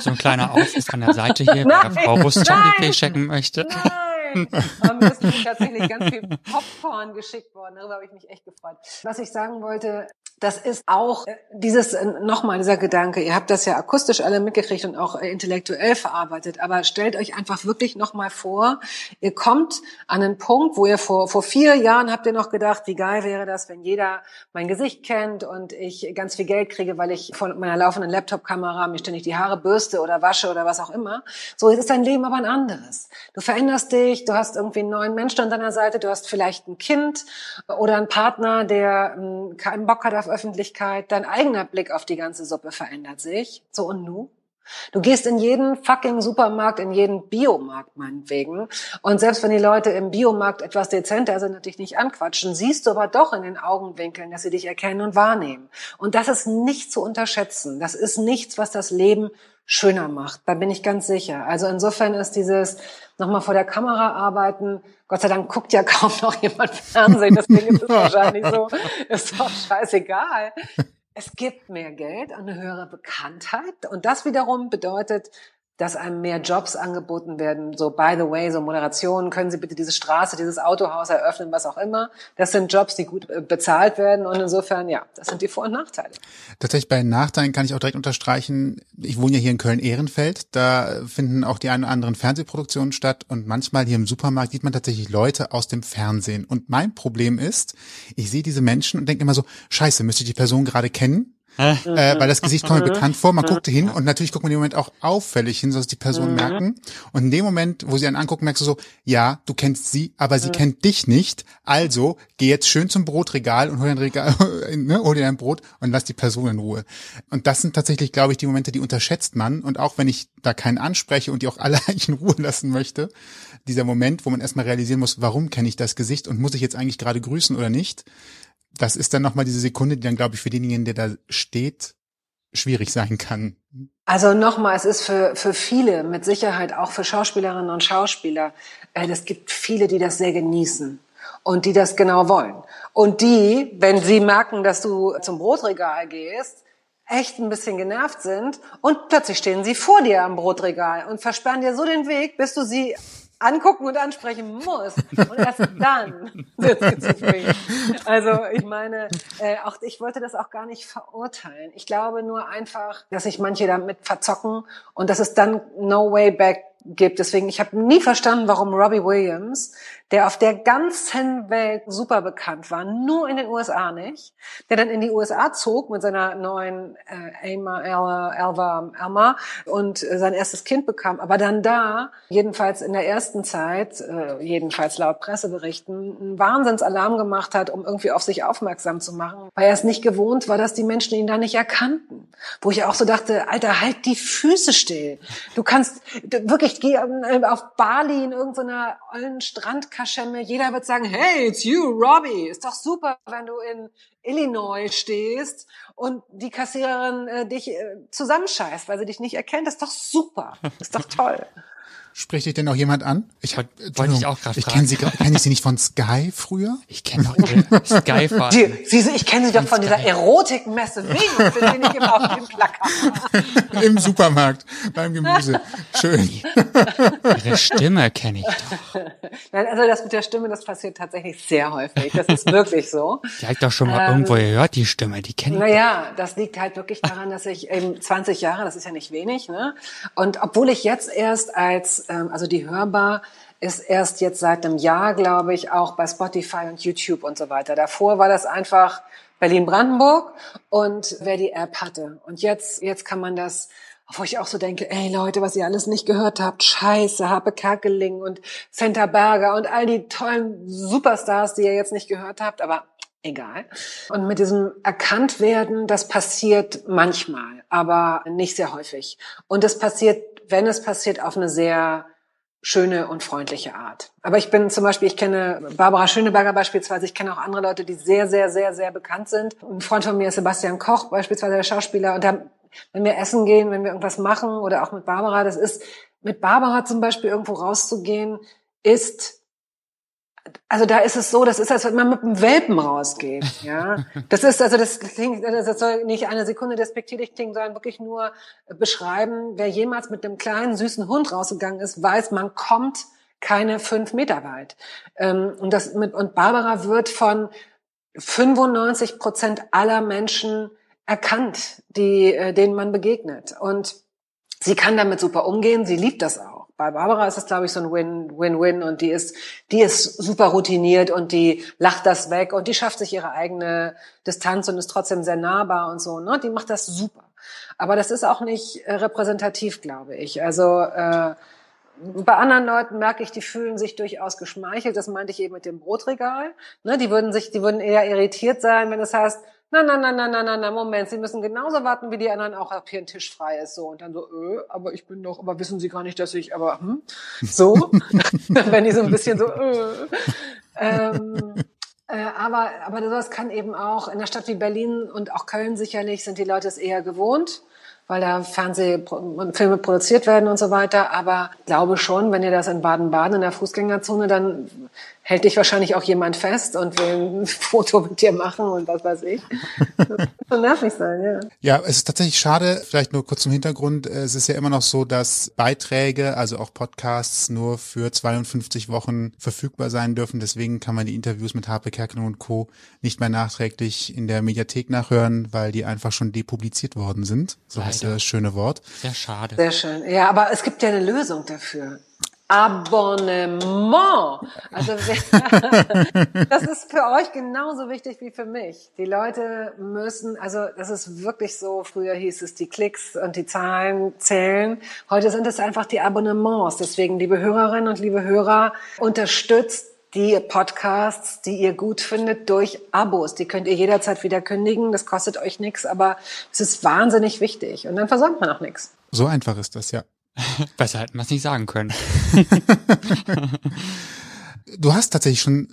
So ein kleiner Aufruf an der Seite hier, wer Nein, Frau Rust nein. Toffifee checken möchte. Nein, haben mir tatsächlich ganz viel Popcorn geschickt worden. Darüber habe ich mich echt gefreut. Was ich sagen wollte, das ist auch äh, dieses, äh, nochmal dieser Gedanke, ihr habt das ja akustisch alle mitgekriegt und auch äh, intellektuell verarbeitet, aber stellt euch einfach wirklich nochmal vor, ihr kommt an einen Punkt, wo ihr vor, vor vier Jahren habt ihr noch gedacht, wie geil wäre das, wenn jeder mein Gesicht kennt und ich ganz viel Geld kriege, weil ich von meiner laufenden Laptop-Kamera mir ständig die Haare bürste oder wasche oder was auch immer. So ist dein Leben aber ein anderes. Du veränderst dich, du hast irgendwie einen neuen Menschen an deiner Seite, du hast vielleicht ein Kind oder einen Partner, der hm, keinen Bock hat auf Öffentlichkeit, dein eigener Blick auf die ganze Suppe verändert sich. So und nu? Du gehst in jeden fucking Supermarkt, in jeden Biomarkt meinetwegen. Und selbst wenn die Leute im Biomarkt etwas dezenter sind und dich nicht anquatschen, siehst du aber doch in den Augenwinkeln, dass sie dich erkennen und wahrnehmen. Und das ist nicht zu unterschätzen. Das ist nichts, was das Leben schöner macht. Da bin ich ganz sicher. Also insofern ist dieses nochmal vor der Kamera arbeiten, Gott sei Dank guckt ja kaum noch jemand Fernsehen, deswegen ist es wahrscheinlich so, ist doch scheißegal. Es gibt mehr Geld und eine höhere Bekanntheit und das wiederum bedeutet, dass einem mehr Jobs angeboten werden. So, by the way, so Moderationen, können Sie bitte diese Straße, dieses Autohaus eröffnen, was auch immer. Das sind Jobs, die gut äh, bezahlt werden und insofern, ja, das sind die Vor- und Nachteile. Tatsächlich bei Nachteilen kann ich auch direkt unterstreichen, ich wohne ja hier in Köln-Ehrenfeld, da finden auch die ein oder anderen Fernsehproduktionen statt und manchmal hier im Supermarkt sieht man tatsächlich Leute aus dem Fernsehen. Und mein Problem ist, ich sehe diese Menschen und denke immer so, scheiße, müsste ich die Person gerade kennen? Äh, weil das Gesicht kommt mir bekannt vor. Man guckte hin und natürlich guckt man dem Moment auch auffällig hin, sodass die Person mhm. merken. Und in dem Moment, wo sie einen angucken, merkst du so, ja, du kennst sie, aber sie mhm. kennt dich nicht. Also geh jetzt schön zum Brotregal und hol dir ein Regal, ne, hol dir ein Brot und lass die Person in Ruhe. Und das sind tatsächlich, glaube ich, die Momente, die unterschätzt man. Und auch wenn ich da keinen anspreche und die auch alle eigentlich in Ruhe lassen möchte, dieser Moment, wo man erstmal realisieren muss, warum kenne ich das Gesicht und muss ich jetzt eigentlich gerade grüßen oder nicht, das ist dann nochmal diese Sekunde, die dann, glaube ich, für denjenigen, der da steht, schwierig sein kann. Also nochmal, es ist für, für viele, mit Sicherheit auch für Schauspielerinnen und Schauspieler, äh, es gibt viele, die das sehr genießen und die das genau wollen. Und die, wenn sie merken, dass du zum Brotregal gehst, echt ein bisschen genervt sind und plötzlich stehen sie vor dir am Brotregal und versperren dir so den Weg, bis du sie angucken und ansprechen muss. Und erst dann. Also ich meine, äh, auch ich wollte das auch gar nicht verurteilen. Ich glaube nur einfach, dass sich manche damit verzocken und dass es dann no way back gibt. Deswegen, ich habe nie verstanden, warum Robbie Williams der auf der ganzen Welt super bekannt war, nur in den USA nicht, der dann in die USA zog mit seiner neuen äh, Alma, Alva, Alma und äh, sein erstes Kind bekam, aber dann da, jedenfalls in der ersten Zeit, äh, jedenfalls laut Presseberichten, einen Wahnsinnsalarm gemacht hat, um irgendwie auf sich aufmerksam zu machen, weil er es nicht gewohnt war, dass die Menschen ihn da nicht erkannten. Wo ich auch so dachte, Alter, halt die Füße still. Du kannst wirklich, geh auf Bali in irgendeiner ollen Strand Kaschemme, jeder wird sagen, hey, it's you, Robbie. Ist doch super, wenn du in Illinois stehst und die Kassiererin äh, dich äh, zusammenscheißt, weil sie dich nicht erkennt. Das ist doch super. ist doch toll. Spricht dich denn noch jemand an? Ich hab, wollte ich auch gerade fragen. Ich kenne sie, kenne ich sie nicht von Sky früher? Ich kenne doch Sky von. Die, sie, ich kenne sie doch von, von dieser Erotikmesse Venus, sie nicht immer auf dem Plakat. Im Supermarkt, beim Gemüse. Schön. Ihre Stimme kenne ich doch. Nein, also das mit der Stimme, das passiert tatsächlich sehr häufig. Das ist wirklich so. Die habe ich doch schon mal ähm, irgendwo gehört, die Stimme, die kenne ich. Naja, das liegt halt wirklich daran, dass ich eben 20 Jahre, das ist ja nicht wenig, ne? Und obwohl ich jetzt erst als ähm, also die Hörbar ist erst jetzt seit einem Jahr, glaube ich, auch bei Spotify und YouTube und so weiter. Davor war das einfach Berlin-Brandenburg und wer die App hatte. Und jetzt, jetzt kann man das wo ich auch so denke, ey Leute, was ihr alles nicht gehört habt, scheiße, Harpe Kerkeling und Fenta Berger und all die tollen Superstars, die ihr jetzt nicht gehört habt, aber egal. Und mit diesem Erkanntwerden, das passiert manchmal, aber nicht sehr häufig. Und es passiert wenn es passiert, auf eine sehr schöne und freundliche Art. Aber ich bin zum Beispiel, ich kenne Barbara Schöneberger beispielsweise, ich kenne auch andere Leute, die sehr, sehr, sehr, sehr bekannt sind. Ein Freund von mir ist Sebastian Koch, beispielsweise der Schauspieler. Und da, wenn wir essen gehen, wenn wir irgendwas machen oder auch mit Barbara, das ist, mit Barbara zum Beispiel irgendwo rauszugehen, ist also da ist es so, das ist, als wenn man mit einem Welpen rausgeht. Ja, das ist also das klingt, das soll nicht eine Sekunde despektierlich klingen, sondern wirklich nur beschreiben, wer jemals mit einem kleinen süßen Hund rausgegangen ist, weiß, man kommt keine fünf Meter weit. Ähm, und, das mit, und Barbara wird von 95 Prozent aller Menschen erkannt, die, äh, denen man begegnet. Und sie kann damit super umgehen, sie liebt das auch. Bei Barbara ist es, glaube ich, so ein Win-Win-Win und die ist, die ist super routiniert und die lacht das weg und die schafft sich ihre eigene Distanz und ist trotzdem sehr nahbar und so. Ne? Die macht das super. Aber das ist auch nicht äh, repräsentativ, glaube ich. Also äh, bei anderen Leuten merke ich, die fühlen sich durchaus geschmeichelt. Das meinte ich eben mit dem Brotregal. Ne, die würden sich, die würden eher irritiert sein, wenn es heißt, na, na, na, na, na, na, na, Moment, Sie müssen genauso warten wie die anderen auch, ob hier ein Tisch frei ist, so. Und dann so, äh, aber ich bin doch, aber wissen Sie gar nicht, dass ich, aber, hm, so. wenn die so ein bisschen so, äh. Ähm, äh, aber, aber sowas kann eben auch in einer Stadt wie Berlin und auch Köln sicherlich sind die Leute es eher gewohnt weil da Fernsehfilme produziert werden und so weiter. Aber glaube schon, wenn ihr das in Baden-Baden in der Fußgängerzone, dann hält dich wahrscheinlich auch jemand fest und will ein Foto mit dir machen und was weiß ich. Das kann nervig sein, ja. Ja, es ist tatsächlich schade, vielleicht nur kurz zum Hintergrund. Es ist ja immer noch so, dass Beiträge, also auch Podcasts, nur für 52 Wochen verfügbar sein dürfen. Deswegen kann man die Interviews mit Harpe Kerken und Co. nicht mehr nachträglich in der Mediathek nachhören, weil die einfach schon depubliziert worden sind. So Leider. ist das schöne Wort. Sehr schade. Sehr schön. Ja, aber es gibt ja eine Lösung dafür. Abonnement. Also das ist für euch genauso wichtig wie für mich. Die Leute müssen, also das ist wirklich so, früher hieß es die Klicks und die Zahlen zählen. Heute sind es einfach die Abonnements. Deswegen, liebe Hörerinnen und liebe Hörer, unterstützt die Podcasts, die ihr gut findet, durch Abos. Die könnt ihr jederzeit wieder kündigen. Das kostet euch nichts, aber es ist wahnsinnig wichtig. Und dann versäumt man auch nichts. So einfach ist das, ja. Besser hätten wir es nicht sagen können. du hast tatsächlich schon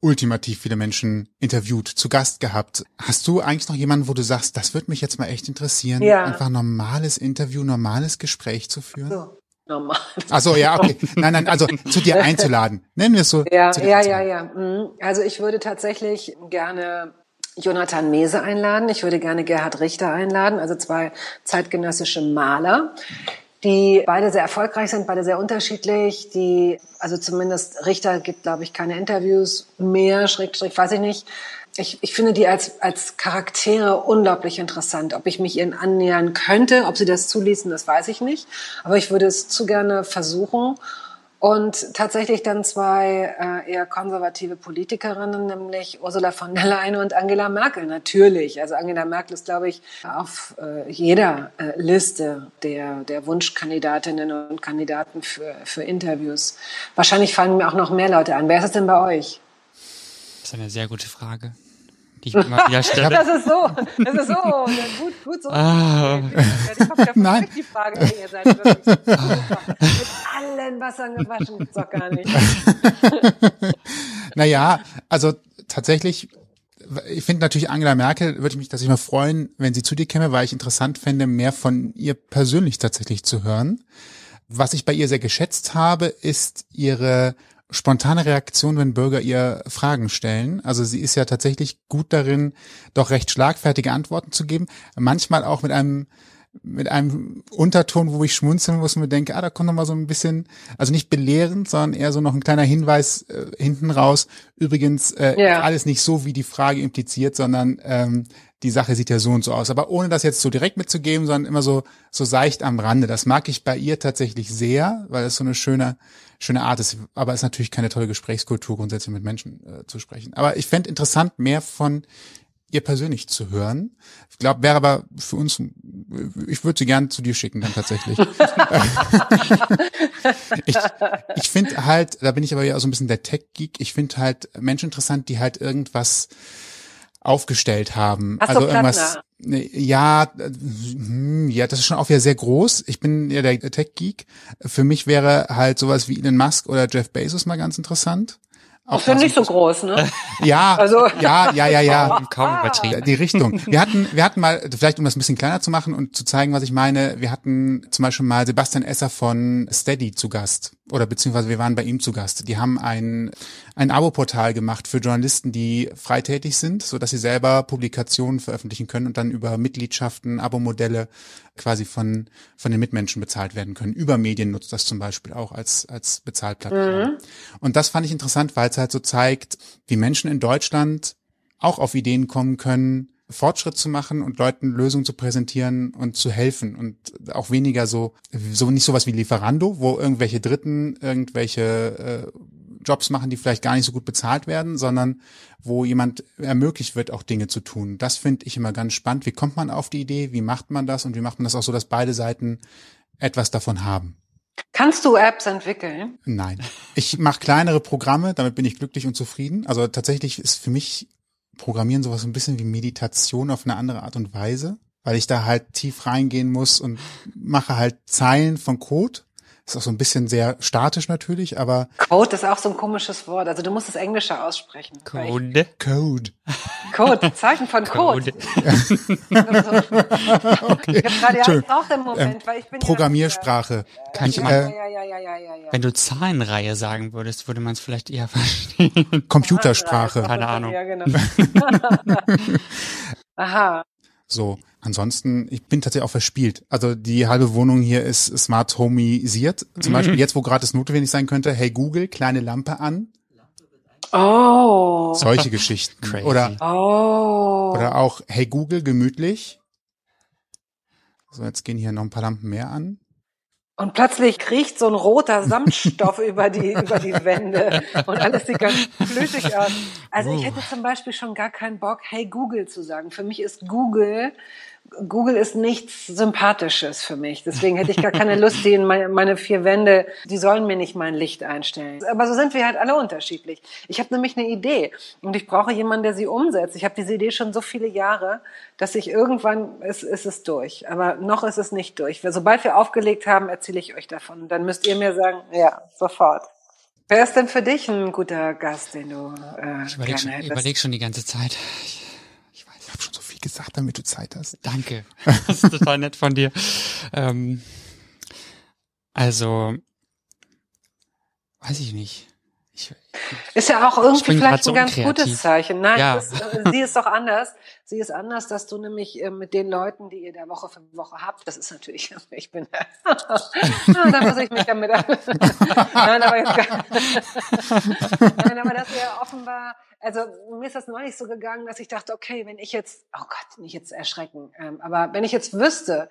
ultimativ viele Menschen interviewt, zu Gast gehabt. Hast du eigentlich noch jemanden, wo du sagst, das würde mich jetzt mal echt interessieren, ja. einfach normales Interview, normales Gespräch zu führen? So. Normal. Also ja, okay. Nein, nein, also zu dir einzuladen. Nennen wir es so. Ja, ja, ja, ja. Mhm. Also ich würde tatsächlich gerne Jonathan Mese einladen. Ich würde gerne Gerhard Richter einladen, also zwei zeitgenössische Maler, die beide sehr erfolgreich sind, beide sehr unterschiedlich. Die, also zumindest Richter gibt, glaube ich, keine Interviews mehr, Schrägstrich, weiß ich nicht. Ich, ich finde die als, als Charaktere unglaublich interessant. Ob ich mich ihnen annähern könnte, ob sie das zuließen, das weiß ich nicht. Aber ich würde es zu gerne versuchen. Und tatsächlich dann zwei äh, eher konservative Politikerinnen, nämlich Ursula von der Leyen und Angela Merkel, natürlich. Also Angela Merkel ist, glaube ich, auf äh, jeder äh, Liste der, der Wunschkandidatinnen und Kandidaten für, für Interviews. Wahrscheinlich fallen mir auch noch mehr Leute an. Wer ist es denn bei euch? Das ist eine sehr gute Frage die ich immer wieder stelle. Das ist so, das ist so, gut, gut so. Ah. Ich hoffe, Nein. die Frage, hey, ihr seid wirklich so Mit allen Wassern gewaschen gibt's doch gar nicht. naja, also tatsächlich, ich finde natürlich Angela Merkel, würde ich mich tatsächlich mal freuen, wenn sie zu dir käme, weil ich interessant fände, mehr von ihr persönlich tatsächlich zu hören. Was ich bei ihr sehr geschätzt habe, ist ihre spontane Reaktion, wenn Bürger ihr Fragen stellen. Also sie ist ja tatsächlich gut darin, doch recht schlagfertige Antworten zu geben. Manchmal auch mit einem mit einem Unterton, wo ich schmunzeln muss und mir denke, ah, da kommt noch mal so ein bisschen, also nicht belehrend, sondern eher so noch ein kleiner Hinweis äh, hinten raus. Übrigens, äh, ja. alles nicht so, wie die Frage impliziert, sondern ähm, die Sache sieht ja so und so aus. Aber ohne das jetzt so direkt mitzugeben, sondern immer so, so seicht am Rande. Das mag ich bei ihr tatsächlich sehr, weil es so eine schöne, schöne Art ist, aber es ist natürlich keine tolle Gesprächskultur, grundsätzlich mit Menschen äh, zu sprechen. Aber ich fände interessant, mehr von ihr persönlich zu hören. Ich glaube, wäre aber für uns, ich würde sie gern zu dir schicken dann tatsächlich. ich ich finde halt, da bin ich aber ja so ein bisschen der Tech-Geek, ich finde halt Menschen interessant, die halt irgendwas aufgestellt haben. Ach so, also irgendwas. Ja, hm, ja, das ist schon auch wieder sehr groß. Ich bin ja der Tech-Geek. Für mich wäre halt sowas wie Elon Musk oder Jeff Bezos mal ganz interessant. Auch finde ich so groß, ne? Ja, also. ja, ja, ja, ja. Kaum übertrieben. Die Richtung. Wir hatten, wir hatten mal, vielleicht um das ein bisschen kleiner zu machen und zu zeigen, was ich meine, wir hatten zum Beispiel mal Sebastian Esser von Steady zu Gast. Oder beziehungsweise wir waren bei ihm zu Gast. Die haben ein, ein Abo-Portal gemacht für Journalisten, die freitätig sind, so dass sie selber Publikationen veröffentlichen können und dann über Mitgliedschaften, Abo-Modelle quasi von, von den Mitmenschen bezahlt werden können. Über Medien nutzt das zum Beispiel auch als, als Bezahlplattform. Mhm. Und das fand ich interessant, weil es halt so zeigt, wie Menschen in Deutschland auch auf Ideen kommen können, Fortschritt zu machen und Leuten Lösungen zu präsentieren und zu helfen und auch weniger so, so nicht sowas wie Lieferando, wo irgendwelche Dritten irgendwelche äh, Jobs machen, die vielleicht gar nicht so gut bezahlt werden, sondern wo jemand ermöglicht wird, auch Dinge zu tun. Das finde ich immer ganz spannend. Wie kommt man auf die Idee? Wie macht man das? Und wie macht man das auch so, dass beide Seiten etwas davon haben? Kannst du Apps entwickeln? Nein. Ich mache kleinere Programme, damit bin ich glücklich und zufrieden. Also tatsächlich ist für mich Programmieren sowas ein bisschen wie Meditation auf eine andere Art und Weise, weil ich da halt tief reingehen muss und mache halt Zeilen von Code ist auch so ein bisschen sehr statisch natürlich, aber. Code ist auch so ein komisches Wort. Also du musst das Englische aussprechen. Code. Code. Code. Zeichen von Code. Code. okay. Ich habe gerade ja auch im Moment, ähm, weil ich bin Programmiersprache. Ja, Kann ich mal. Ja, ja, ja, ja, ja, ja. Wenn du Zahlenreihe sagen würdest, würde man es vielleicht eher verstehen. Computersprache. Keine Ahnung. Ja, genau. Aha. So, ansonsten, ich bin tatsächlich auch verspielt. Also die halbe Wohnung hier ist smart homisiert. Zum mhm. Beispiel jetzt, wo gerade es notwendig sein könnte, hey Google, kleine Lampe an. Oh. Solche Geschichten. Crazy. Oder, oh. oder auch, hey Google, gemütlich. So, jetzt gehen hier noch ein paar Lampen mehr an. Und plötzlich kriecht so ein roter Samtstoff über die, über die Wände und alles sieht ganz flüssig aus. Also ich hätte zum Beispiel schon gar keinen Bock, hey Google zu sagen. Für mich ist Google Google ist nichts Sympathisches für mich. Deswegen hätte ich gar keine Lust, die in meine, meine, vier Wände, die sollen mir nicht mein Licht einstellen. Aber so sind wir halt alle unterschiedlich. Ich habe nämlich eine Idee und ich brauche jemanden, der sie umsetzt. Ich habe diese Idee schon so viele Jahre, dass ich irgendwann ist, ist es durch. Aber noch ist es nicht durch. Sobald wir aufgelegt haben, erzähle ich euch davon. Dann müsst ihr mir sagen, ja, sofort. Wer ist denn für dich ein guter Gast, den du äh, ich überleg schon, überleg schon die ganze Zeit. Ich gesagt, damit du Zeit hast. Danke. Das ist total nett von dir. Ähm, also, weiß ich nicht. Ich, ist ja auch irgendwie vielleicht ein ganz unkreativ. gutes Zeichen. Nein, ja. das, äh, sie ist doch anders. Sie ist anders, dass du nämlich äh, mit den Leuten, die ihr da Woche für Woche habt, das ist natürlich, ich bin, ah, da muss ich mich damit, nein, aber jetzt, nein, aber dass ihr offenbar also mir ist das neulich so gegangen, dass ich dachte, okay, wenn ich jetzt, oh Gott, nicht jetzt erschrecken, ähm, aber wenn ich jetzt wüsste,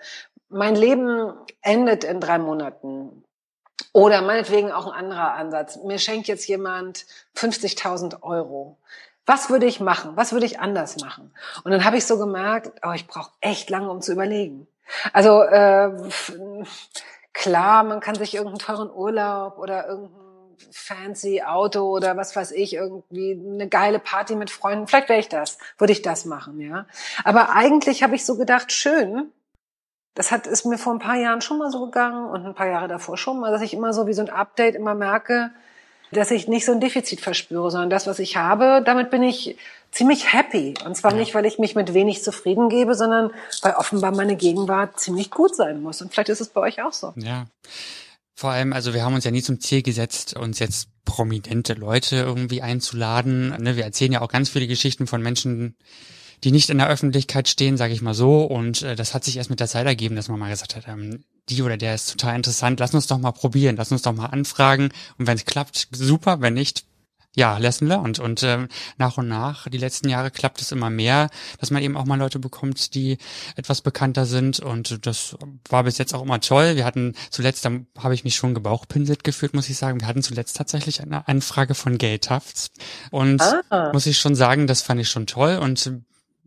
mein Leben endet in drei Monaten oder meinetwegen auch ein anderer Ansatz, mir schenkt jetzt jemand 50.000 Euro. Was würde ich machen? Was würde ich anders machen? Und dann habe ich so gemerkt, oh, ich brauche echt lange, um zu überlegen. Also äh, klar, man kann sich irgendeinen teuren Urlaub oder irgendeinen fancy Auto oder was weiß ich, irgendwie eine geile Party mit Freunden. Vielleicht wäre ich das, würde ich das machen, ja. Aber eigentlich habe ich so gedacht, schön. Das hat, ist mir vor ein paar Jahren schon mal so gegangen und ein paar Jahre davor schon mal, dass ich immer so wie so ein Update immer merke, dass ich nicht so ein Defizit verspüre, sondern das, was ich habe, damit bin ich ziemlich happy. Und zwar nicht, weil ich mich mit wenig zufrieden gebe, sondern weil offenbar meine Gegenwart ziemlich gut sein muss. Und vielleicht ist es bei euch auch so. Ja. Vor allem, also wir haben uns ja nie zum Ziel gesetzt, uns jetzt prominente Leute irgendwie einzuladen. Ne, wir erzählen ja auch ganz viele Geschichten von Menschen, die nicht in der Öffentlichkeit stehen, sage ich mal so. Und äh, das hat sich erst mit der Zeit ergeben, dass man mal gesagt hat, ähm, die oder der ist total interessant, lass uns doch mal probieren, lass uns doch mal anfragen. Und wenn es klappt, super, wenn nicht, ja, lesson learned. Und ähm, nach und nach, die letzten Jahre klappt es immer mehr, dass man eben auch mal Leute bekommt, die etwas bekannter sind. Und das war bis jetzt auch immer toll. Wir hatten zuletzt, da habe ich mich schon gebauchpinselt gefühlt, muss ich sagen. Wir hatten zuletzt tatsächlich eine Anfrage von Gay Tufts. Und ah. muss ich schon sagen, das fand ich schon toll. Und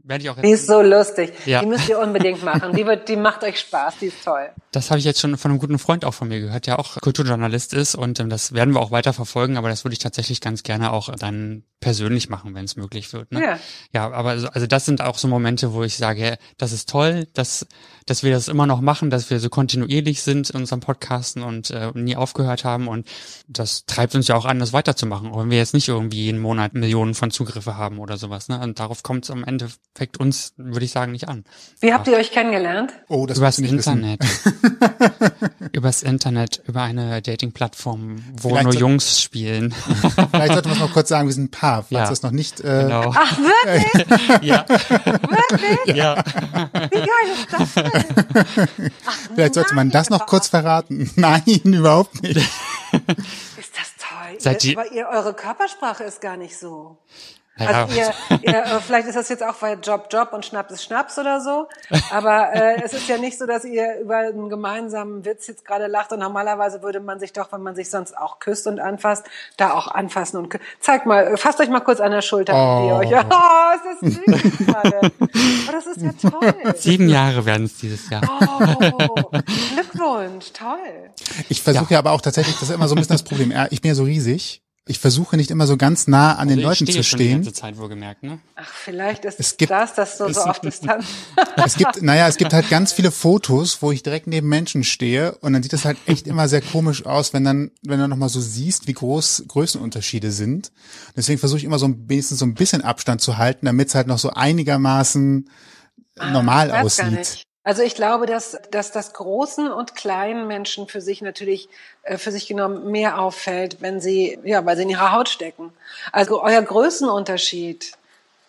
werde ich auch Die ist so lustig. Ja. Die müsst ihr unbedingt machen. Die wird, die macht euch Spaß. Die ist toll. Das habe ich jetzt schon von einem guten Freund auch von mir gehört, der auch Kulturjournalist ist und ähm, das werden wir auch weiter verfolgen, aber das würde ich tatsächlich ganz gerne auch dann persönlich machen, wenn es möglich wird. Ne? Ja. ja, aber also, also das sind auch so Momente, wo ich sage, das ist toll, dass, dass wir das immer noch machen, dass wir so kontinuierlich sind in unserem Podcasten und äh, nie aufgehört haben und das treibt uns ja auch an, das weiterzumachen, auch wenn wir jetzt nicht irgendwie jeden Monat Millionen von Zugriffe haben oder sowas. Ne? Und darauf kommt es am Ende fängt uns, würde ich sagen, nicht an. Wie habt ihr euch kennengelernt? Oh, das Übers Internet. Übers Internet, über eine Dating-Plattform, wo Vielleicht nur so- Jungs spielen. Vielleicht sollte man es noch kurz sagen, wir sind ein Paar, falls Ja. das noch nicht. Äh, Genau. Ach, wirklich? Ja. Wirklich? ja. Wie geil ist das denn? Ach, Vielleicht sollte man das noch kurz verraten. Nein, überhaupt nicht. Ist das toll. Seid ihr, ihr- aber ihr, eure Körpersprache ist gar nicht so. Also ihr, ihr, äh, vielleicht ist das jetzt auch weil Job Job und Schnaps ist Schnaps oder so, aber äh, es ist ja nicht so, dass ihr über einen gemeinsamen Witz jetzt gerade lacht und normalerweise würde man sich doch, wenn man sich sonst auch küsst und anfasst, da auch anfassen und zeig mal, äh, fasst euch mal kurz an der Schulter, Oh. ihr euch, oh, ist das süß gerade. Oh, das ist ja toll. sieben Jahre werden es dieses Jahr. Oh, Glückwunsch, toll. Ich versuche ja. aber auch tatsächlich, das ist immer so ein bisschen das Problem. Ja, Ich bin ja so riesig. Ich versuche nicht immer so ganz nah an den Also ich Leuten stehe zu schon die stehen. ganze Zeit wohlgemerkt, ne? Ach, vielleicht ist Es gibt- das, das so, so auf Distanz. Es gibt, naja, es gibt halt ganz viele Fotos, wo ich direkt neben Menschen stehe und dann sieht es halt echt immer sehr komisch aus, wenn dann, wenn du nochmal so siehst, wie groß Größenunterschiede sind. Deswegen versuche ich immer so ein, wenigstens so ein bisschen Abstand zu halten, damit es halt noch so einigermaßen normal Ah, Weiß gar aussieht. Also ich glaube, dass, dass das großen und kleinen Menschen für sich natürlich äh, für sich genommen mehr auffällt, wenn sie, ja, weil sie in ihrer Haut stecken. Also euer Größenunterschied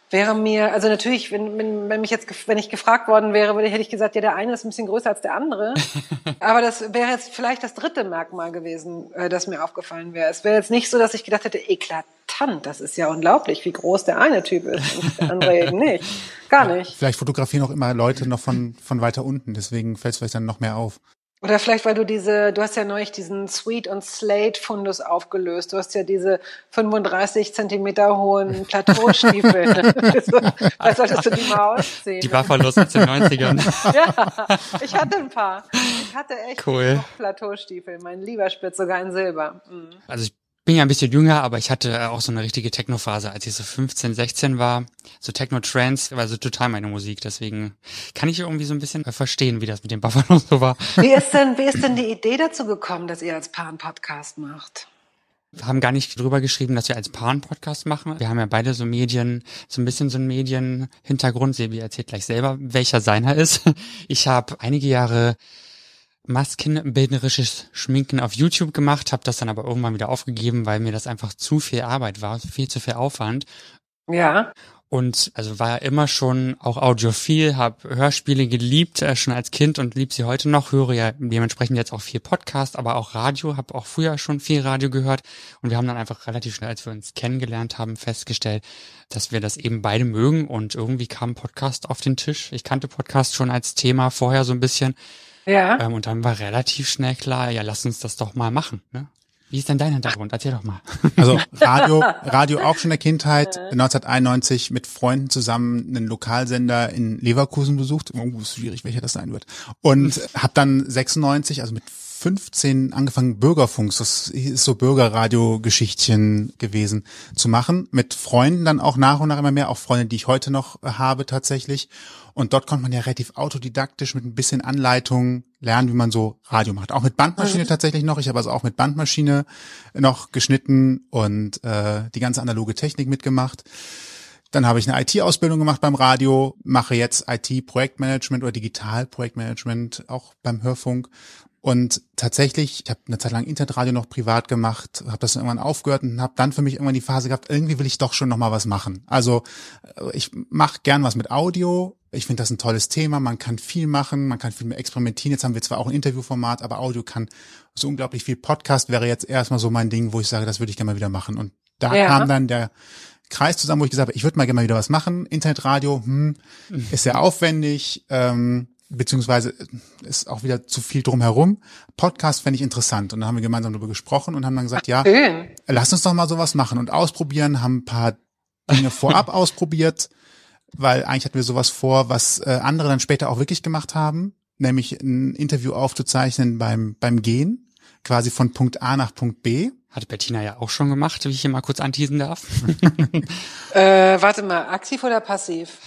wäre mir, also natürlich, wenn, wenn, wenn mich jetzt, wenn ich gefragt worden wäre, würde, hätte ich gesagt, ja, der eine ist ein bisschen größer als der andere. Aber das wäre jetzt vielleicht das dritte Merkmal gewesen, äh, das mir aufgefallen wäre. Es wäre jetzt nicht so, dass ich gedacht hätte, eklatant, das ist ja unglaublich, wie groß der eine Typ ist und der andere eben nicht. Gar nicht. Vielleicht fotografieren auch immer Leute noch von, von weiter unten, deswegen fällt es vielleicht dann noch mehr auf. Oder vielleicht, weil du diese, du hast ja neulich diesen Sweet und Slate Fundus aufgelöst. Du hast ja diese 35 Zentimeter hohen Plateaustiefel. vielleicht solltest du die mal ausziehen. Die Buffaloes aus den 90ern. ja, ich hatte ein paar. Ich hatte echt Cool. Plateaustiefel. Mein lieber Spitz sogar in Silber. Mhm. Also ich bin ja ein bisschen jünger, aber ich hatte auch so eine richtige Techno-Phase, als ich so 15, 16 war. So Techno-Trance war so total meine Musik. Deswegen kann ich irgendwie so ein bisschen äh, verstehen, wie das mit den Buffaloes so war. Wie ist denn, wie ist denn die Idee dazu gekommen, dass ihr als Paar einen Podcast macht? Wir haben gar nicht drüber geschrieben, dass wir als Paar einen Podcast machen. Wir haben ja beide so Medien, so ein bisschen so einen Medienhintergrund. Sebi erzählt gleich selber, welcher seiner ist. Ich habe einige Jahre maskenbildnerisches Schminken auf YouTube gemacht, habe das dann aber irgendwann wieder aufgegeben, weil mir das einfach zu viel Arbeit war, viel zu viel Aufwand. Ja. Und also war immer schon auch audiophil, habe Hörspiele geliebt, äh, schon als Kind und lieb sie heute noch, höre ja dementsprechend jetzt auch viel Podcast, aber auch Radio, habe auch früher schon viel Radio gehört. Und wir haben dann einfach relativ schnell, als wir uns kennengelernt haben, festgestellt, dass wir das eben beide mögen und irgendwie kam Podcast auf den Tisch. Ich kannte Podcast schon als Thema vorher so ein bisschen. Ja. Ähm, und dann war relativ schnell klar, ja, lass uns das doch mal machen. Ne? Wie ist denn dein Hintergrund? Erzähl doch mal. Also Radio, Radio auch schon in der Kindheit, 1991 mit Freunden zusammen einen Lokalsender in Leverkusen besucht. Oh, ist schwierig, welcher das sein wird. Und habe dann 96, also mit 15 angefangen Bürgerfunk, das ist so Bürgerradio-Geschichtchen gewesen, zu machen. Mit Freunden dann auch nach und nach immer mehr, auch Freunde, die ich heute noch habe tatsächlich. Und dort konnte man ja relativ autodidaktisch mit ein bisschen Anleitung lernen, wie man so Radio macht. Auch mit Bandmaschine tatsächlich noch. Ich habe also auch mit Bandmaschine noch geschnitten und äh, die ganze analoge Technik mitgemacht. Dann habe ich eine IT-Ausbildung gemacht beim Radio, mache jetzt IT-Projektmanagement oder Digital-Projektmanagement auch beim Hörfunk. Und tatsächlich, ich habe eine Zeit lang Internetradio noch privat gemacht, habe das irgendwann aufgehört und habe dann für mich irgendwann die Phase gehabt, irgendwie will ich doch schon noch mal was machen. Also äh, ich mache gern was mit Audio. Ich finde das ein tolles Thema. Man kann viel machen, man kann viel mehr experimentieren. Jetzt haben wir zwar auch ein Interviewformat, aber Audio kann so unglaublich viel. Podcast wäre jetzt erstmal so mein Ding, wo ich sage, das würde ich gerne mal wieder machen. Und da Ja. kam dann der Kreis zusammen, wo ich gesagt habe, ich würde mal gerne mal wieder was machen. Internetradio, hm, ist sehr aufwendig, ähm, beziehungsweise ist auch wieder zu viel drumherum. Podcast fände ich interessant. Und dann haben wir gemeinsam darüber gesprochen und haben dann gesagt, ja, Schön. lass uns doch mal sowas machen und ausprobieren, haben ein paar Dinge vorab ausprobiert, weil eigentlich hatten wir sowas vor, was äh, andere dann später auch wirklich gemacht haben, nämlich ein Interview aufzuzeichnen beim, beim Gehen, quasi von Punkt A nach Punkt B. Hat Bettina ja auch schon gemacht, wie ich hier mal kurz anteasen darf. Äh, warte mal, aktiv oder passiv?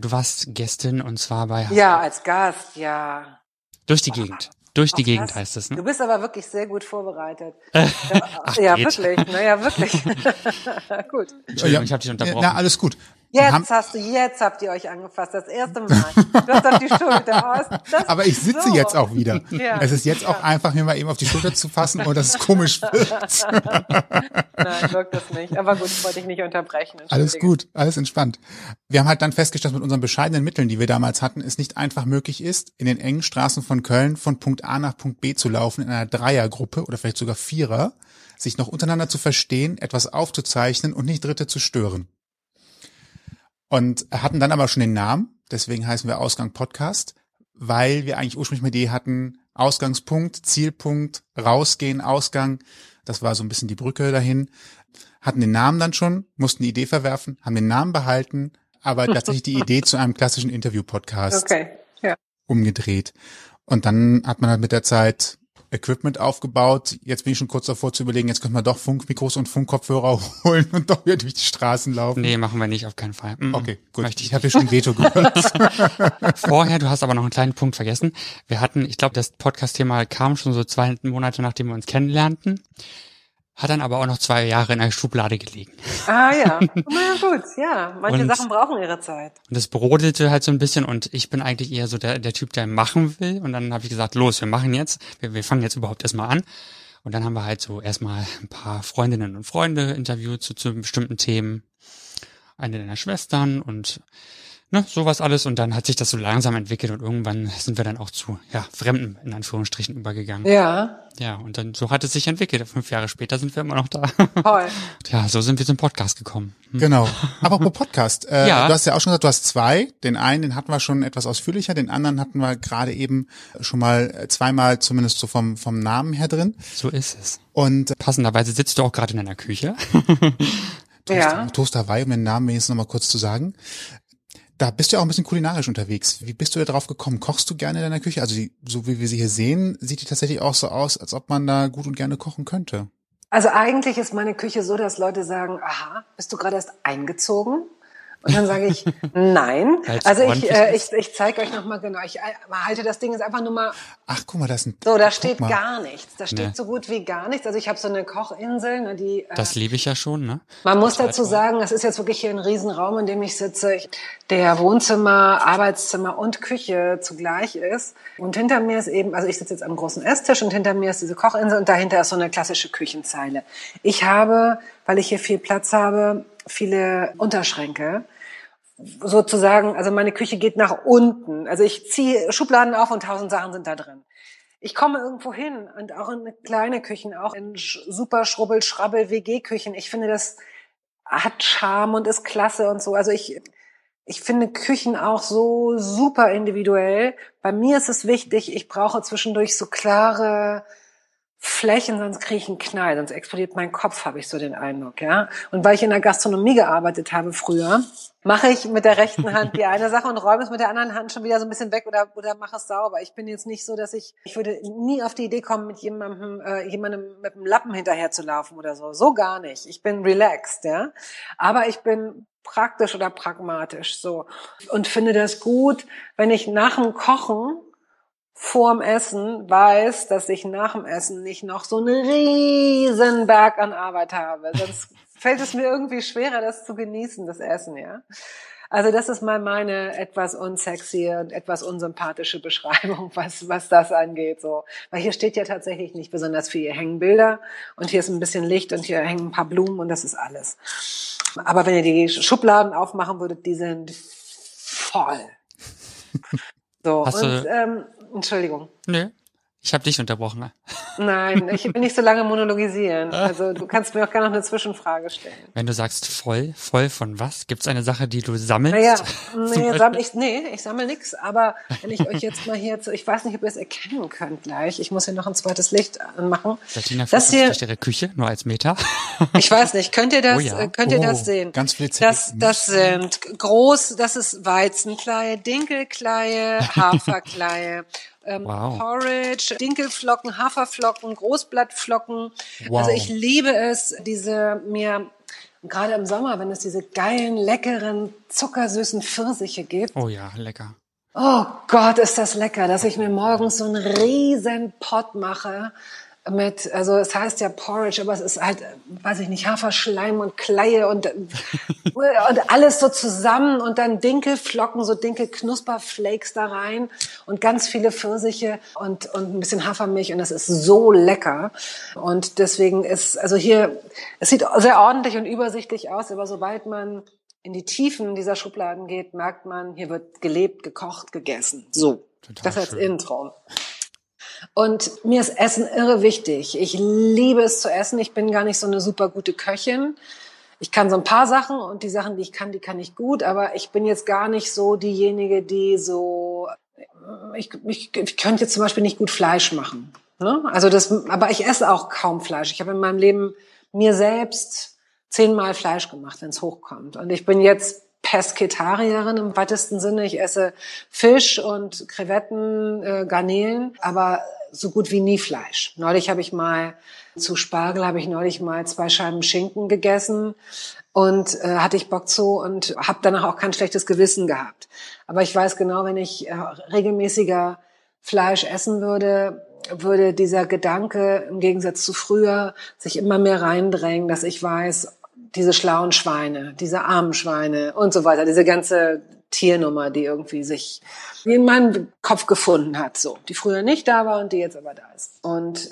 Du warst Gästin und zwar bei Ja, als Gast, ja. Durch die Gegend. Durch die Ach, Gegend das- heißt es, Du ne? bist aber wirklich sehr gut vorbereitet. Ach, ja, geht. wirklich. Naja, wirklich. gut. Entschuldigung, ich habe dich unterbrochen. Na, alles gut. Jetzt hast du, jetzt habt ihr euch angefasst, das erste Mal. Du hast auf die Schulter aus. Das Aber ich sitze so. jetzt auch wieder. Ja. Es ist jetzt auch einfach, mir mal eben auf die Schulter zu fassen und das ist komisch wird. Nein, wirkt das nicht. Aber gut, ich wollte dich nicht unterbrechen. Alles gut, alles entspannt. Wir haben halt dann festgestellt, dass mit unseren bescheidenen Mitteln, die wir damals hatten, es nicht einfach möglich ist, in den engen Straßen von Köln von Punkt A nach Punkt B zu laufen in einer Dreiergruppe oder vielleicht sogar Vierer, sich noch untereinander zu verstehen, etwas aufzuzeichnen und nicht Dritte zu stören. Und hatten dann aber schon den Namen, deswegen heißen wir Ausgang Podcast, weil wir eigentlich ursprünglich mit Idee hatten, Ausgangspunkt, Zielpunkt, rausgehen, Ausgang. Das war so ein bisschen die Brücke dahin. Hatten den Namen dann schon, mussten die Idee verwerfen, haben den Namen behalten, aber tatsächlich die Idee zu einem klassischen Interview-Podcast Okay, ja. umgedreht. Und dann hat man halt mit der Zeit Equipment aufgebaut. Jetzt bin ich schon kurz davor zu überlegen, jetzt könnte man doch Funkmikros und Funkkopfhörer holen und doch wieder durch die Straßen laufen. Nee, machen wir nicht, auf keinen Fall. Mm, mm. Okay, gut. Möchte Ich ich habe hier schon Veto gehört. Vorher, du hast aber noch einen kleinen Punkt vergessen. Wir hatten, ich glaube, das Podcast-Thema kam schon so zwei Monate, nachdem wir uns kennenlernten. Hat dann aber auch noch zwei Jahre in der Schublade gelegen. Ah ja, na gut, ja. Manche Und- Sachen brauchen ihre Zeit. Und das brodelte halt so ein bisschen und ich bin eigentlich eher so der, der Typ, der machen will. Und dann habe ich gesagt, los, wir machen jetzt. Wir, wir fangen jetzt überhaupt erstmal an. Und dann haben wir halt so erstmal ein paar Freundinnen und Freunde interviewt zu, zu bestimmten Themen. Eine deiner Schwestern und ne, sowas alles. Und dann hat sich das so langsam entwickelt und irgendwann sind wir dann auch zu ja, Fremden in Anführungsstrichen übergegangen. Ja, Ja, und dann so hat es sich entwickelt. Fünf Jahre später sind wir immer noch da. toll. ja, so sind wir zum Podcast gekommen. Hm. genau. Aber pro Podcast. Äh, Ja. Du hast ja auch schon gesagt, du hast zwei. Den einen, den hatten wir schon etwas ausführlicher. Den anderen hatten wir gerade eben schon mal äh, zweimal zumindest so vom, vom Namen her drin. So ist es. Und äh, Passenderweise sitzt du auch gerade in deiner Küche. Ja. Toast Hawaii, um den Namen wenigstens nochmal kurz zu sagen. Da bist du ja auch ein bisschen kulinarisch unterwegs. Wie bist du da drauf gekommen? Kochst du gerne in deiner Küche? Also so wie wir sie hier sehen, sieht die tatsächlich auch so aus, als ob man da gut und gerne kochen könnte. Also eigentlich ist meine Küche so, dass Leute sagen, aha, bist du gerade erst eingezogen? Und dann sage ich, nein. Also ich, äh, ich, ich zeige euch nochmal genau. Ich äh, halte das Ding jetzt einfach nur mal Ach, guck mal, da ist ein. so, da steht mal. gar nichts. Da steht Nee. so gut wie gar nichts. Also ich habe so eine Kochinsel, ne, die äh, Das liebe ich ja schon, ne? Man muss dazu sagen, das ist jetzt wirklich hier ein Riesenraum, in dem ich sitze, ich- der Wohnzimmer, Arbeitszimmer und Küche zugleich ist. Und hinter mir ist eben, also ich sitze jetzt am großen Esstisch und hinter mir ist diese Kochinsel und dahinter ist so eine klassische Küchenzeile. Ich habe, weil ich hier viel Platz habe, viele Unterschränke sozusagen, also meine Küche geht nach unten. Also ich ziehe Schubladen auf und tausend Sachen sind da drin. Ich komme irgendwo hin und auch in kleine Küchen, auch in super schrubbel, schrabbel WG-Küchen. Ich finde, das hat Charme und ist klasse und so. Also ich, ich finde Küchen auch so super individuell. Bei mir ist es wichtig, ich brauche zwischendurch so klare Flächen, sonst kriege ich einen Knall, sonst explodiert mein Kopf, habe ich so den Eindruck, ja. Und weil ich in der Gastronomie gearbeitet habe früher, mache ich mit der rechten Hand die eine Sache und räume es mit der anderen Hand schon wieder so ein bisschen weg oder, oder mache es sauber. Ich bin jetzt nicht so, dass ich, ich würde nie auf die Idee kommen, mit jemandem, äh, jemandem mit einem Lappen hinterher zu laufen oder so. So gar nicht. Ich bin relaxed, ja. Aber ich bin praktisch oder pragmatisch so und finde das gut, wenn ich nach dem Kochen vorm Essen weiß, dass ich nach dem Essen nicht noch so einen riesen Berg an Arbeit habe. Sonst fällt es mir irgendwie schwerer, das zu genießen, das Essen, ja. Also das ist mal meine etwas unsexy und etwas unsympathische Beschreibung, was, was das angeht, so. Weil hier steht ja tatsächlich nicht besonders viel. Hier hängen Bilder und hier ist ein bisschen Licht und hier hängen ein paar Blumen und das ist alles. Aber wenn ihr die Schubladen aufmachen würdet, die sind voll. So, Hast und, ähm, Entschuldigung. Nö. Ich habe dich unterbrochen. ne? Nein, ich will nicht so lange monologisieren. Also du kannst mir auch gerne noch eine Zwischenfrage stellen. Wenn du sagst voll, voll von was? Gibt es eine Sache, die du sammelst? Naja, Beispiel? sammel, ich, nee, ich sammle nix. Aber wenn ich euch jetzt mal hier, zu, ich weiß nicht, ob ihr es erkennen könnt gleich. Ich muss hier noch ein zweites Licht anmachen. Bettina Das hier, durch ihre Küche, nur als Meter. ich weiß nicht, könnt ihr das, Oh ja. äh, könnt ihr Oh, das sehen? ganz viele das, das sind groß, das ist Weizenkleie, Dinkelkleie, Haferkleie. Ähm, Wow. Porridge, Dinkelflocken, Haferflocken, Großblattflocken. Wow. Also ich liebe es, diese mir gerade im Sommer, wenn es diese geilen, leckeren, zuckersüßen Pfirsiche gibt. Oh ja, lecker. Oh Gott, ist das lecker, dass ich mir morgens so einen riesen Pott mache mit, also es heißt ja Porridge, aber es ist halt, weiß ich nicht, Haferschleim und Kleie und, und alles so zusammen und dann Dinkelflocken, so Dinkelknusperflakes da rein und ganz viele Pfirsiche und, und ein bisschen Hafermilch und das ist so lecker. Und deswegen ist, also hier, es sieht sehr ordentlich und übersichtlich aus, aber sobald man in die Tiefen dieser Schubladen geht, merkt man, hier wird gelebt, gekocht, gegessen. So. Total das als schön. Intro. Und mir ist Essen irre wichtig. Ich liebe es zu essen. Ich bin gar nicht so eine super gute Köchin. Ich kann so ein paar Sachen und die Sachen, die ich kann, die kann ich gut, aber ich bin jetzt gar nicht so diejenige, die so, ich, ich, ich könnte jetzt zum Beispiel nicht gut Fleisch machen. Ne? Also das, aber ich esse auch kaum Fleisch. Ich habe in meinem Leben mir selbst zehnmal Fleisch gemacht, wenn es hochkommt. Und ich bin jetzt Pesketarierin im weitesten Sinne. Ich esse Fisch und Krevetten, äh, Garnelen, aber so gut wie nie Fleisch. Neulich habe ich mal zu Spargel habe ich neulich mal zwei Scheiben Schinken gegessen und äh, hatte ich Bock zu und habe danach auch kein schlechtes Gewissen gehabt. Aber ich weiß genau, wenn ich äh, regelmäßiger Fleisch essen würde, würde dieser Gedanke im Gegensatz zu früher sich immer mehr reindrängen, dass ich weiß, diese schlauen Schweine, diese armen Schweine und so weiter, diese ganze Tiernummer, die irgendwie sich in meinem Kopf gefunden hat, so, die früher nicht da war und die jetzt aber da ist. Und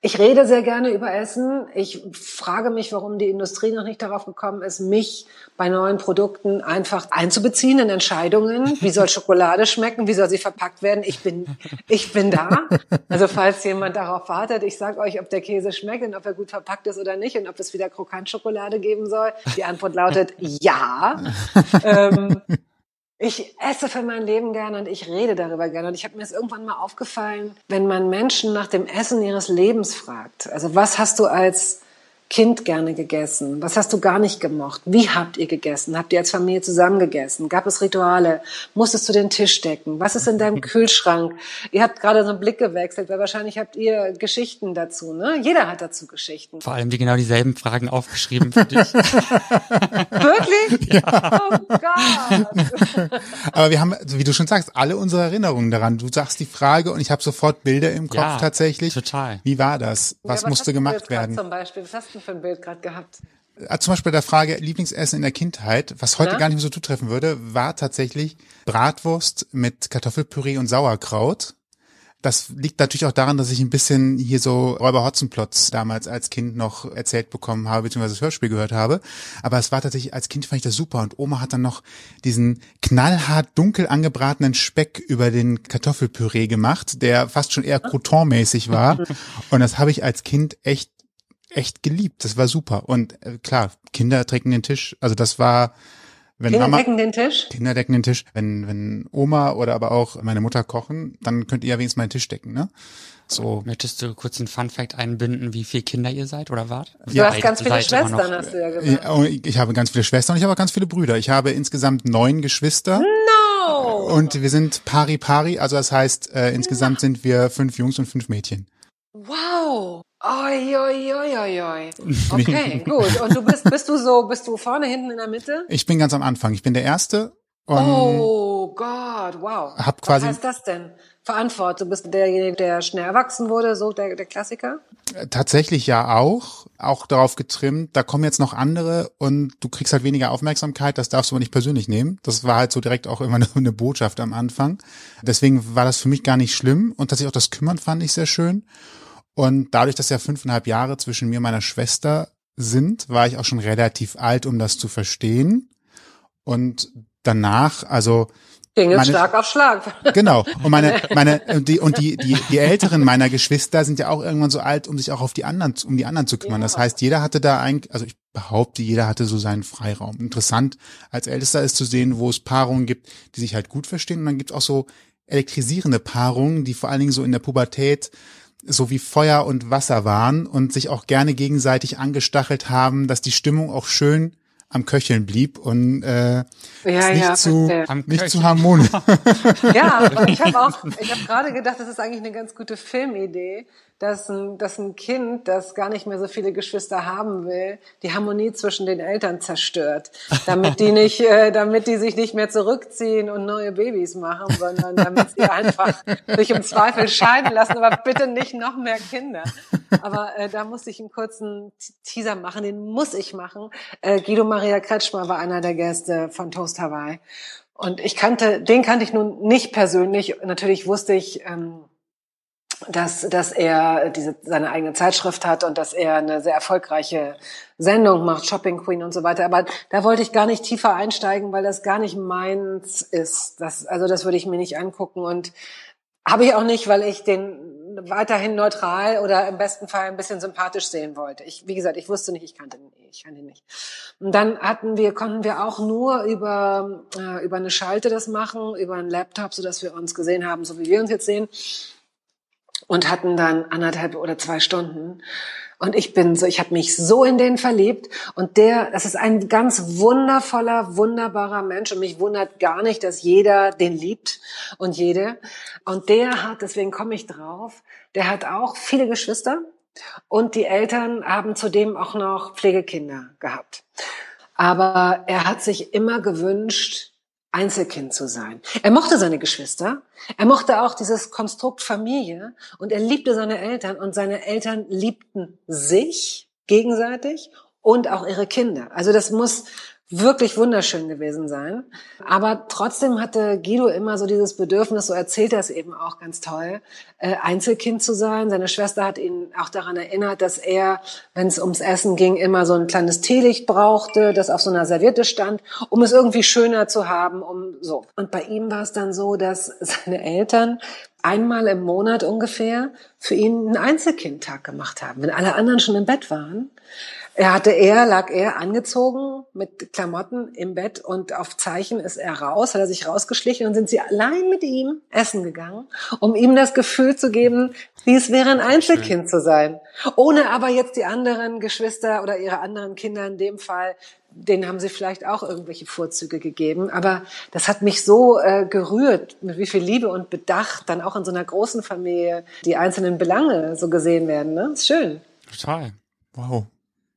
ich rede sehr gerne über Essen. Ich frage mich, warum die Industrie noch nicht darauf gekommen ist, mich bei neuen Produkten einfach einzubeziehen in Entscheidungen. Wie soll Schokolade schmecken? Wie soll sie verpackt werden? Ich bin, ich bin da. Also falls jemand darauf wartet, ich sage euch, ob der Käse schmeckt und ob er gut verpackt ist oder nicht und ob es wieder Krokantschokolade geben soll. Die Antwort lautet ja. ähm, ich esse für mein Leben gerne und ich rede darüber gerne. Und ich habe mir es irgendwann mal aufgefallen, wenn man Menschen nach dem Essen ihres Lebens fragt. Also was hast du als Kind gerne gegessen? Was hast du gar nicht gemocht? Wie habt ihr gegessen? Habt ihr als Familie zusammen gegessen? Gab es Rituale? Musstest du den Tisch decken? Was ist in deinem Kühlschrank? Ihr habt gerade so einen Blick gewechselt, weil wahrscheinlich habt ihr Geschichten dazu, ne? Jeder hat dazu Geschichten. Vor allem die genau dieselben Fragen aufgeschrieben für dich. Wirklich? Ja. Oh Gott. Aber wir haben, wie du schon sagst, alle unsere Erinnerungen daran. Du sagst die Frage und ich habe sofort Bilder im Kopf ja, tatsächlich. Total. Wie war das? Was, ja, was musste gemacht werden? Zum Beispiel, was hast du für ein Bild gerade gehabt? Äh, zum Beispiel der Frage Lieblingsessen in der Kindheit, was heute ja? gar nicht mehr so zutreffen würde, war tatsächlich Bratwurst mit Kartoffelpüree und Sauerkraut. Das liegt natürlich auch daran, dass ich ein bisschen hier so Räuber Hotzenplotz damals als Kind noch erzählt bekommen habe, beziehungsweise das Hörspiel gehört habe. Aber es war tatsächlich, als Kind fand ich das super. Und Oma hat dann noch diesen knallhart dunkel angebratenen Speck über den Kartoffelpüree gemacht, der fast schon eher Crouton-mäßig war. Und das habe ich als Kind echt echt geliebt. Das war super. Und äh, klar, Kinder decken den Tisch. Also das war, wenn Kinder Mama, decken den Tisch? Kinder decken den Tisch. Wenn, wenn Oma oder aber auch meine Mutter kochen, dann könnt ihr ja wenigstens meinen Tisch decken, ne? So. Möchtest du kurz einen Fun Fact einbinden, wie viele Kinder ihr seid oder wart? Du ja. hast ganz viele Schwestern, hast du ja gesagt. Oh, ich habe ganz viele Schwestern und ich habe auch ganz viele Brüder. Ich habe insgesamt neun Geschwister. No! Und wir sind pari pari, also das heißt, äh, insgesamt sind wir fünf Jungs und fünf Mädchen. Wow. Oi, oi, oi, oi. Okay, gut. Und du bist, bist du so, bist du vorne, hinten in der Mitte? Ich bin ganz am Anfang. Ich bin der Erste. oh Gott, wow. Hab quasi, Was heißt das denn? Verantwortung. Du bist derjenige, der schnell erwachsen wurde, so der, der Klassiker? Tatsächlich ja auch. Auch darauf getrimmt. Da kommen jetzt noch andere und du kriegst halt weniger Aufmerksamkeit. Das darfst du aber nicht persönlich nehmen. Das war halt so direkt auch immer eine, eine Botschaft am Anfang. Deswegen war das für mich gar nicht schlimm. Und tatsächlich auch das Kümmern fand ich sehr schön. Und dadurch, dass ja fünfeinhalb Jahre zwischen mir und meiner Schwester sind, war ich auch schon relativ alt, um das zu verstehen. Und danach, also Ging es Schlag auf Schlag. Genau. Und meine, meine, die, und die, die, die Älteren meiner Geschwister sind ja auch irgendwann so alt, um sich auch auf die anderen, um die anderen zu kümmern. Ja. Das heißt, jeder hatte da eigentlich, also ich behaupte, jeder hatte so seinen Freiraum. Interessant als Ältester ist zu sehen, wo es Paarungen gibt, die sich halt gut verstehen. Und dann gibt es auch so elektrisierende Paarungen, die vor allen Dingen so in der Pubertät so wie Feuer und Wasser waren und sich auch gerne gegenseitig angestachelt haben, dass die Stimmung auch schön am Köcheln blieb und äh, ja, nicht, ja, zu, nicht zu harmonisch. ja, aber ich habe auch, ich habe gerade gedacht, das ist eigentlich eine ganz gute Filmidee, dass ein, dass ein Kind, das gar nicht mehr so viele Geschwister haben will, die Harmonie zwischen den Eltern zerstört, damit die nicht, äh, damit die sich nicht mehr zurückziehen und neue Babys machen, sondern damit sie einfach sich im Zweifel scheiden lassen, aber bitte nicht noch mehr Kinder. Aber äh, da muss ich einen kurzen Teaser machen, den muss ich machen. Äh, Guido Maria Kretschmer war einer der Gäste von Toast Hawaii. Und ich kannte, den kannte ich nun nicht persönlich. Natürlich wusste ich, ähm, dass, dass er diese, seine eigene Zeitschrift hat und dass er eine sehr erfolgreiche Sendung macht, Shopping Queen und so weiter. Aber da wollte ich gar nicht tiefer einsteigen, weil das gar nicht meins ist. Das, also das würde ich mir nicht angucken und habe ich auch nicht, weil ich den weiterhin neutral oder im besten Fall ein bisschen sympathisch sehen wollte. Ich, wie gesagt, ich wusste nicht, ich kannte ihn, ich kannte ihn nicht. Und dann hatten wir, konnten wir auch nur über, äh, über eine Schalte das machen, über einen Laptop, so dass wir uns gesehen haben, so wie wir uns jetzt sehen und hatten dann anderthalb oder zwei Stunden. Und ich bin so, ich habe mich so in den verliebt. Und der, das ist ein ganz wundervoller, wunderbarer Mensch. Und mich wundert gar nicht, dass jeder den liebt und jede. Und der hat, deswegen komme ich drauf, der hat auch viele Geschwister. Und die Eltern haben zudem auch noch Pflegekinder gehabt. Aber er hat sich immer gewünscht, Einzelkind zu sein. Er mochte seine Geschwister, er mochte auch dieses Konstrukt Familie und er liebte seine Eltern und seine Eltern liebten sich gegenseitig und auch ihre Kinder. Also das muss wirklich wunderschön gewesen sein. Aber trotzdem hatte Guido immer so dieses Bedürfnis, so erzählt er es eben auch ganz toll, äh, Einzelkind zu sein. Seine Schwester hat ihn auch daran erinnert, dass er, wenn es ums Essen ging, immer so ein kleines Teelicht brauchte, das auf so einer Serviette stand, um es irgendwie schöner zu haben, um so. Und bei ihm war es dann so, dass seine Eltern einmal im Monat ungefähr für ihn einen Einzelkindtag gemacht haben. Wenn alle anderen schon im Bett waren, er hatte er, lag er angezogen mit Klamotten im Bett und auf Zeichen ist er raus, hat er sich rausgeschlichen und sind sie allein mit ihm essen gegangen, um ihm das Gefühl zu geben, wie es wäre, ein Einzelkind zu sein. Ohne aber jetzt die anderen Geschwister oder ihre anderen Kinder in dem Fall, denen haben sie vielleicht auch irgendwelche Vorzüge gegeben. Aber das hat mich so äh, gerührt, mit wie viel Liebe und Bedacht dann auch in so einer großen Familie die einzelnen Belange so gesehen werden. Ne? Ist schön. Total. Wow.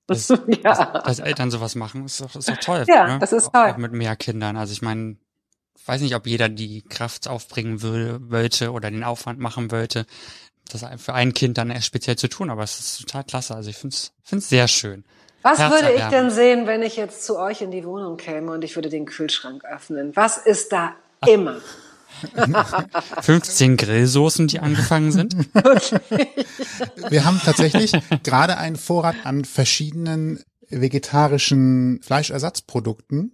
Das, ja. dass, dass Eltern sowas machen, ist doch, ist doch toll. Ja, ne? das ist toll. Auch mit mehr Kindern. Also ich meine, weiß nicht, ob jeder die Kraft aufbringen will, wollte oder den Aufwand machen wollte, das für ein Kind dann speziell zu tun, aber es ist total klasse. Also ich finde es sehr schön. Was würde ich denn sehen, wenn ich jetzt zu euch in die Wohnung käme und ich würde den Kühlschrank öffnen? Was ist da immer? 15 Grillsoßen, die angefangen sind. Wir haben tatsächlich gerade einen Vorrat an verschiedenen vegetarischen Fleischersatzprodukten.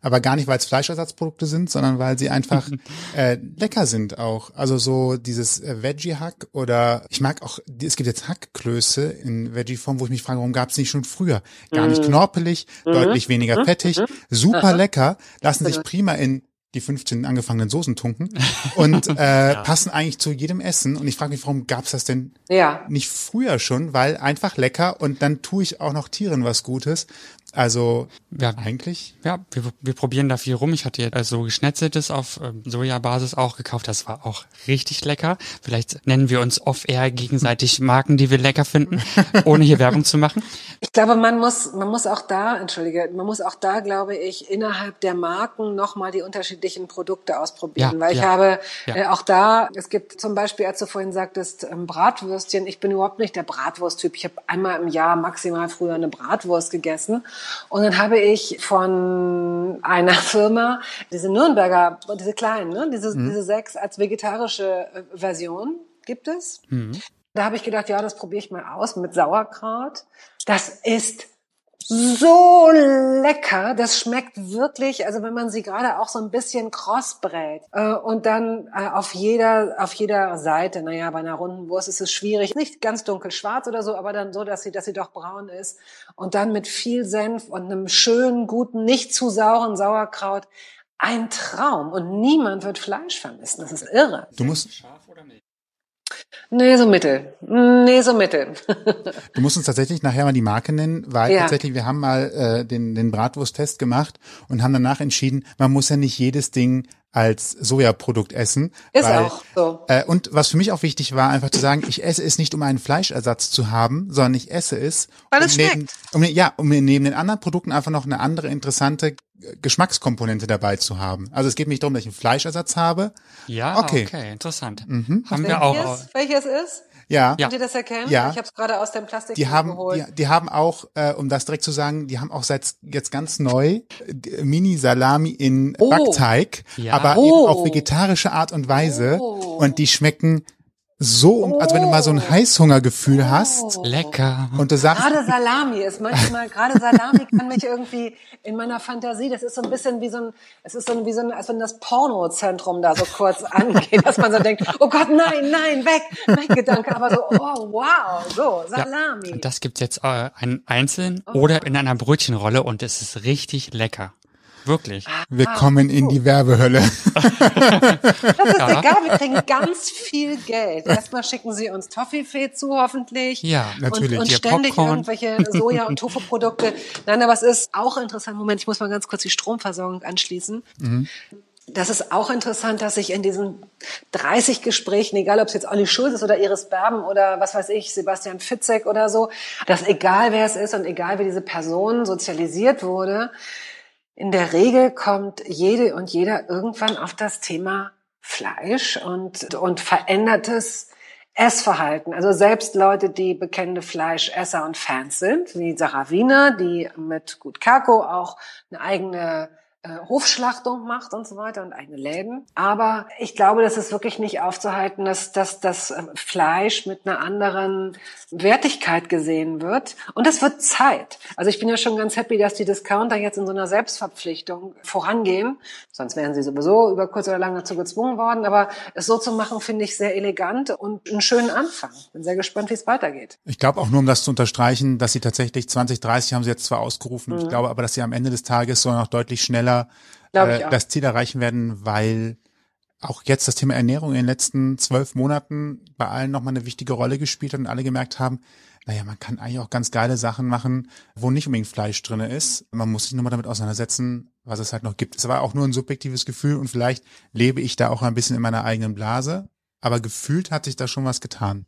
Aber gar nicht, weil es Fleischersatzprodukte sind, sondern weil sie einfach äh, lecker sind auch. Also so dieses äh, Veggie-Hack oder ich mag auch, es gibt jetzt Hackklöße in Veggie-Form, wo ich mich frage, warum gab es nicht schon früher? Gar nicht mhm. knorpelig, mhm. deutlich weniger mhm. fettig, mhm. super lecker, lassen sich prima in die 15 angefangenen Soßen tunken und äh, ja. passen eigentlich zu jedem Essen. Und ich frage mich, warum gab's das denn ja. nicht früher schon? Weil einfach lecker und dann tue ich auch noch Tieren was Gutes. Also ja, eigentlich. Ja, wir, wir probieren da viel rum. Ich hatte jetzt also geschnetzeltes auf ähm, Sojabasis auch gekauft. Das war auch richtig lecker. Vielleicht nennen wir uns off-air gegenseitig Marken, die wir lecker finden, ohne hier Werbung zu machen. Ich glaube, man muss, man muss auch da, entschuldige, man muss auch da, glaube ich, innerhalb der Marken nochmal die unterschiedlichen Produkte ausprobieren. Ja, Weil ich habe ja. äh, auch da, es gibt zum Beispiel, als du vorhin sagtest, ähm, Bratwürstchen. Ich bin überhaupt nicht der Bratwursttyp. Ich habe einmal im Jahr maximal früher eine Bratwurst gegessen. Und dann habe ich von einer Firma diese Nürnberger, diese kleinen, ne, diese, mhm. diese sechs als vegetarische äh, Version gibt es. Mhm. Da habe ich gedacht, ja, das probiere ich mal aus mit Sauerkraut. Das ist so lecker. Das schmeckt wirklich, also wenn man sie gerade auch so ein bisschen kross brät äh, und dann äh, auf jeder auf jeder Seite, naja, bei einer runden Wurst ist es schwierig, nicht ganz dunkelschwarz oder so, aber dann so, dass sie dass sie doch braun ist und dann mit viel Senf und einem schönen guten, nicht zu sauren Sauerkraut. Ein Traum und niemand wird Fleisch vermissen. Das ist irre. Du musst Nee, so mittel. Nee, so mittel. du musst uns tatsächlich nachher mal die Marke nennen, weil ja. tatsächlich, wir haben mal äh, den, den Bratwurst-Test gemacht und haben danach entschieden, man muss ja nicht jedes Ding als Sojaprodukt essen. Ist weil, auch so. Äh, und was für mich auch wichtig war, einfach zu sagen, ich esse es nicht, um einen Fleischersatz zu haben, sondern ich esse es, Weil um es neben, schmeckt. um, ja, um neben den anderen Produkten einfach noch eine andere interessante Geschmackskomponente dabei zu haben. Also es geht nicht darum, dass ich einen Fleischersatz habe. Ja, Okay. okay, interessant. Mhm. Haben wir auch. Welches, welches ist? Ja. Ja. Könnt ihr das erkennen? Ja. Ich habe es gerade aus dem Plastik Die haben, geholt. die, die haben auch, äh, um das direkt zu sagen, die haben auch seit jetzt ganz neu Mini-Salami in Oh. Backteig, Ja. aber Oh. eben auf vegetarische Art und Weise. Oh. Und die schmecken so, also wenn du mal so ein Oh. Heißhungergefühl hast Lecker. und du sagst, Gerade Salami ist manchmal, gerade Salami kann mich irgendwie in meiner Fantasie, das ist so ein bisschen wie so ein, es ist so ein, wie so ein, als wenn das Pornozentrum da so kurz angeht, dass man so denkt, oh Gott, nein, nein, weg, weg Gedanke, aber so, oh wow, so, Salami. Das gibt's jetzt äh, ein einzeln oder in einer Brötchenrolle und es ist richtig lecker. Wirklich. wir kommen in die Werbehölle. Das ist Ja. egal, wir kriegen ganz viel Geld. Erstmal schicken sie uns Toffifee zu, hoffentlich. Ja, natürlich. Und, und ständig Popcorn. irgendwelche Soja- und Tofu-Produkte. Nein, aber es ist auch interessant. Moment, ich muss mal ganz kurz die Stromversorgung anschließen. Das ist auch interessant, dass sich in diesen 30 Gesprächen, egal ob es jetzt Olli Schulz ist oder Iris Berben oder was weiß ich, Sebastian Fitzek oder so, dass egal wer es ist und egal wie diese Person sozialisiert wurde, in der Regel kommt jede und jeder irgendwann auf das Thema Fleisch und, und verändertes Essverhalten. Also selbst Leute, die bekennende Fleischesser und Fans sind, wie Sarah Wiener, die mit Gut Kako auch eine eigene äh, Hofschlachtung macht und so weiter und eigene Läden. Aber ich glaube, das ist wirklich nicht aufzuhalten, dass, dass das äh, Fleisch mit einer anderen Wertigkeit gesehen wird. Und es wird Zeit. Also ich bin ja schon ganz happy, dass die Discounter jetzt in so einer Selbstverpflichtung vorangehen. Sonst wären sie sowieso über kurz oder lang dazu gezwungen worden. Aber es so zu machen, finde ich sehr elegant und einen schönen Anfang. Bin sehr gespannt, wie es weitergeht. Ich glaube auch nur, um das zu unterstreichen, dass sie tatsächlich 2030 haben sie jetzt zwar ausgerufen, Mhm. ich glaube aber, dass sie am Ende des Tages so noch deutlich schneller Ich äh, das Ziel erreichen werden, weil auch jetzt das Thema Ernährung in den letzten zwölf Monaten bei allen nochmal eine wichtige Rolle gespielt hat und alle gemerkt haben, naja, man kann eigentlich auch ganz geile Sachen machen, wo nicht unbedingt Fleisch drinne ist. Man muss sich nur mal damit auseinandersetzen, was es halt noch gibt. Es war auch nur ein subjektives Gefühl und vielleicht lebe ich da auch ein bisschen in meiner eigenen Blase. Aber gefühlt hat sich da schon was getan.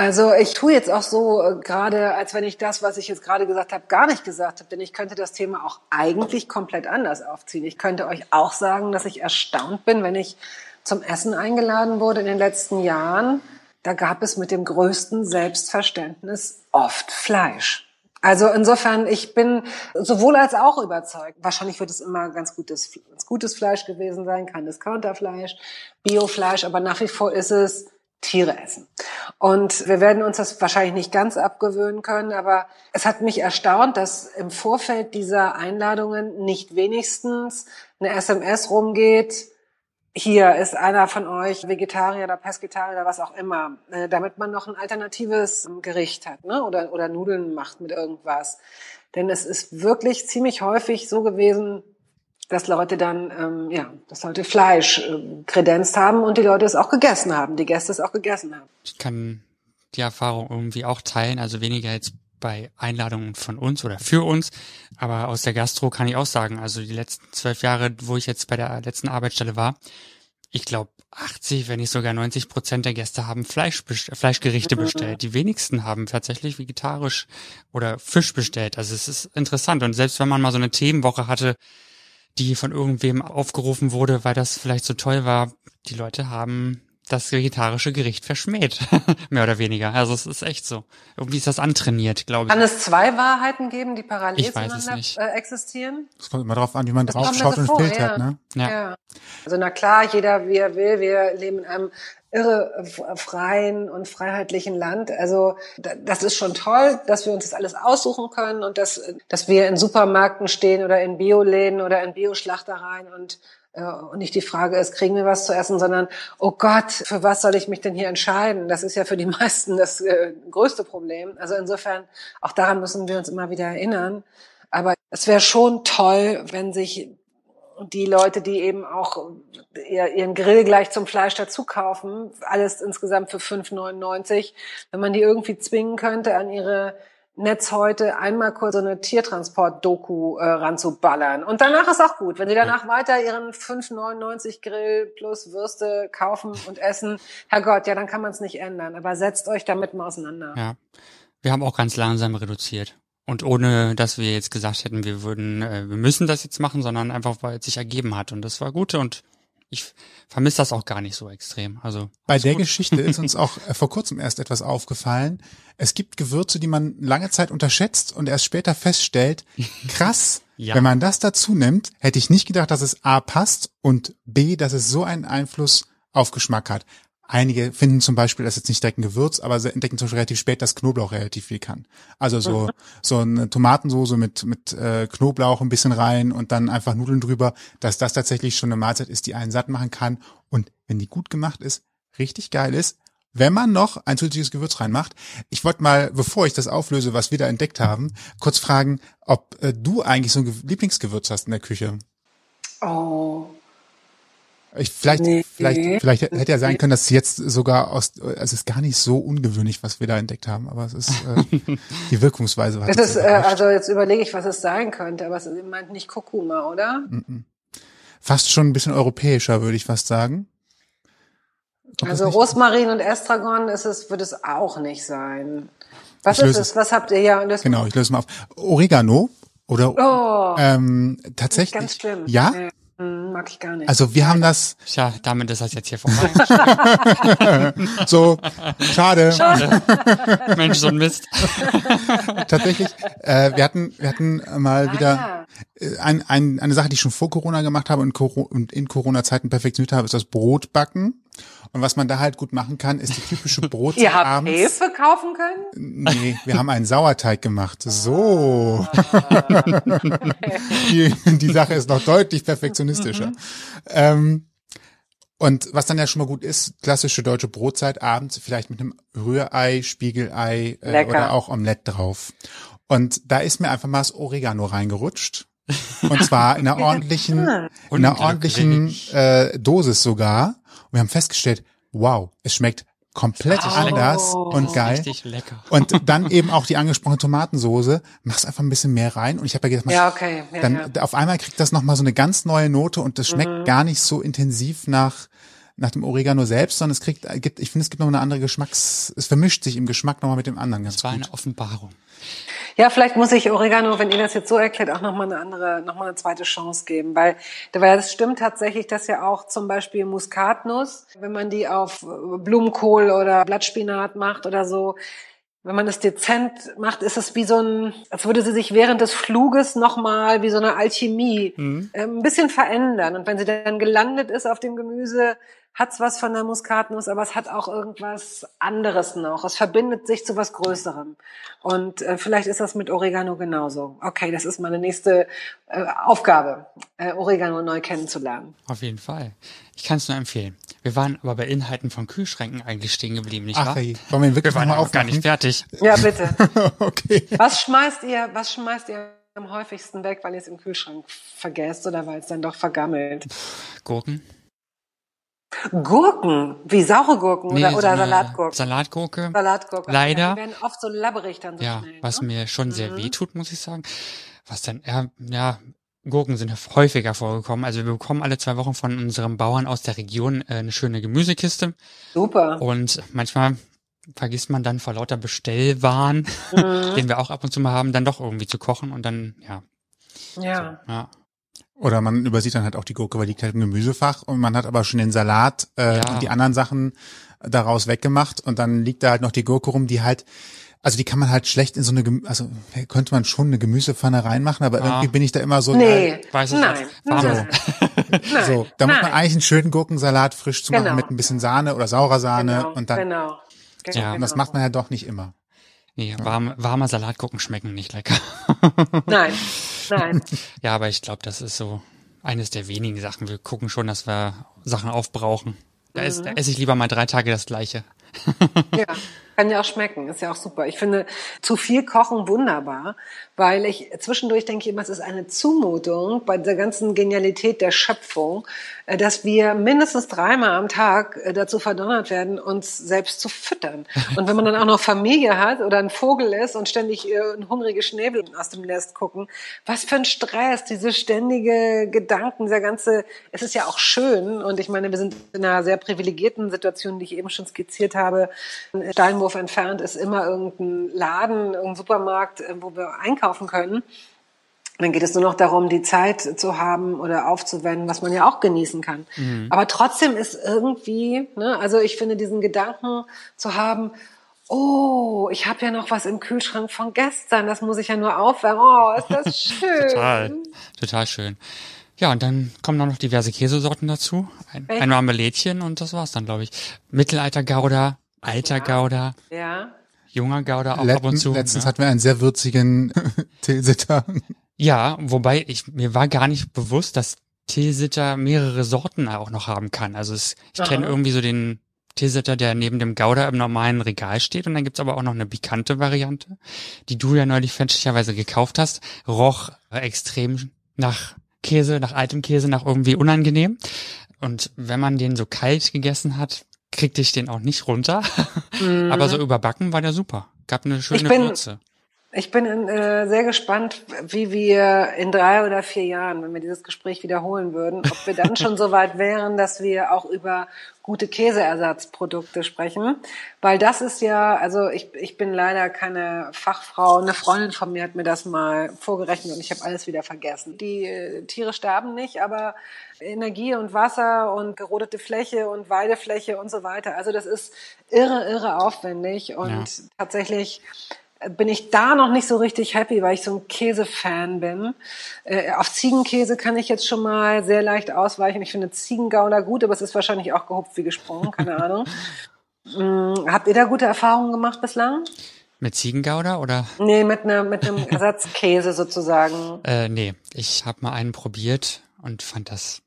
Also ich tue jetzt auch so äh, gerade, als wenn ich das, was ich jetzt gerade gesagt habe, gar nicht gesagt habe, denn ich könnte das Thema auch eigentlich komplett anders aufziehen. Ich könnte euch auch sagen, dass ich erstaunt bin, wenn ich zum Essen eingeladen wurde in den letzten Jahren. Da gab es mit dem größten Selbstverständnis oft Fleisch. Also insofern, ich bin sowohl als auch überzeugt. Wahrscheinlich wird es immer ganz gutes, ganz gutes Fleisch gewesen sein, kein Discounterfleisch, Biofleisch, aber nach wie vor ist es Tiere essen. Und wir werden uns das wahrscheinlich nicht ganz abgewöhnen können, aber es hat mich erstaunt, dass im Vorfeld dieser Einladungen nicht wenigstens eine SMS rumgeht, hier ist einer von euch Vegetarier oder Pesketarier oder was auch immer, äh, damit man noch ein alternatives ähm, Gericht hat, ne? Oder, oder Nudeln macht mit irgendwas. Denn es ist wirklich ziemlich häufig so gewesen, dass Leute dann, ähm, ja, dass Leute Fleisch ähm, kredenzt haben und die Leute es auch gegessen haben, die Gäste es auch gegessen haben. Ich kann die Erfahrung irgendwie auch teilen, also weniger jetzt bei Einladungen von uns oder für uns, aber aus der Gastro kann ich auch sagen, also die letzten zwölf Jahre, wo ich jetzt bei der letzten Arbeitsstelle war, ich glaube 80, wenn nicht sogar 90 Prozent der Gäste haben Fleisch, Fleischgerichte bestellt. Die wenigsten haben tatsächlich vegetarisch oder Fisch bestellt. Also es ist interessant und selbst wenn man mal so eine Themenwoche hatte, die von irgendwem aufgerufen wurde, weil das vielleicht so toll war, die Leute haben das vegetarische Gericht verschmäht, mehr oder weniger. Also es ist echt so. Irgendwie ist das antrainiert, glaube ich. Kann es zwei Wahrheiten geben, die parallel zueinander äh, existieren? Es kommt immer darauf an, wie man Das drauf kommt mir schaut so und vor, filtert, ja. ne? Ja. Also na klar, jeder wie er will. Wir leben in einem irre f- freien und freiheitlichen Land. Also da- das ist schon toll, dass wir uns das alles aussuchen können und dass, dass wir in Supermärkten stehen oder in Bioläden oder in Bioschlachtereien und äh, und nicht die Frage ist, kriegen wir was zu essen, sondern, oh Gott, für was soll ich mich denn hier entscheiden? Das ist ja für die meisten das äh, größte Problem. Also insofern, auch daran müssen wir uns immer wieder erinnern. Aber es wäre schon toll, wenn sich die Leute, die eben auch ihr- ihren Grill gleich zum Fleisch dazu kaufen, alles insgesamt für 5,99, wenn man die irgendwie zwingen könnte, an ihre Netz heute einmal kurz so eine Tiertransport-Doku äh, ranzuballern. Und danach ist auch gut. Wenn Sie danach weiter Ihren 5,99 Grill plus Würste kaufen und essen, Herrgott, ja, dann kann man es nicht ändern. Aber setzt euch damit mal auseinander. Ja. Wir haben auch ganz langsam reduziert. Und ohne, dass wir jetzt gesagt hätten, wir würden, äh, wir müssen das jetzt machen, sondern einfach, weil es sich ergeben hat. Und das war gut und ich vermisse das auch gar nicht so extrem. Also bei der gut. Geschichte ist uns auch äh, vor kurzem erst etwas aufgefallen. Es gibt Gewürze, die man lange Zeit unterschätzt und erst später feststellt, krass, ja. wenn man das dazu nimmt, hätte ich nicht gedacht, dass es A passt und B, dass es so einen Einfluss auf Geschmack hat. Einige finden zum Beispiel, das ist jetzt nicht direkt ein Gewürz, aber sie entdecken zum Beispiel relativ spät, dass Knoblauch relativ viel kann. Also so, mhm. so eine Tomatensoße mit, mit äh, Knoblauch ein bisschen rein und dann einfach Nudeln drüber, dass das tatsächlich schon eine Mahlzeit ist, die einen satt machen kann. Und wenn die gut gemacht ist, richtig geil ist, wenn man noch ein zusätzliches Gewürz reinmacht. Ich wollte mal, bevor ich das auflöse, was wir da entdeckt haben, kurz fragen, ob äh, du eigentlich so ein Lieblingsgewürz hast in der Küche. Oh, ich, vielleicht, nee. vielleicht, vielleicht hätte ja sein können, dass jetzt sogar aus, also es ist gar nicht so ungewöhnlich, was wir da entdeckt haben, aber es ist äh, die Wirkungsweise. Hat es ist, äh, also jetzt überlege ich, was es sein könnte, aber es meint nicht Kurkuma, oder? Fast schon ein bisschen europäischer, würde ich fast sagen. Ob also Rosmarin und Estragon ist es, wird es auch nicht sein. Was ist es? Was habt ihr ja? Genau, ich löse mal auf. Oregano oder oh, ähm, tatsächlich. Ganz schlimm. Ja. Nee. Hm, mag ich gar nicht. Also wir haben das. Tja, damit ist das jetzt hier vorbei. so, schade. Schade. Mensch, so ein Mist. Tatsächlich, äh, wir hatten, wir hatten mal ah, wieder ja. Äh, ein, ein, eine Sache, die ich schon vor Corona gemacht habe und in Corona-Zeiten perfektioniert habe, ist das Brotbacken. Und was man da halt gut machen kann, ist die typische Brotzeit Ihr habt abends. Hefe kaufen können? Nee, wir haben einen Sauerteig gemacht. So. die, die Sache ist noch deutlich perfektionistischer. Mhm. Ähm, und was dann ja schon mal gut ist, klassische deutsche Brotzeit abends, vielleicht mit einem Rührei, Spiegelei äh, oder auch Omelette drauf. Und da ist mir einfach mal das Oregano reingerutscht. Und zwar in einer ordentlichen, in einer ordentlichen äh, Dosis sogar. Und wir haben festgestellt, wow, es schmeckt komplett oh, anders und geil. Richtig lecker. Und dann eben auch die angesprochene Tomatensoße. Mach's einfach ein bisschen mehr rein. Und ich habe ja gedacht, ja, okay. ja, dann ja. auf einmal kriegt das nochmal so eine ganz neue Note und das schmeckt mhm. gar nicht so intensiv nach nach dem Oregano selbst, sondern es kriegt, gibt, ich finde, es gibt noch eine andere Geschmacks, es vermischt sich im Geschmack nochmal mit dem anderen ganz Das war gut. eine Offenbarung. Ja, vielleicht muss ich Oregano, wenn ihr das jetzt so erklärt, auch nochmal eine andere, nochmal eine zweite Chance geben, weil, weil das stimmt tatsächlich, dass ja auch zum Beispiel Muskatnuss, wenn man die auf Blumenkohl oder Blattspinat macht oder so, wenn man es dezent macht, ist es wie so ein, als würde sie sich während des Fluges nochmal wie so eine Alchemie mhm. äh, ein bisschen verändern. Und wenn sie dann gelandet ist auf dem Gemüse, hat's was von der Muskatnuss, aber es hat auch irgendwas anderes noch. Es verbindet sich zu was Größerem. Und äh, vielleicht ist das mit Oregano genauso. Okay, das ist meine nächste äh, Aufgabe, äh, Oregano neu kennenzulernen. Auf jeden Fall. Ich kann es nur empfehlen. Wir waren aber bei Inhalten von Kühlschränken eigentlich stehen geblieben, nicht Ach, wahr? Hey, wollen wir, wirklich wir waren mal auch gar nicht fertig. Ja, bitte. okay. Was schmeißt ihr, was schmeißt ihr am häufigsten weg, weil ihr es im Kühlschrank vergesst oder weil es dann doch vergammelt? Gurken. Gurken, wie saure Gurken Nee, oder, so oder Salatgurken. Salatgurke. Salatgurken. Leider. Ja, die werden oft so labberig dann so Ja, schnell. was ne? mir schon sehr Mhm. weh tut, muss ich sagen. Was dann, ja, ja, Gurken sind häufiger vorgekommen. Also wir bekommen alle zwei Wochen von unserem Bauern aus der Region äh, eine schöne Gemüsekiste. Super. Und manchmal vergisst man dann vor lauter Bestellwahn, Mhm. den wir auch ab und zu mal haben, dann doch irgendwie zu kochen und dann, ja, Ja. ja. Oder man übersieht dann halt auch die Gurke, weil die liegt halt im Gemüsefach und man hat aber schon den Salat äh, Ja. und die anderen Sachen daraus weggemacht und dann liegt da halt noch die Gurke rum, die halt, also die kann man halt schlecht in so eine, Gemü also könnte man schon eine Gemüsepfanne reinmachen, aber Ah. irgendwie bin ich da immer so, Nee, Weiß ich nein, nicht. Warm. nein. so, da muss man eigentlich einen schönen Gurkensalat frisch zu machen Genau. mit ein bisschen Sahne oder saurer Sahne genau, und dann, genau. Genau, Ja, und das macht man ja doch nicht immer. Nee, warme, warme Salatgurken schmecken nicht lecker. Nein, nein. Ja, aber ich glaube, das ist so eines der wenigen Sachen. Wir gucken schon, dass wir Sachen aufbrauchen. Da, ist, Mhm. da esse ich lieber mal drei Tage das gleiche. ja. Kann ja auch schmecken, ist ja auch super. Ich finde zu viel Kochen wunderbar, weil ich zwischendurch denke immer, es ist eine Zumutung bei der ganzen Genialität der Schöpfung, äh, dass wir mindestens dreimal am Tag äh, dazu verdonnert werden, uns selbst zu füttern. Und wenn man dann auch noch Familie hat oder ein Vogel ist und ständig äh, ein hungriges Schnäbel aus dem Nest gucken, was für ein Stress, diese ständige Gedanken, dieser ganze, es ist ja auch schön und ich meine, wir sind in einer sehr privilegierten Situation, die ich eben schon skizziert habe. Steinwurf entfernt ist immer irgendein Laden, irgendein Supermarkt, wo wir einkaufen können. Dann geht es nur noch darum, die Zeit zu haben oder aufzuwenden, was man ja auch genießen kann. Mhm. Aber trotzdem ist irgendwie, ne, also ich finde diesen Gedanken zu haben, oh, ich habe ja noch was im Kühlschrank von gestern, das muss ich ja nur aufwärmen. Oh, ist das schön. total, total schön. Ja, und dann kommen noch diverse Käsesorten dazu. Ein, ein Marmelädchen und das war's dann, glaube ich. Mittelalter Gouda, alter ja. Gouda. Ja junger Gouda auch Letten, ab und zu. Letztens ja. hatten wir einen sehr würzigen Tilsiter. Ja, wobei ich mir war gar nicht bewusst, dass Tilsiter mehrere Sorten auch noch haben kann. Also es, ich kenne irgendwie so den Tilsiter, der neben dem Gouda im normalen Regal steht und dann gibt's aber auch noch eine pikante Variante, die du ja neulich fälschlicherweise gekauft hast. Roch extrem nach Käse, nach altem Käse, nach irgendwie unangenehm. Und wenn man den so kalt gegessen hat, kriegte ich den auch nicht runter. Mhm. Aber so überbacken war der super. Gab eine schöne ich bin, Würze. Ich bin äh, sehr gespannt, wie wir in drei oder vier Jahren, wenn wir dieses Gespräch wiederholen würden, ob wir dann schon so weit wären, dass wir auch über gute Käseersatzprodukte sprechen. Weil das ist ja, also ich, ich bin leider keine Fachfrau. Eine Freundin von mir hat mir das mal vorgerechnet und ich habe alles wieder vergessen. Die äh, Tiere sterben nicht, aber Energie und Wasser und gerodete Fläche und Weidefläche und so weiter. Also das ist irre, irre aufwendig und ja. tatsächlich bin ich da noch nicht so richtig happy, weil ich so ein Käsefan bin. Äh, auf Ziegenkäse kann ich jetzt schon mal sehr leicht ausweichen. Ich finde Ziegengauder gut, aber es ist wahrscheinlich auch gehupft wie gesprungen, keine Ahnung. Mm, habt ihr da gute Erfahrungen gemacht bislang? Mit Ziegengauder oder? Nee, mit, ne, mit einem Ersatzkäse sozusagen. Äh, nee, ich habe mal einen probiert und fand das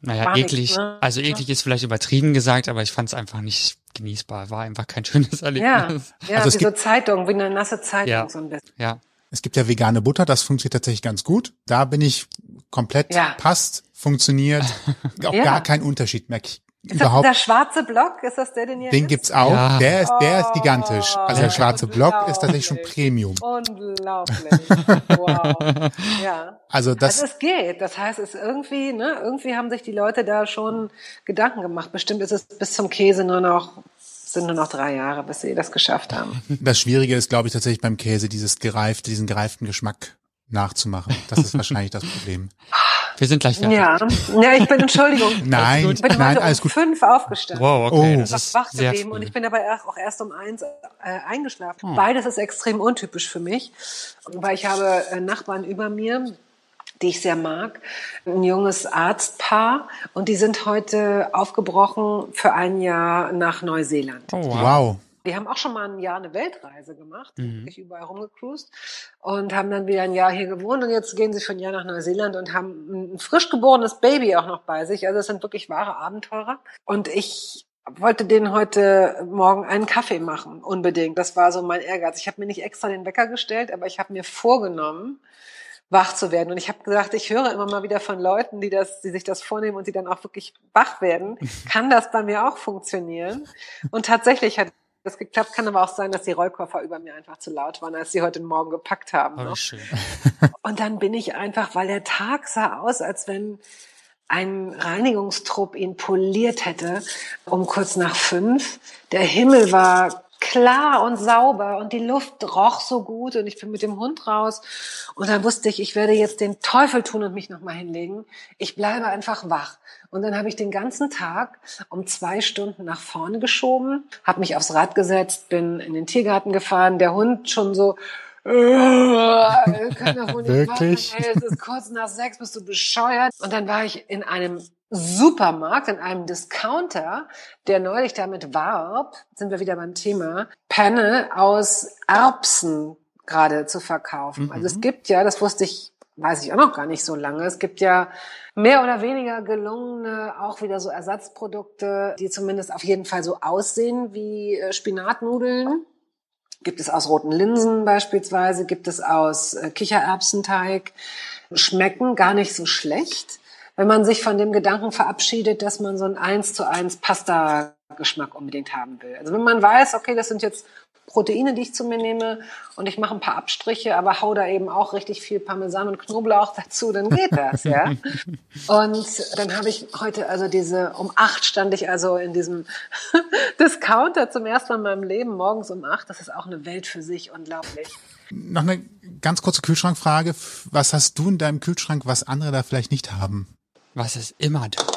naja, War eklig. Nicht, ne? Also eklig ist vielleicht übertrieben gesagt, aber ich fand es einfach nicht genießbar. War einfach kein schönes Erlebnis. Ja, ja also wie so Zeitung, wie eine nasse Zeitung ja, so ein bisschen. Ja. Es gibt ja vegane Butter, das funktioniert tatsächlich ganz gut. Da bin ich komplett ja. passt, funktioniert, auch ja. gar kein Unterschied merke ich ist. Das der schwarze Block, ist das der, den ihr Den ist? gibt's auch. Ja. Der ist, der ist gigantisch. Also der schwarze Block ist tatsächlich schon Premium. Unglaublich. Wow. Ja. Also das. Also es geht. Das heißt, es ist irgendwie, ne, irgendwie haben sich die Leute da schon Gedanken gemacht. Bestimmt ist es bis zum Käse nur noch sind nur noch drei Jahre, bis sie das geschafft haben. Das Schwierige ist, glaube ich, tatsächlich beim Käse, dieses gereifte, diesen gereiften Geschmack nachzumachen. Das ist wahrscheinlich das Problem. Wir sind gleich fertig. Ja, ja ich bin, Entschuldigung. nein, ich bin nein, alles um gut. fünf aufgestanden. Wow, okay. Oh. Das ist wach geblieben und ich bin aber auch erst um eins äh, eingeschlafen. Oh. Beides ist extrem untypisch für mich, weil ich habe äh, Nachbarn über mir, die ich sehr mag, ein junges Arztpaar und die sind heute aufgebrochen für ein Jahr nach Neuseeland. Oh, wow. wow. Die haben auch schon mal ein Jahr eine Weltreise gemacht, mhm. wirklich überall rumgecruised und haben dann wieder ein Jahr hier gewohnt und jetzt gehen sie für ein Jahr nach Neuseeland und haben ein frisch geborenes Baby auch noch bei sich. Also es sind wirklich wahre Abenteurer. Und ich wollte denen heute Morgen einen Kaffee machen, unbedingt. Das war so mein Ehrgeiz. Ich habe mir nicht extra den Wecker gestellt, aber ich habe mir vorgenommen, wach zu werden. Und ich habe gesagt, ich höre immer mal wieder von Leuten, die das, die sich das vornehmen und die dann auch wirklich wach werden. Kann das bei mir auch funktionieren? Und tatsächlich hat das geklappt. Kann aber auch sein, dass die Rollkoffer über mir einfach zu laut waren, als sie heute Morgen gepackt haben. Schön. Und dann bin ich einfach, weil der Tag sah aus, als wenn ein Reinigungstrupp ihn poliert hätte, um kurz nach fünf. Der Himmel war klar und sauber und die Luft roch so gut und ich bin mit dem Hund raus und dann wusste ich, ich werde jetzt den Teufel tun und mich nochmal hinlegen. Ich bleibe einfach wach. Und dann habe ich den ganzen Tag um zwei Stunden nach vorne geschoben, habe mich aufs Rad gesetzt, bin in den Tiergarten gefahren, der Hund schon so, kann doch wohl nicht Wirklich? Machen, ey, es ist kurz nach sechs, bist du bescheuert. Und dann war ich in einem Supermarkt, in einem Discounter, der neulich damit warb, sind wir wieder beim Thema, Panne aus Erbsen gerade zu verkaufen. Mhm. Also es gibt ja, das wusste ich weiß ich auch noch gar nicht so lange. Es gibt ja mehr oder weniger gelungene, auch wieder so Ersatzprodukte, die zumindest auf jeden Fall so aussehen wie äh, Spinatnudeln. Gibt es aus roten Linsen beispielsweise, gibt es aus äh, Kichererbsenteig, schmecken gar nicht so schlecht, wenn man sich von dem Gedanken verabschiedet, dass man so ein eins zu eins Pasta Geschmack unbedingt haben will. Also wenn man weiß, okay, das sind jetzt Proteine, die ich zu mir nehme und ich mache ein paar Abstriche, aber hau da eben auch richtig viel Parmesan und Knoblauch dazu, dann geht das, ja. Und dann habe ich heute also diese, um acht stand ich also in diesem Discounter zum ersten Mal in meinem Leben, morgens um acht, das ist auch eine Welt für sich, unglaublich. Noch eine ganz kurze Kühlschrankfrage. Was hast du in deinem Kühlschrank, was andere da vielleicht nicht haben? Was ist immer da?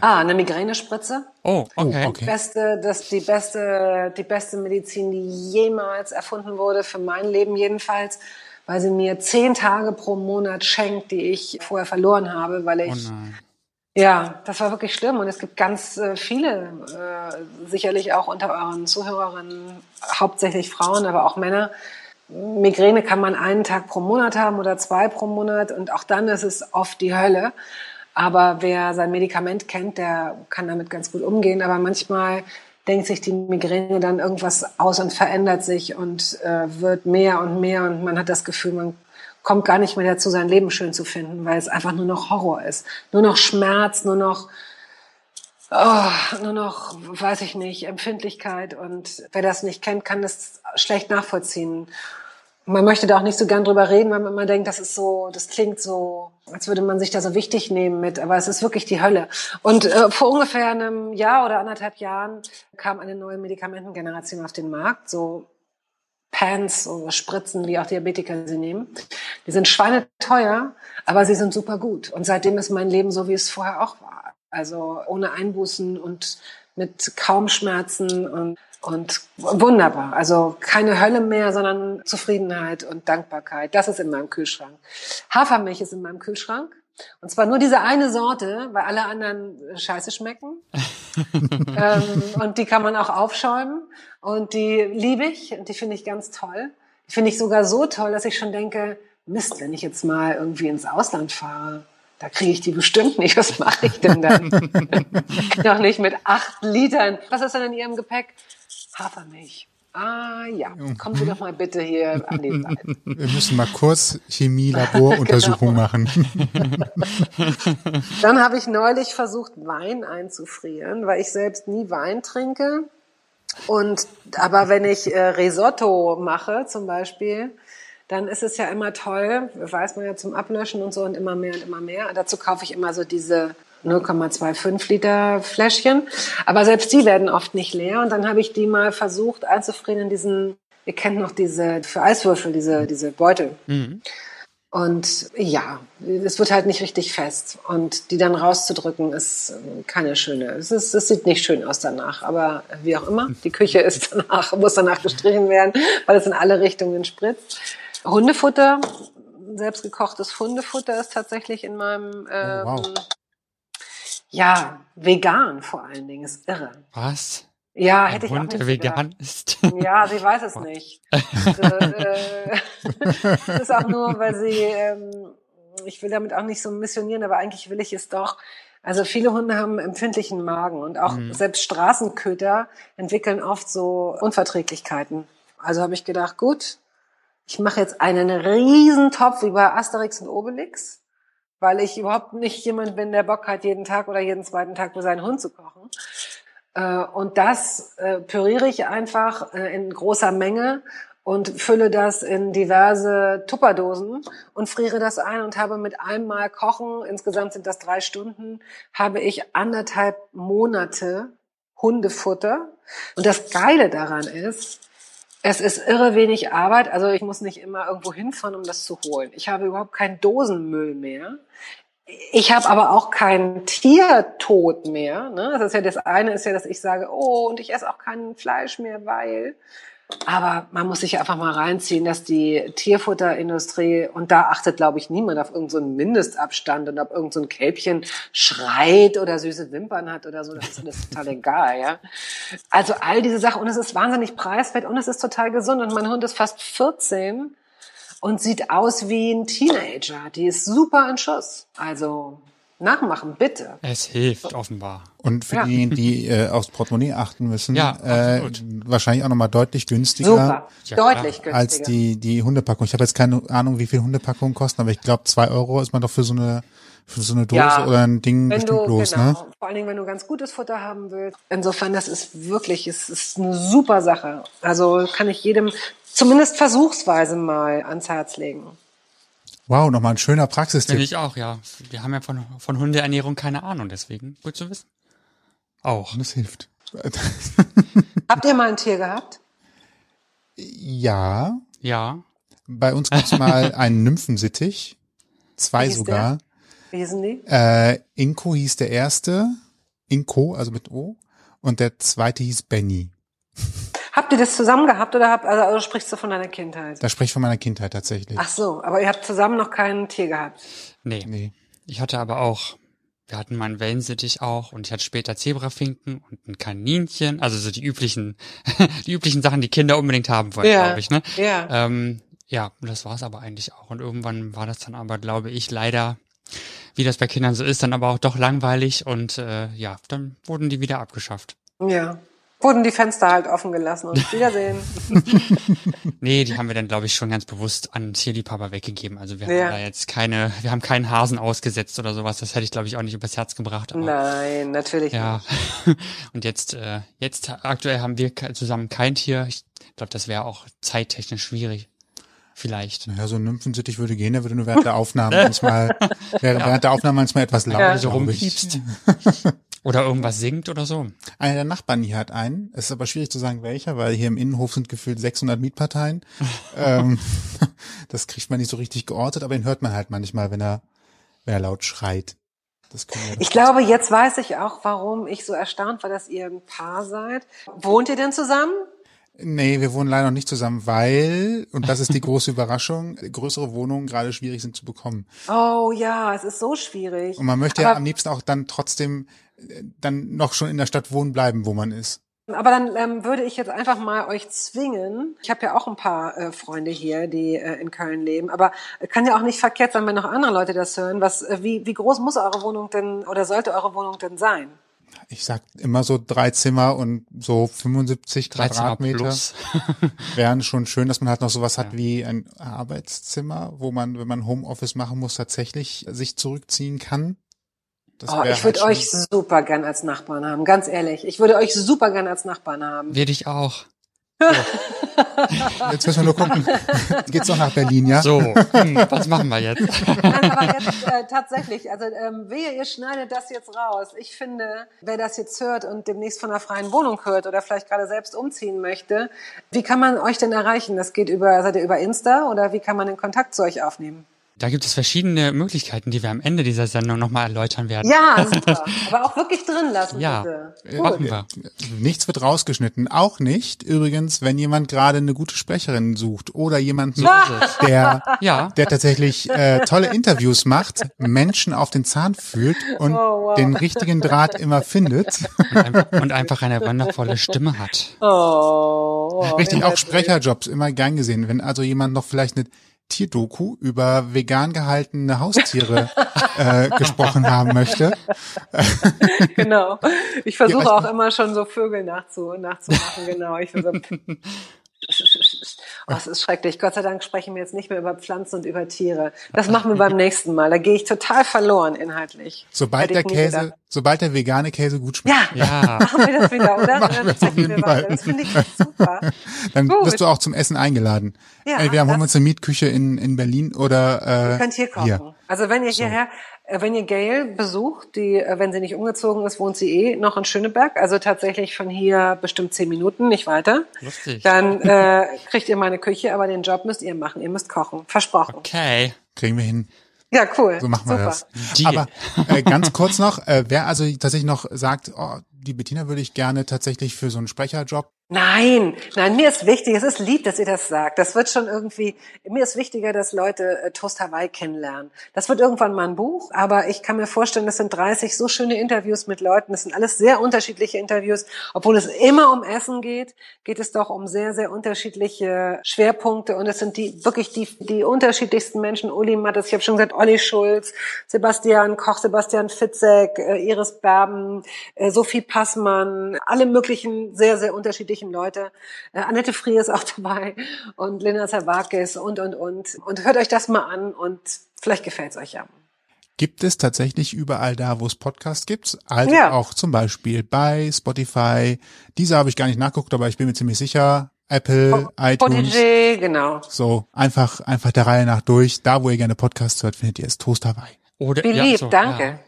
Ah, eine Migränespritze. Oh, okay. Oh, okay. Die beste, das, die beste, die beste Medizin, die jemals erfunden wurde, für mein Leben jedenfalls, weil sie mir zehn Tage pro Monat schenkt, die ich vorher verloren habe, weil ich, oh ja, das war wirklich schlimm. Und es gibt ganz äh, viele, äh, sicherlich auch unter euren Zuhörerinnen, hauptsächlich Frauen, aber auch Männer, Migräne kann man einen Tag pro Monat haben oder zwei pro Monat und auch dann ist es oft die Hölle. Aber wer sein Medikament kennt, der kann damit ganz gut umgehen. Aber manchmal denkt sich die Migräne dann irgendwas aus und verändert sich und äh, wird mehr und mehr und man hat das Gefühl, man kommt gar nicht mehr dazu, sein Leben schön zu finden, weil es einfach nur noch Horror ist. Nur noch Schmerz, nur noch, oh, nur noch, weiß ich nicht, Empfindlichkeit. Und wer das nicht kennt, kann das schlecht nachvollziehen man möchte da auch nicht so gern drüber reden, weil man immer denkt, das ist so, das klingt so, als würde man sich da so wichtig nehmen mit, aber es ist wirklich die Hölle. Und äh, vor ungefähr einem Jahr oder anderthalb Jahren kam eine neue Medikamentengeneration auf den Markt, so Pants, so Spritzen, wie auch Diabetiker sie nehmen. Die sind schweineteuer, aber sie sind super gut. Und seitdem ist mein Leben so, wie es vorher auch war. Also ohne Einbußen und mit kaum Schmerzen und und wunderbar. Also keine Hölle mehr, sondern Zufriedenheit und Dankbarkeit. Das ist in meinem Kühlschrank. Hafermilch ist in meinem Kühlschrank. Und zwar nur diese eine Sorte, weil alle anderen scheiße schmecken. ähm, und die kann man auch aufschäumen. Und die liebe ich und die finde ich ganz toll. Die finde ich sogar so toll, dass ich schon denke, Mist, wenn ich jetzt mal irgendwie ins Ausland fahre, da kriege ich die bestimmt nicht. Was mache ich denn dann? Noch nicht mit acht Litern. Was ist denn in Ihrem Gepäck? Hafermilch. Ah ja, kommen Sie doch mal bitte hier an die Seite. Wir müssen mal kurz Chemie-Laboruntersuchung genau. machen. Dann habe ich neulich versucht, Wein einzufrieren, weil ich selbst nie Wein trinke. Und aber wenn ich äh, Risotto mache zum Beispiel, dann ist es ja immer toll, weiß man ja zum Ablöschen und so und immer mehr und immer mehr. Dazu kaufe ich immer so diese 0,25 Liter Fläschchen. Aber selbst die werden oft nicht leer. Und dann habe ich die mal versucht einzufrieren in diesen, ihr kennt noch diese, für Eiswürfel, diese, diese Beutel. Mhm. Und ja, es wird halt nicht richtig fest. Und die dann rauszudrücken, ist keine schöne. Es, ist, es sieht nicht schön aus danach. Aber wie auch immer, die Küche ist danach, muss danach gestrichen werden, weil es in alle Richtungen spritzt. Hundefutter, selbstgekochtes Hundefutter ist tatsächlich in meinem ähm, oh, wow. Ja, vegan vor allen Dingen, ist irre. Was? Ja, Ein hätte ich Hund, auch nicht vegan ist. Ja, sie weiß es nicht. Das, äh, das ist auch nur, weil sie, ähm, ich will damit auch nicht so missionieren, aber eigentlich will ich es doch. Also viele Hunde haben empfindlichen Magen und auch mhm. selbst Straßenköter entwickeln oft so Unverträglichkeiten. Also habe ich gedacht, gut, ich mache jetzt einen riesen Topf wie bei Asterix und Obelix weil ich überhaupt nicht jemand bin, der Bock hat, jeden Tag oder jeden zweiten Tag für seinen Hund zu kochen. Äh, und das äh, püriere ich einfach äh, in großer Menge und fülle das in diverse Tupperdosen und friere das ein und habe mit einmal Kochen, insgesamt sind das drei Stunden, habe ich anderthalb Monate Hundefutter. Und das Geile daran ist, es ist irre wenig Arbeit. Also ich muss nicht immer irgendwo hinfahren, um das zu holen. Ich habe überhaupt keinen Dosenmüll mehr. Ich habe aber auch keinen Tiertod mehr. Ne? Das ist ja das eine ist ja, dass ich sage, oh, und ich esse auch kein Fleisch mehr, weil aber man muss sich einfach mal reinziehen, dass die Tierfutterindustrie, und da achtet, glaube ich, niemand auf irgendeinen so Mindestabstand und ob irgendein so Kälbchen schreit oder süße Wimpern hat oder so, das ist alles total egal, ja. Also all diese Sachen, und es ist wahnsinnig preiswert und es ist total gesund und mein Hund ist fast 14 und sieht aus wie ein Teenager. Die ist super in Schuss. Also nachmachen, bitte. Es hilft offenbar. Und für Ja. diejenigen, die äh, aufs Portemonnaie achten müssen, Ja, äh, wahrscheinlich auch nochmal deutlich günstiger Super. Ja, Deutlich günstiger. als die, die Hundepackung. Ich habe jetzt keine Ahnung, wie viel Hundepackungen kosten, aber ich glaube, zwei Euro ist man doch für so eine für so eine Dose Ja. oder ein Ding bestimmt du, los, genau, ne? vor allen Dingen, wenn du ganz gutes Futter haben willst. Insofern, das ist wirklich, es ist eine super Sache. Also kann ich jedem zumindest versuchsweise mal ans Herz legen. Wow, nochmal ein schöner Finde Praxistipp. ich auch, ja. Wir haben ja von, von Hundeernährung keine Ahnung, deswegen gut zu wissen. Auch. Das hilft. Habt ihr mal ein Tier gehabt? Ja, Ja. bei uns gab's mal einen Nymphensittich. Zwei Wie sogar. Wie hießen die? Äh, Inko hieß der erste. Inko, also mit O. Und der zweite hieß Benny. Habt ihr das zusammen gehabt oder habt, also, also sprichst du von deiner Kindheit? Da spreche ich von meiner Kindheit tatsächlich. Ach so, aber ihr habt zusammen noch kein Tier gehabt. Nee. Nee. Ich hatte aber auch, wir hatten meinen Wellensittich auch und ich hatte später Zebrafinken und ein Kaninchen, also so die üblichen, die üblichen Sachen, die Kinder unbedingt haben wollen, Ja. glaube ich, ne? Ja. Ähm, ja, und das war's aber eigentlich auch. Und irgendwann war das dann aber, glaube ich, leider, wie das bei Kindern so ist, dann aber auch doch langweilig und äh, ja, dann wurden die wieder abgeschafft. Ja. Wurden die Fenster halt offen gelassen und Wiedersehen. Nee, die haben wir dann, glaube ich, schon ganz bewusst an Tierliebhaber weggegeben. Also wir Ja. haben da jetzt keine, wir haben keinen Hasen ausgesetzt oder sowas. Das hätte ich, glaube ich, auch nicht übers Herz gebracht. Aber Nein, natürlich Ja. nicht. Und jetzt, äh, jetzt aktuell haben wir zusammen kein Tier. Ich glaube, das wäre auch zeittechnisch schwierig. Vielleicht. Naja, so ein Nymphensittich würde gehen, der würde nur während der Aufnahme manchmal, während, während der Aufnahme manchmal etwas laut, Ja. So rumpiepst. Oder irgendwas singt oder so. Einer der Nachbarn hier hat einen. Es ist aber schwierig zu sagen, welcher, weil hier im Innenhof sind gefühlt 600 Mietparteien. ähm, das kriegt man nicht so richtig geortet, aber den hört man halt manchmal, wenn er, wenn er laut schreit. Ich glaube, jetzt weiß ich auch, warum ich so erstaunt war, dass ihr ein Paar seid. Wohnt ihr denn zusammen? Nee, wir wohnen leider noch nicht zusammen, weil, und das ist die große Überraschung, größere Wohnungen gerade schwierig sind zu bekommen. Oh ja, es ist so schwierig. Und man möchte ja Aber- am liebsten auch dann trotzdem dann noch schon in der Stadt wohnen bleiben, wo man ist. Aber dann ähm, würde ich jetzt einfach mal euch zwingen. Ich habe ja auch ein paar äh, Freunde hier, die äh, in Köln leben. Aber kann ja auch nicht verkehrt sein, wenn noch andere Leute das hören. Was, äh, wie, wie groß muss eure Wohnung denn oder sollte eure Wohnung denn sein? Ich sag immer so drei Zimmer und so 75 13 Quadratmeter plus. wären schon schön, dass man halt noch sowas hat wie ein Arbeitszimmer, wo man, wenn man Homeoffice machen muss, tatsächlich sich zurückziehen kann. Das Oh, ich würde halt euch super gern als Nachbarn haben, ganz ehrlich. Ich würde euch super gern als Nachbarn haben. Will ich auch. schon, Jetzt müssen wir nur gucken. Geht's doch nach Berlin, ja? So, hm, was machen wir jetzt? Nein, aber jetzt äh, tatsächlich, also ähm, wehe, ihr schneidet das jetzt raus. Ich finde, wer das jetzt hört und demnächst von einer freien Wohnung hört oder vielleicht gerade selbst umziehen möchte, wie kann man euch denn erreichen? Das geht über, seid ihr über Insta oder wie kann man den Kontakt zu euch aufnehmen? Da gibt es verschiedene Möglichkeiten, die wir am Ende dieser Sendung nochmal erläutern werden. Ja, super. aber auch wirklich drin lassen, Ja. bitte. Machen wir. Nichts wird rausgeschnitten. Auch nicht, übrigens, wenn jemand gerade eine gute Sprecherin sucht oder jemanden, So der, Ja. der tatsächlich äh, tolle Interviews macht, Menschen auf den Zahn fühlt und Oh, wow. den richtigen Draht immer findet. Und einfach, und einfach eine wundervolle Stimme hat. Oh, Richtig, oh, auch Sprecherjobs immer gern gesehen. Wenn also jemand noch vielleicht eine Tierdoku über vegan gehaltene Haustiere äh, gesprochen haben möchte. Genau. Ich versuche Ja, auch immer schon so Vögel nachzu, nachzumachen, genau. Ich versuche. Oh, es ist schrecklich. Gott sei Dank sprechen wir jetzt nicht mehr über Pflanzen und über Tiere. Das machen wir beim nächsten Mal. Da gehe ich total verloren inhaltlich. Sobald der Käse, gedacht. sobald der vegane Käse gut schmeckt, Ja, Ja. machen wir das wieder, oder? Machen Dann wir auf jeden. Fall. Das finde ich super. dann Gut. wirst du auch zum Essen eingeladen. Ja, Entweder holen wir das- uns eine Mietküche in, in Berlin oder äh, Ihr könnt hier kochen. Also wenn ihr hierher, äh, wenn ihr Gail besucht, die, äh, wenn sie nicht umgezogen ist, wohnt sie eh noch in Schöneberg. Also tatsächlich von hier bestimmt zehn Minuten, nicht weiter. Lustig. Dann äh, kriegt ihr meine Küche, aber den Job müsst ihr machen. Ihr müsst kochen. Versprochen. Okay. Kriegen wir hin. Ja, cool. So machen wir Super. das. Deal. Aber äh, ganz kurz noch, äh, wer also tatsächlich noch sagt, oh, die Bettina würde ich gerne tatsächlich für so einen Sprecherjob Nein, nein, mir ist wichtig, es ist lieb, dass ihr das sagt. Das wird schon irgendwie, mir ist wichtiger, dass Leute äh, Toast Hawaii kennenlernen. Das wird irgendwann mal ein Buch, aber ich kann mir vorstellen, das sind 30 so schöne Interviews mit Leuten. Das sind alles sehr unterschiedliche Interviews. Obwohl es immer um Essen geht, geht es doch um sehr, sehr unterschiedliche Schwerpunkte. Und es sind die, wirklich die, die unterschiedlichsten Menschen. Uli Mattes, ich habe schon gesagt, Olli Schulz, Sebastian Koch, Sebastian Fitzek, äh, Iris Berben, äh, Sophie Passmann, alle möglichen sehr, sehr unterschiedlichen unterschiedlichen Leute. Äh, Annette Frier ist auch dabei und Lena Zawakis und, und, und. Und hört euch das mal an und vielleicht gefällt es euch ja. Gibt es tatsächlich überall da, wo es Podcasts gibt? Also ja. auch zum Beispiel bei Spotify. Diese habe ich gar nicht nachgeguckt, aber ich bin mir ziemlich sicher. Apple, iTunes. Podigy, genau. So, einfach, einfach der Reihe nach durch. Da, wo ihr gerne Podcasts hört, findet ihr es Toast Hawaii. Oder, Wie lieb, so, danke. Ja.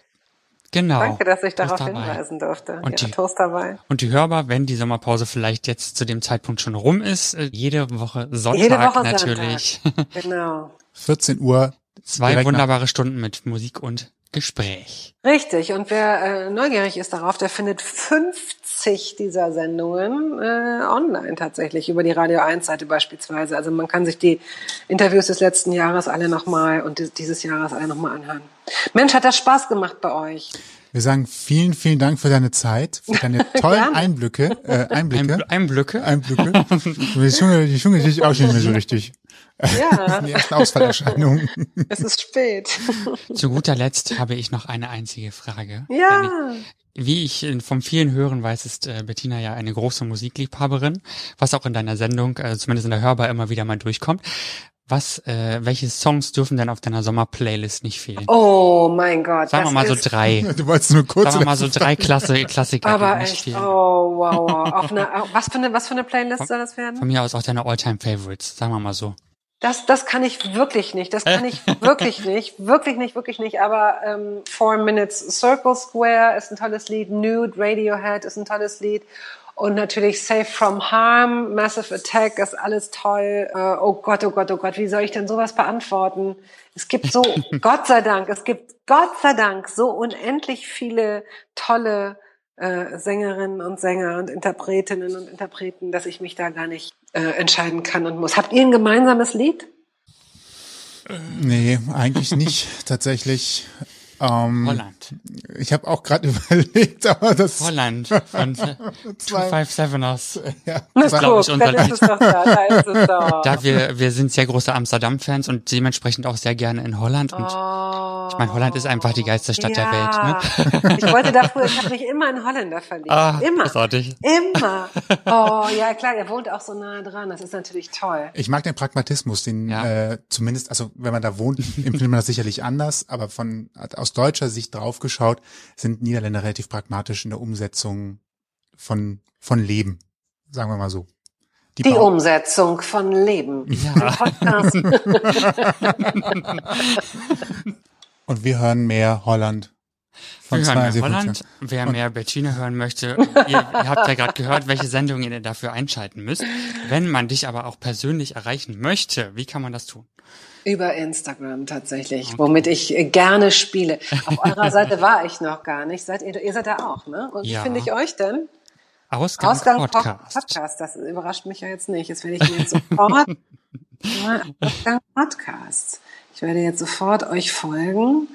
Genau. Danke, dass ich darauf hinweisen durfte. Und, ja, die, Toast dabei. und die hörbar, wenn die Sommerpause vielleicht jetzt zu dem Zeitpunkt schon rum ist, äh, jede Woche Sonntag jede Woche natürlich. Sonntag. Genau. 14 Uhr. Zwei wunderbare nach. Stunden mit Musik und Gespräch. Richtig. Und wer äh, neugierig ist darauf, der findet 50 dieser Sendungen äh, online tatsächlich über die Radio 1 Seite beispielsweise. Also man kann sich die Interviews des letzten Jahres alle nochmal und dieses Jahres alle nochmal anhören. Mensch, hat das Spaß gemacht bei euch. Wir sagen vielen, vielen Dank für deine Zeit, für deine tollen Einblicke. Äh, Einblicke. Einblicke. Einblicke. Die Schunge, die Schunge ist auch nicht mehr so richtig. Ja. Die ersten Ausfallerscheinungen. Es ist spät. Zu guter Letzt habe ich noch eine einzige Frage. Ja. Wie ich vom vielen Hören weiß, ist äh, Bettina ja eine große Musikliebhaberin, was auch in deiner Sendung, äh, zumindest in der Hörbar, immer wieder mal durchkommt. Was, äh, welche Songs dürfen denn auf deiner Sommerplaylist nicht fehlen? Oh mein Gott. Sagen wir mal so drei. Du wolltest nur kurz. Sagen wir mal so drei Klasse, Klassiker. Aber echt, fehlen. oh wow, wow. Auf eine, was für eine, was für eine Playlist soll das werden? Von mir aus auch deine Alltime Favorites, sagen wir mal so. Das, das kann ich wirklich nicht. Das kann ich wirklich nicht. Wirklich nicht, wirklich nicht. Aber ähm, Four Minutes Circle Square ist ein tolles Lied. Nude Radiohead ist ein tolles Lied. Und natürlich Safe from Harm, Massive Attack ist alles toll. Äh, oh Gott, oh Gott, oh Gott, wie soll ich denn sowas beantworten? Es gibt so, Gott sei Dank, es gibt Gott sei Dank so unendlich viele tolle äh, Sängerinnen und Sänger und Interpretinnen und Interpreten, dass ich mich da gar nicht äh, entscheiden kann und muss. Habt ihr ein gemeinsames Lied? Nee, eigentlich nicht. Tatsächlich ähm, Holland. Ich habe auch gerade überlegt, aber das Holland von 257ers. Ja, das glaube ich unser ist doch da, da ist es doch. Da wir wir sind sehr große Amsterdam Fans und dementsprechend auch sehr gerne in Holland und oh, ich meine Holland ist einfach die geilste Stadt ja. der Welt, ne? Ich wollte da früher, ich habe mich immer in Holländer verliebt. Ah, immer. Großartig. Immer. Oh, ja klar, er wohnt auch so nah dran, das ist natürlich toll. Ich mag den Pragmatismus, den ja. äh, zumindest also wenn man da wohnt, empfindet man das sicherlich anders, aber von aus aus deutscher Sicht draufgeschaut, sind Niederländer relativ pragmatisch in der Umsetzung von, von Leben. Sagen wir mal so. Die, die Umsetzung von Leben. Ja. Und wir hören mehr Holland. Wir hören mehr Holland. Wer mehr Bettina hören möchte, ihr, ihr habt ja gerade gehört, welche Sendungen ihr dafür einschalten müsst. Wenn man dich aber auch persönlich erreichen möchte, wie kann man das tun? Über Instagram tatsächlich, okay. womit ich äh, gerne spiele. Auf eurer Seite war ich noch gar nicht. Seid ihr, ihr seid da auch, ne? Und ja. wie finde ich euch denn? Ausgang, Ausgang Podcast. Podcast. Das überrascht mich ja jetzt nicht. Jetzt werde ich mir jetzt sofort Ausgang Podcast. Ich werde jetzt sofort euch folgen.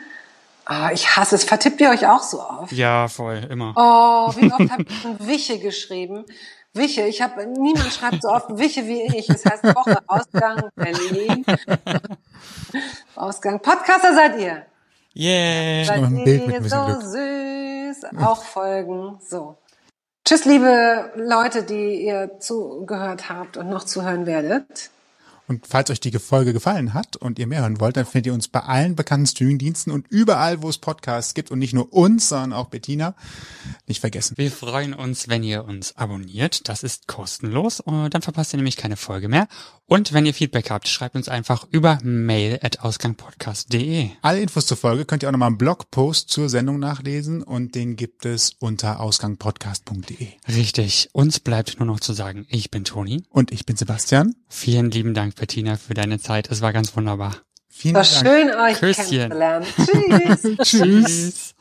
Ah, ich hasse es. Vertippt ihr euch auch so oft? Ja, voll, immer. Oh, wie oft habe ich ein Wiche geschrieben? Wiche, ich habe niemand schreibt so oft Wiche wie ich. Das heißt Woche Ausgang Berlin. Ausgang Podcaster seid ihr. Yeah. Seid ihr so süß. Auch Folgen. So. Tschüss, liebe Leute, die ihr zugehört habt und noch zuhören werdet. Und falls euch die Folge gefallen hat und ihr mehr hören wollt, dann findet ihr uns bei allen bekannten Streamingdiensten und überall, wo es Podcasts gibt und nicht nur uns, sondern auch Bettina. Nicht vergessen. Wir freuen uns, wenn ihr uns abonniert. Das ist kostenlos und dann verpasst ihr nämlich keine Folge mehr. Und wenn ihr Feedback habt, schreibt uns einfach über mail at ausgangpodcast.de. Alle Infos zur Folge könnt ihr auch nochmal im Blogpost zur Sendung nachlesen und den gibt es unter ausgangpodcast.de. Richtig. Uns bleibt nur noch zu sagen, ich bin Toni. Und ich bin Sebastian. Vielen lieben Dank, Bettina, für deine Zeit. Es war ganz wunderbar. Vielen War Dank. schön, euch Küsschen. kennenzulernen. Tschüss. Tschüss.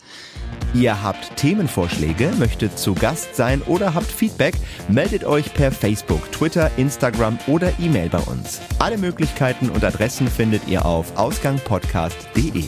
Ihr habt Themenvorschläge, möchtet zu Gast sein oder habt Feedback, meldet euch per Facebook, Twitter, Instagram oder E-Mail bei uns. Alle Möglichkeiten und Adressen findet ihr auf ausgangpodcast.de.